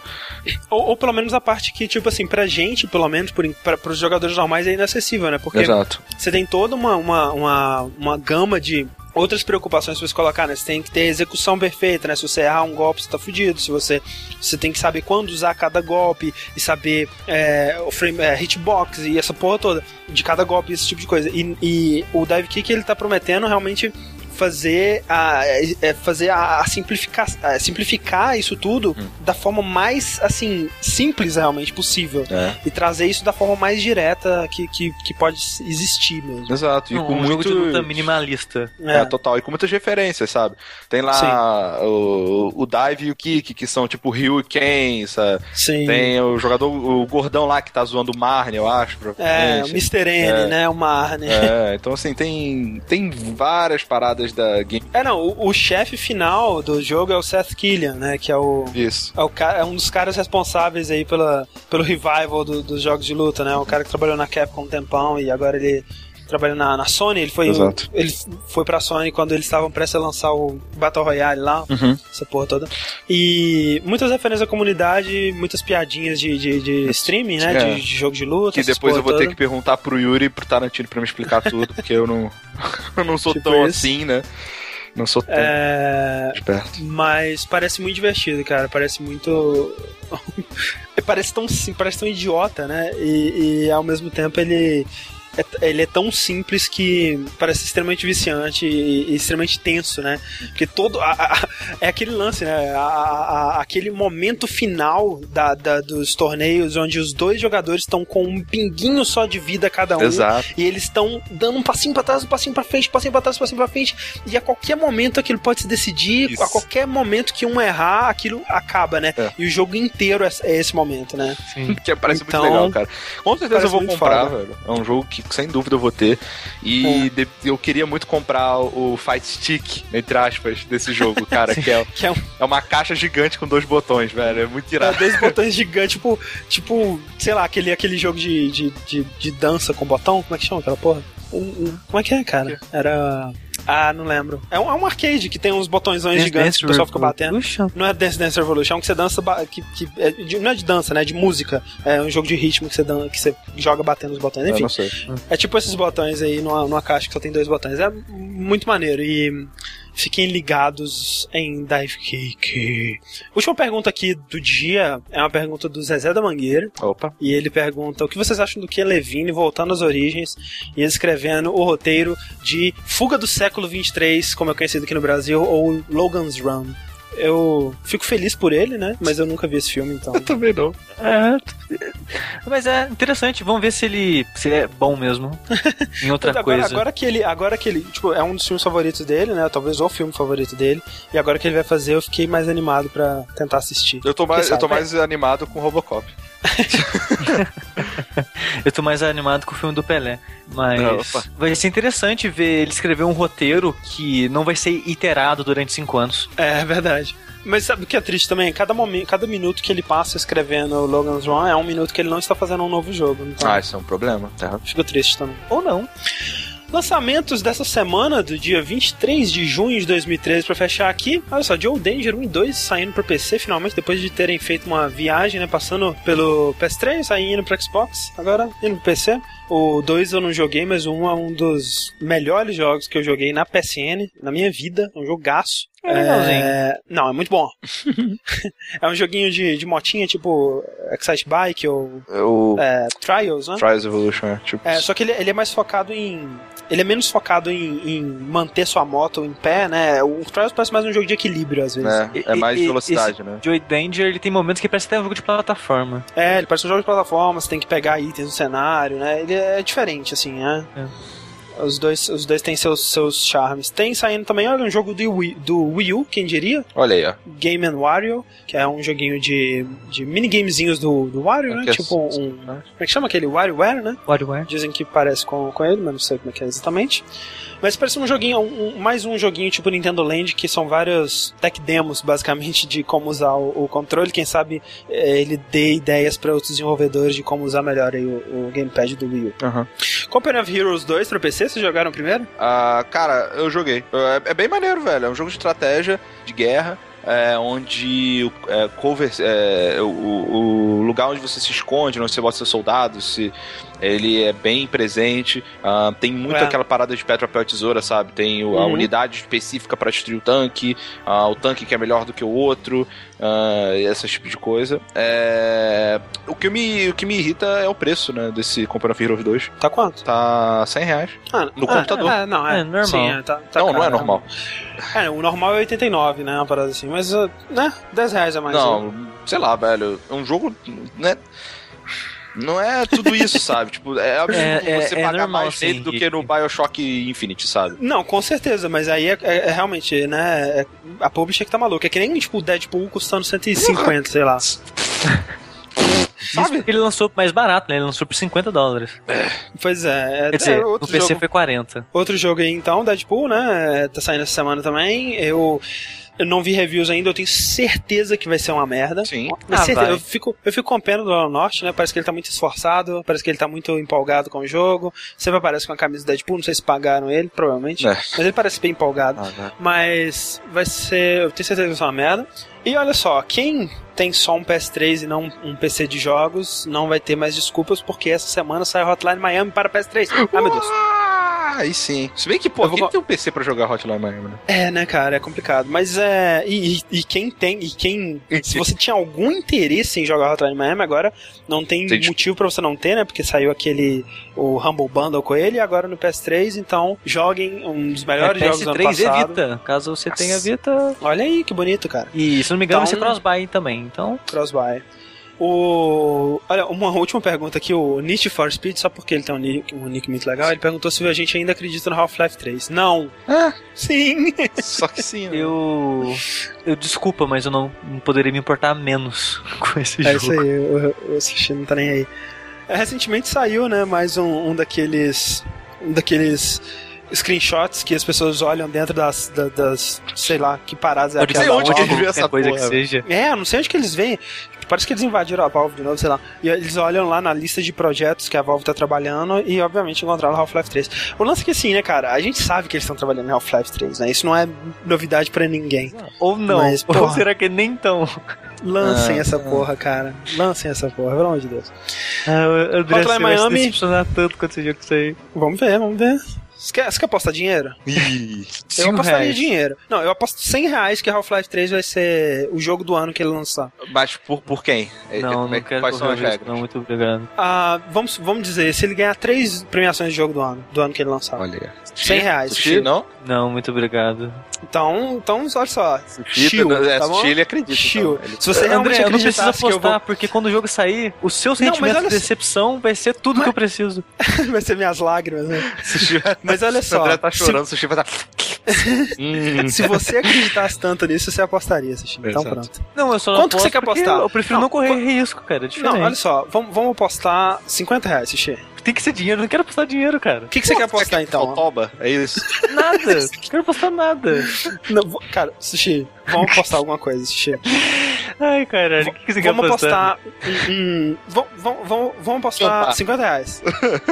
Speaker 1: Ou, ou pelo menos a parte que tipo assim, pra gente, pelo menos, para os jogadores normais é inacessível, né? Porque
Speaker 2: Exato.
Speaker 1: você tem toda uma, uma, uma, uma gama de outras preocupações para você colocar, né? Você tem que ter execução perfeita, né? Se você errar um golpe, você tá fudido. Se você, você tem que saber quando usar cada golpe e saber é, o frame, é, hitbox e essa porra toda de cada golpe, esse tipo de coisa. E, e o Dive Kick ele tá prometendo realmente fazer a, é, fazer a, a simplificar, a simplificar isso tudo hum. da forma mais assim simples realmente possível
Speaker 2: é.
Speaker 1: e trazer isso da forma mais direta que, que, que pode existir mesmo.
Speaker 2: Exato. E
Speaker 3: com um muito... jogo de luta minimalista.
Speaker 2: É. é. total. E com muitas referências, sabe? Tem lá o, o Dive e o Kick, que são tipo Ryu e Ken, sabe?
Speaker 1: Sim.
Speaker 2: Tem o jogador, o gordão lá que tá zoando o Marne, eu acho.
Speaker 1: É, o Mr. N, é. né? O Marne.
Speaker 2: É, então assim, tem, tem várias paradas da game.
Speaker 1: É, não, o, o chefe final do jogo é o Seth Killian, né? Que é o.
Speaker 2: Isso.
Speaker 1: É, o, é um dos caras responsáveis aí pela, pelo revival do, dos jogos de luta, né? O cara que trabalhou na Capcom um tempão e agora ele trabalha na, na Sony, ele foi, Exato. ele foi pra Sony quando eles estavam prestes a lançar o Battle Royale lá, uhum. essa porra toda. E muitas referências à comunidade, muitas piadinhas de, de, de streaming, né? É. De, de, jogo de luta.
Speaker 2: Que depois eu vou toda. ter que perguntar pro Yuri e pro Tarantino pra me explicar tudo, porque eu não, eu não sou tipo tão isso. assim, né? Não sou tão é... esperto.
Speaker 1: Mas parece muito divertido, cara. Parece muito. parece tão parece tão idiota, né? E, e ao mesmo tempo ele é, ele é tão simples que parece extremamente viciante e, e extremamente tenso, né? Porque todo. A, a, é aquele lance, né? A, aquele momento final da, da, dos torneios onde os dois jogadores estão com um pinguinho só de vida cada um.
Speaker 2: Exato.
Speaker 1: E eles estão dando um passinho pra trás, um passinho pra frente, um passinho pra trás, um passinho pra frente. E a qualquer momento aquilo pode se decidir, Isso. a qualquer momento que um errar, aquilo acaba, né? É. E o jogo inteiro é, é esse momento, né?
Speaker 2: Sim. Que parece então, muito legal, cara. Com certeza eu vou comprar, velho. É um jogo que sem dúvida eu vou ter. E de, eu queria muito comprar o Fight Stick, entre aspas, desse jogo, cara, que, é, que é, um... é, uma caixa gigante com dois botões, velho. É muito irado.
Speaker 1: É, dois botões gigantes, tipo, tipo, sei lá, aquele, aquele jogo de, de, de, de dança com botão, como é que chama aquela porra? Como é que é, cara? Era. Ah, não lembro. É um, é um arcade que tem uns botões gigantes que o pessoal fica batendo. Não é Dance Dance Revolution, é um que você dança. Que, que é de, não é de dança, né? É de música. É um jogo de ritmo que você, dan, que você joga batendo os botões. Enfim. É tipo esses botões aí numa, numa caixa que só tem dois botões. É muito maneiro. E Fiquem ligados em Dive Cake. Última pergunta aqui do dia é uma pergunta do Zezé da Mangueira.
Speaker 2: Opa.
Speaker 1: E ele pergunta: o que vocês acham do que Levine voltando às origens e escrevendo o roteiro de Fuga do Século 23, como é conhecido aqui no Brasil, ou Logan's Run? Eu fico feliz por ele, né? Mas eu nunca vi esse filme, então.
Speaker 2: Eu também não.
Speaker 3: É, mas é interessante, vamos ver se ele, se ele é bom mesmo em outra
Speaker 1: agora,
Speaker 3: coisa.
Speaker 1: Agora que ele, agora que ele, tipo, é um dos filmes favoritos dele, né? Talvez o filme favorito dele. E agora que ele vai fazer, eu fiquei mais animado para tentar assistir.
Speaker 2: Eu tô mais, eu tô mais animado com Robocop.
Speaker 3: Eu tô mais animado com o filme do Pelé. Mas vai ser interessante ver ele escrever um roteiro que não vai ser iterado durante cinco anos.
Speaker 1: É, é verdade. Mas sabe o que é triste também? Cada, momento, cada minuto que ele passa escrevendo Logan's Run é um minuto que ele não está fazendo um novo jogo. Então...
Speaker 2: Ah, isso é um problema. Tá.
Speaker 1: Fico triste também. Ou não. Lançamentos dessa semana, do dia 23 de junho de 2013, para fechar aqui. Olha só, Joe Danger 1 e 2 saindo para PC, finalmente, depois de terem feito uma viagem, né? Passando pelo PS3, aí indo para Xbox, agora indo pro PC. O 2 eu não joguei, mas o 1 um é um dos melhores jogos que eu joguei na PSN, na minha vida. É um jogaço. É, é... Não, é muito bom. é um joguinho de, de motinha, tipo Excite Bike ou
Speaker 2: o...
Speaker 1: é, Trials, né?
Speaker 2: Trials Evolution, é. Tipo...
Speaker 1: é só que ele, ele é mais focado em ele é menos focado em, em, manter sua moto em pé, né? O Trials parece mais um jogo de equilíbrio, às vezes.
Speaker 2: É, é mais e, velocidade, né?
Speaker 3: Joy Danger, ele tem momentos que parece até um jogo de plataforma.
Speaker 1: É, ele parece um jogo de plataforma, você tem que pegar itens no cenário, né? Ele é diferente, assim, né? É. Os dois, os dois têm seus, seus charmes. Tem saindo também, olha, um jogo do Wii, do Wii U, quem diria?
Speaker 2: Olha aí, ó.
Speaker 1: Game and Wario, que é um joguinho de, de minigamezinhos do, do Wario, né? Tipo um. Como é que chama aquele? WarioWare, né?
Speaker 3: WarioWare.
Speaker 1: Dizem que parece com, com ele, mas não sei como é que é exatamente. Mas parece um joguinho, um, mais um joguinho tipo Nintendo Land, que são vários tech demos, basicamente, de como usar o, o controle. Quem sabe é, ele dê ideias para outros desenvolvedores de como usar melhor aí o, o gamepad do Wii U.
Speaker 2: Uhum.
Speaker 1: Company of Heroes 2 pra PC, vocês jogaram primeiro?
Speaker 2: Ah, cara, eu joguei. É, é bem maneiro, velho. É um jogo de estratégia, de guerra é, onde é, cover, é, o, o, lugar onde você se esconde, onde você bota seus soldados, se, ele é bem presente. Uh, tem muito é. aquela parada de pedra, papel, tesoura, sabe? Tem a uhum. unidade específica para destruir o tanque, uh, o tanque que é melhor do que o outro, uh, esse tipo de coisa. É... O, que me, o que me irrita é o preço, né, desse Company of Heroes 2.
Speaker 1: Tá quanto?
Speaker 2: Tá 100 reais. Ah, no computador.
Speaker 1: É, não, é, é normal. Sim, é, tá, tá
Speaker 2: não, caro, não é normal.
Speaker 1: É, o normal é 89, né? Uma parada assim. Mas, né? 10 reais a mais.
Speaker 2: Não, né? sei lá, velho. É um jogo, né? Não é tudo isso, sabe? Tipo, é absurdo é, você é, pagar normal, mais nele do que no Bioshock Infinite, sabe?
Speaker 1: Não, com certeza, mas aí é, é, é realmente, né? a publisher que tá maluca. É que nem, tipo, o Deadpool custando 150, sei lá.
Speaker 3: Sabe? ele lançou mais barato, né? Ele lançou por 50 dólares.
Speaker 1: Pois é.
Speaker 3: Quer dizer, o PC jogo, foi 40.
Speaker 1: Outro jogo aí, então, Deadpool, né? Tá saindo essa semana também. Eu Eu não vi reviews ainda, eu tenho certeza que vai ser uma merda.
Speaker 2: Sim.
Speaker 1: Ah, certeza, eu, fico, eu fico com pena do Alan Norte, né? Parece que ele tá muito esforçado, parece que ele tá muito empolgado com o jogo. Sempre aparece com a camisa do Deadpool, não sei se pagaram ele, provavelmente. É. Mas ele parece bem empolgado. Ah? Mas vai ser. Eu tenho certeza que vai ser uma merda. E olha só, quem tem só um PS3 e não um PC de jogos, não vai ter mais desculpas, porque essa semana sai Hotline Miami para PS3. Ah, meu Deus.
Speaker 2: Ah, aí sim. Se bem que, pô, quem vou... tem um PC pra jogar Hotline Miami, né?
Speaker 1: É, né, cara, é complicado. Mas é. E, e, quem tem, e quem. se você tinha algum interesse em jogar Hotline Miami, agora não tem Entendi. motivo pra você não ter, né? Porque saiu aquele. O Humble Bundle com ele, e agora no PS3, então joguem um dos melhores é, jogos do ano passado.
Speaker 3: e Vita. Caso você Nossa. tenha Vita.
Speaker 1: Olha aí, que bonito, cara.
Speaker 3: E se não me engano, então, vai ser cross-buy também, então.
Speaker 1: Cross-buy. O... Olha, uma última pergunta aqui, o Need for Speed, só porque ele tem um nick, um nick muito legal, ele perguntou se a gente ainda acredita no Half-Life 3. Não.
Speaker 2: Ah,
Speaker 1: sim.
Speaker 2: Só que sim.
Speaker 3: Né? Eu. Eu desculpa, mas eu não, não poderia me importar menos com esse
Speaker 1: é
Speaker 3: jogo.
Speaker 1: É isso aí, eu, eu assisti, não tá nem aí. É, recentemente saiu, né, mais um, um daqueles. Um daqueles screenshots que as pessoas olham dentro das, das, das sei lá, que paradas é
Speaker 2: aquela. Não sei onde que eles essa coisa porra. que seja.
Speaker 1: É, não sei onde que eles veem. Parece que eles invadiram a Valve de novo, sei lá. E eles olham lá na lista de projetos que a Valve tá trabalhando e, obviamente, encontraram Half-Life 3. O lance é que, assim, né, cara, a gente sabe que eles estão trabalhando em Half-Life 3, né? Isso não é novidade pra ninguém.
Speaker 3: Ou não. Mas, porra, Ou será que nem tão?
Speaker 1: Lancem ah, essa porra, cara. Lancem essa porra, pelo amor de Deus.
Speaker 3: Ah, André vai Miami... se decepcionar tanto quando esse jogo sair.
Speaker 1: Vamos ver, vamos ver. Você quer, você quer apostar dinheiro? eu apostaria reais. dinheiro. Não, eu aposto 100 reais que Half-Life 3 vai ser o jogo do ano que ele lançar.
Speaker 2: Mas por, por quem?
Speaker 3: É, não, é, não quero Quais são as regras? Não, muito obrigado.
Speaker 1: Ah, vamos, vamos dizer, se ele ganhar três premiações de jogo do ano, do ano que ele lançar.
Speaker 2: Olha.
Speaker 1: 100 reais.
Speaker 2: Sushi, não?
Speaker 3: Não, muito obrigado.
Speaker 1: Então, então olha só.
Speaker 2: Sushi, Chill, é, tá sushi ele acredita.
Speaker 1: Chill.
Speaker 2: Então.
Speaker 1: Se você realmente André, eu
Speaker 3: não preciso apostar, vou... porque quando o jogo sair, o seu sentimento não, de decepção vai ser tudo mas... que eu preciso.
Speaker 1: vai ser minhas lágrimas, né? Mas olha só.
Speaker 2: O André tá chorando, se... sushi vai dar...
Speaker 1: se você acreditasse tanto nisso, você apostaria, Sushi. Então Exato. pronto.
Speaker 3: Não, eu só não
Speaker 1: Quanto que você quer apostar?
Speaker 3: Eu prefiro não, não correr risco, cara. É
Speaker 1: não, olha só. Vamos, vamos apostar 50 reais, Sushi
Speaker 3: tem que ser dinheiro, não quero apostar dinheiro, cara.
Speaker 1: O que, que você quer apostar então?
Speaker 2: Toba, é isso.
Speaker 3: Nada, não quero apostar nada.
Speaker 1: Não, cara, Sushi, vamos apostar alguma coisa, Sushi.
Speaker 3: Ai, caralho, o que, que você quer
Speaker 1: vamos apostar? Hum, hum, vamos, vamos, vamos apostar Opa. 50 reais.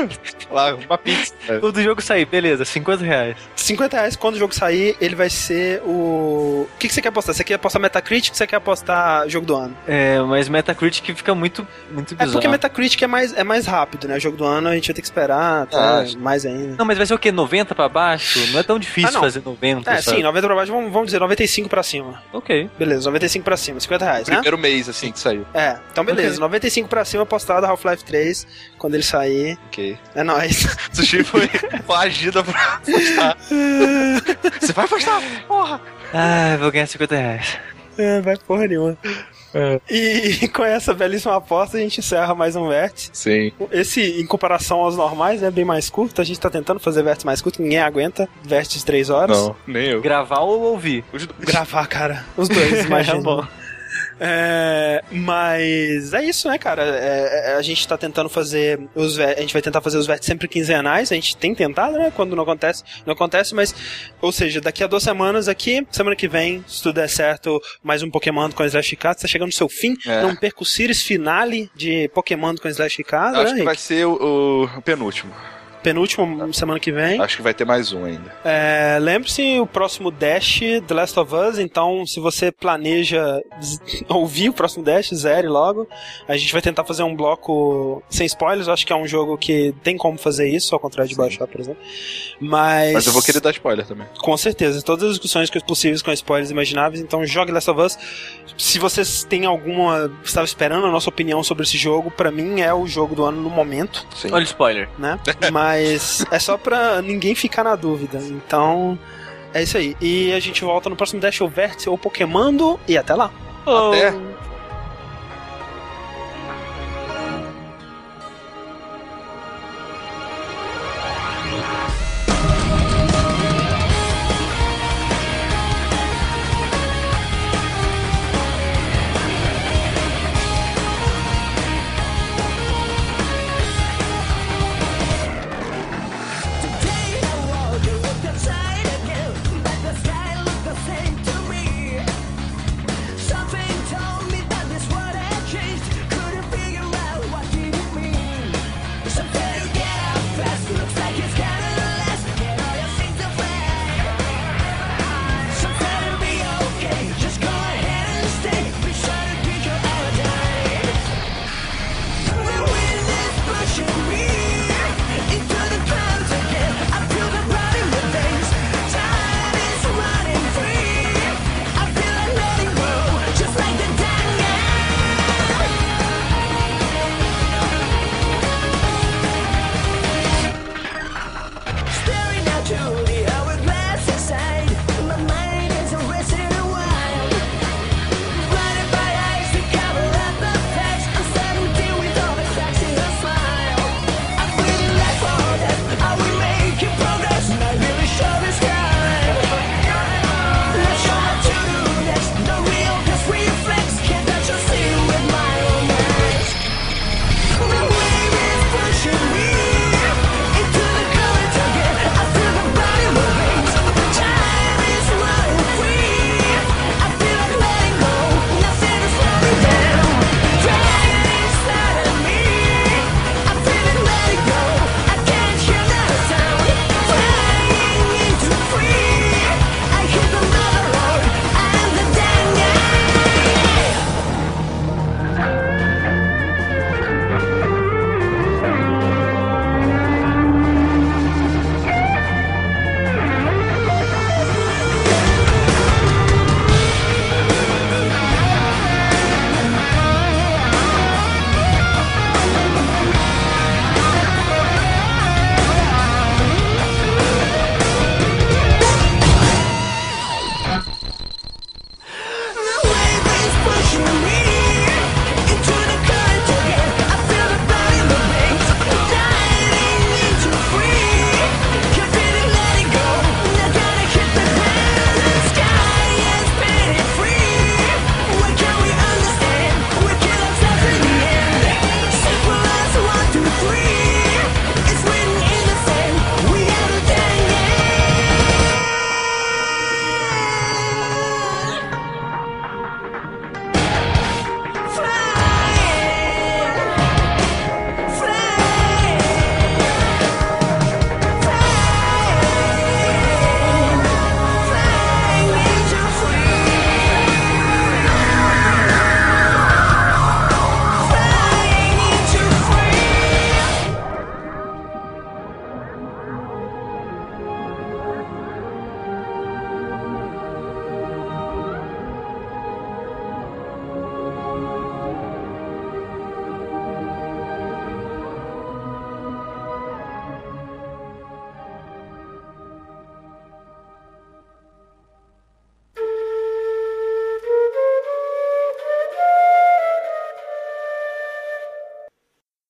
Speaker 2: Lá, uma pizza.
Speaker 3: Quando o jogo sair, beleza, 50 reais.
Speaker 1: 50 reais, quando o jogo sair, ele vai ser o. O que, que você quer apostar? Você quer apostar Metacritic ou você quer apostar jogo do ano?
Speaker 3: É, mas Metacritic fica muito, muito bizarro.
Speaker 1: É porque Metacritic é mais, é mais rápido, né? Jogo do ano a gente vai ter que esperar tá, ah, mais ainda.
Speaker 3: Não, mas vai ser o quê? 90 pra baixo? Não é tão difícil ah, fazer 90.
Speaker 1: É, sabe? sim, 90 pra baixo, vamos, vamos dizer 95 pra cima.
Speaker 3: Ok.
Speaker 1: Beleza, 95 pra cima, 50 reais,
Speaker 2: né? Primeiro mês, assim, que saiu.
Speaker 1: É, então beleza, okay. 95 pra cima postado Half-Life 3, quando ele sair.
Speaker 2: Ok.
Speaker 1: É nóis.
Speaker 2: Sushi foi agida pra postar. Você vai postar? Porra!
Speaker 3: Ah, vou ganhar 50 reais.
Speaker 1: É, vai porra nenhuma. É. E, com essa belíssima aposta a gente encerra mais um vértice.
Speaker 2: Sim.
Speaker 1: Esse, em comparação aos normais, é bem mais curto. A gente tá tentando fazer vértice mais curto, ninguém aguenta vértices de 3 horas.
Speaker 2: Não, nem eu.
Speaker 3: Gravar ou ouvir?
Speaker 1: Gravar, cara. Os dois, imagina. é bom. É, mas é isso, né, cara? É, é, a gente tá tentando fazer os a gente vai tentar fazer os vértices sempre quinzenais. A gente tem tentado, né? Quando não acontece, não acontece, mas ou seja, daqui a duas semanas aqui, semana que vem, se tudo der certo, mais um Pokémon com Slash Cat, tá chegando no seu fim. É. Não perca o Series finale de Pokémon com Slash Cat.
Speaker 2: Acho né, que vai ser o, o penúltimo
Speaker 1: penúltimo semana que vem.
Speaker 2: Acho que vai ter mais um ainda.
Speaker 1: É, Lembre-se, o próximo Dash The Last of Us, então se você planeja ouvir o próximo Dash, zere logo. A gente vai tentar fazer um bloco sem spoilers, acho que é um jogo que tem como fazer isso, ao contrário de Sim. baixar, por exemplo. Mas...
Speaker 2: Mas eu vou querer dar spoiler também.
Speaker 1: Com certeza, todas as discussões possíveis com spoilers imagináveis, então jogue Last of Us. Se vocês têm alguma... Estava esperando a nossa opinião sobre esse jogo, para mim é o jogo do ano no momento.
Speaker 3: Sim. Olha o spoiler.
Speaker 1: Né? Mas Mas é só pra ninguém ficar na dúvida. Então, é isso aí. E a gente volta no próximo Dash ou Vértice ou Pokémon e até lá.
Speaker 2: Até.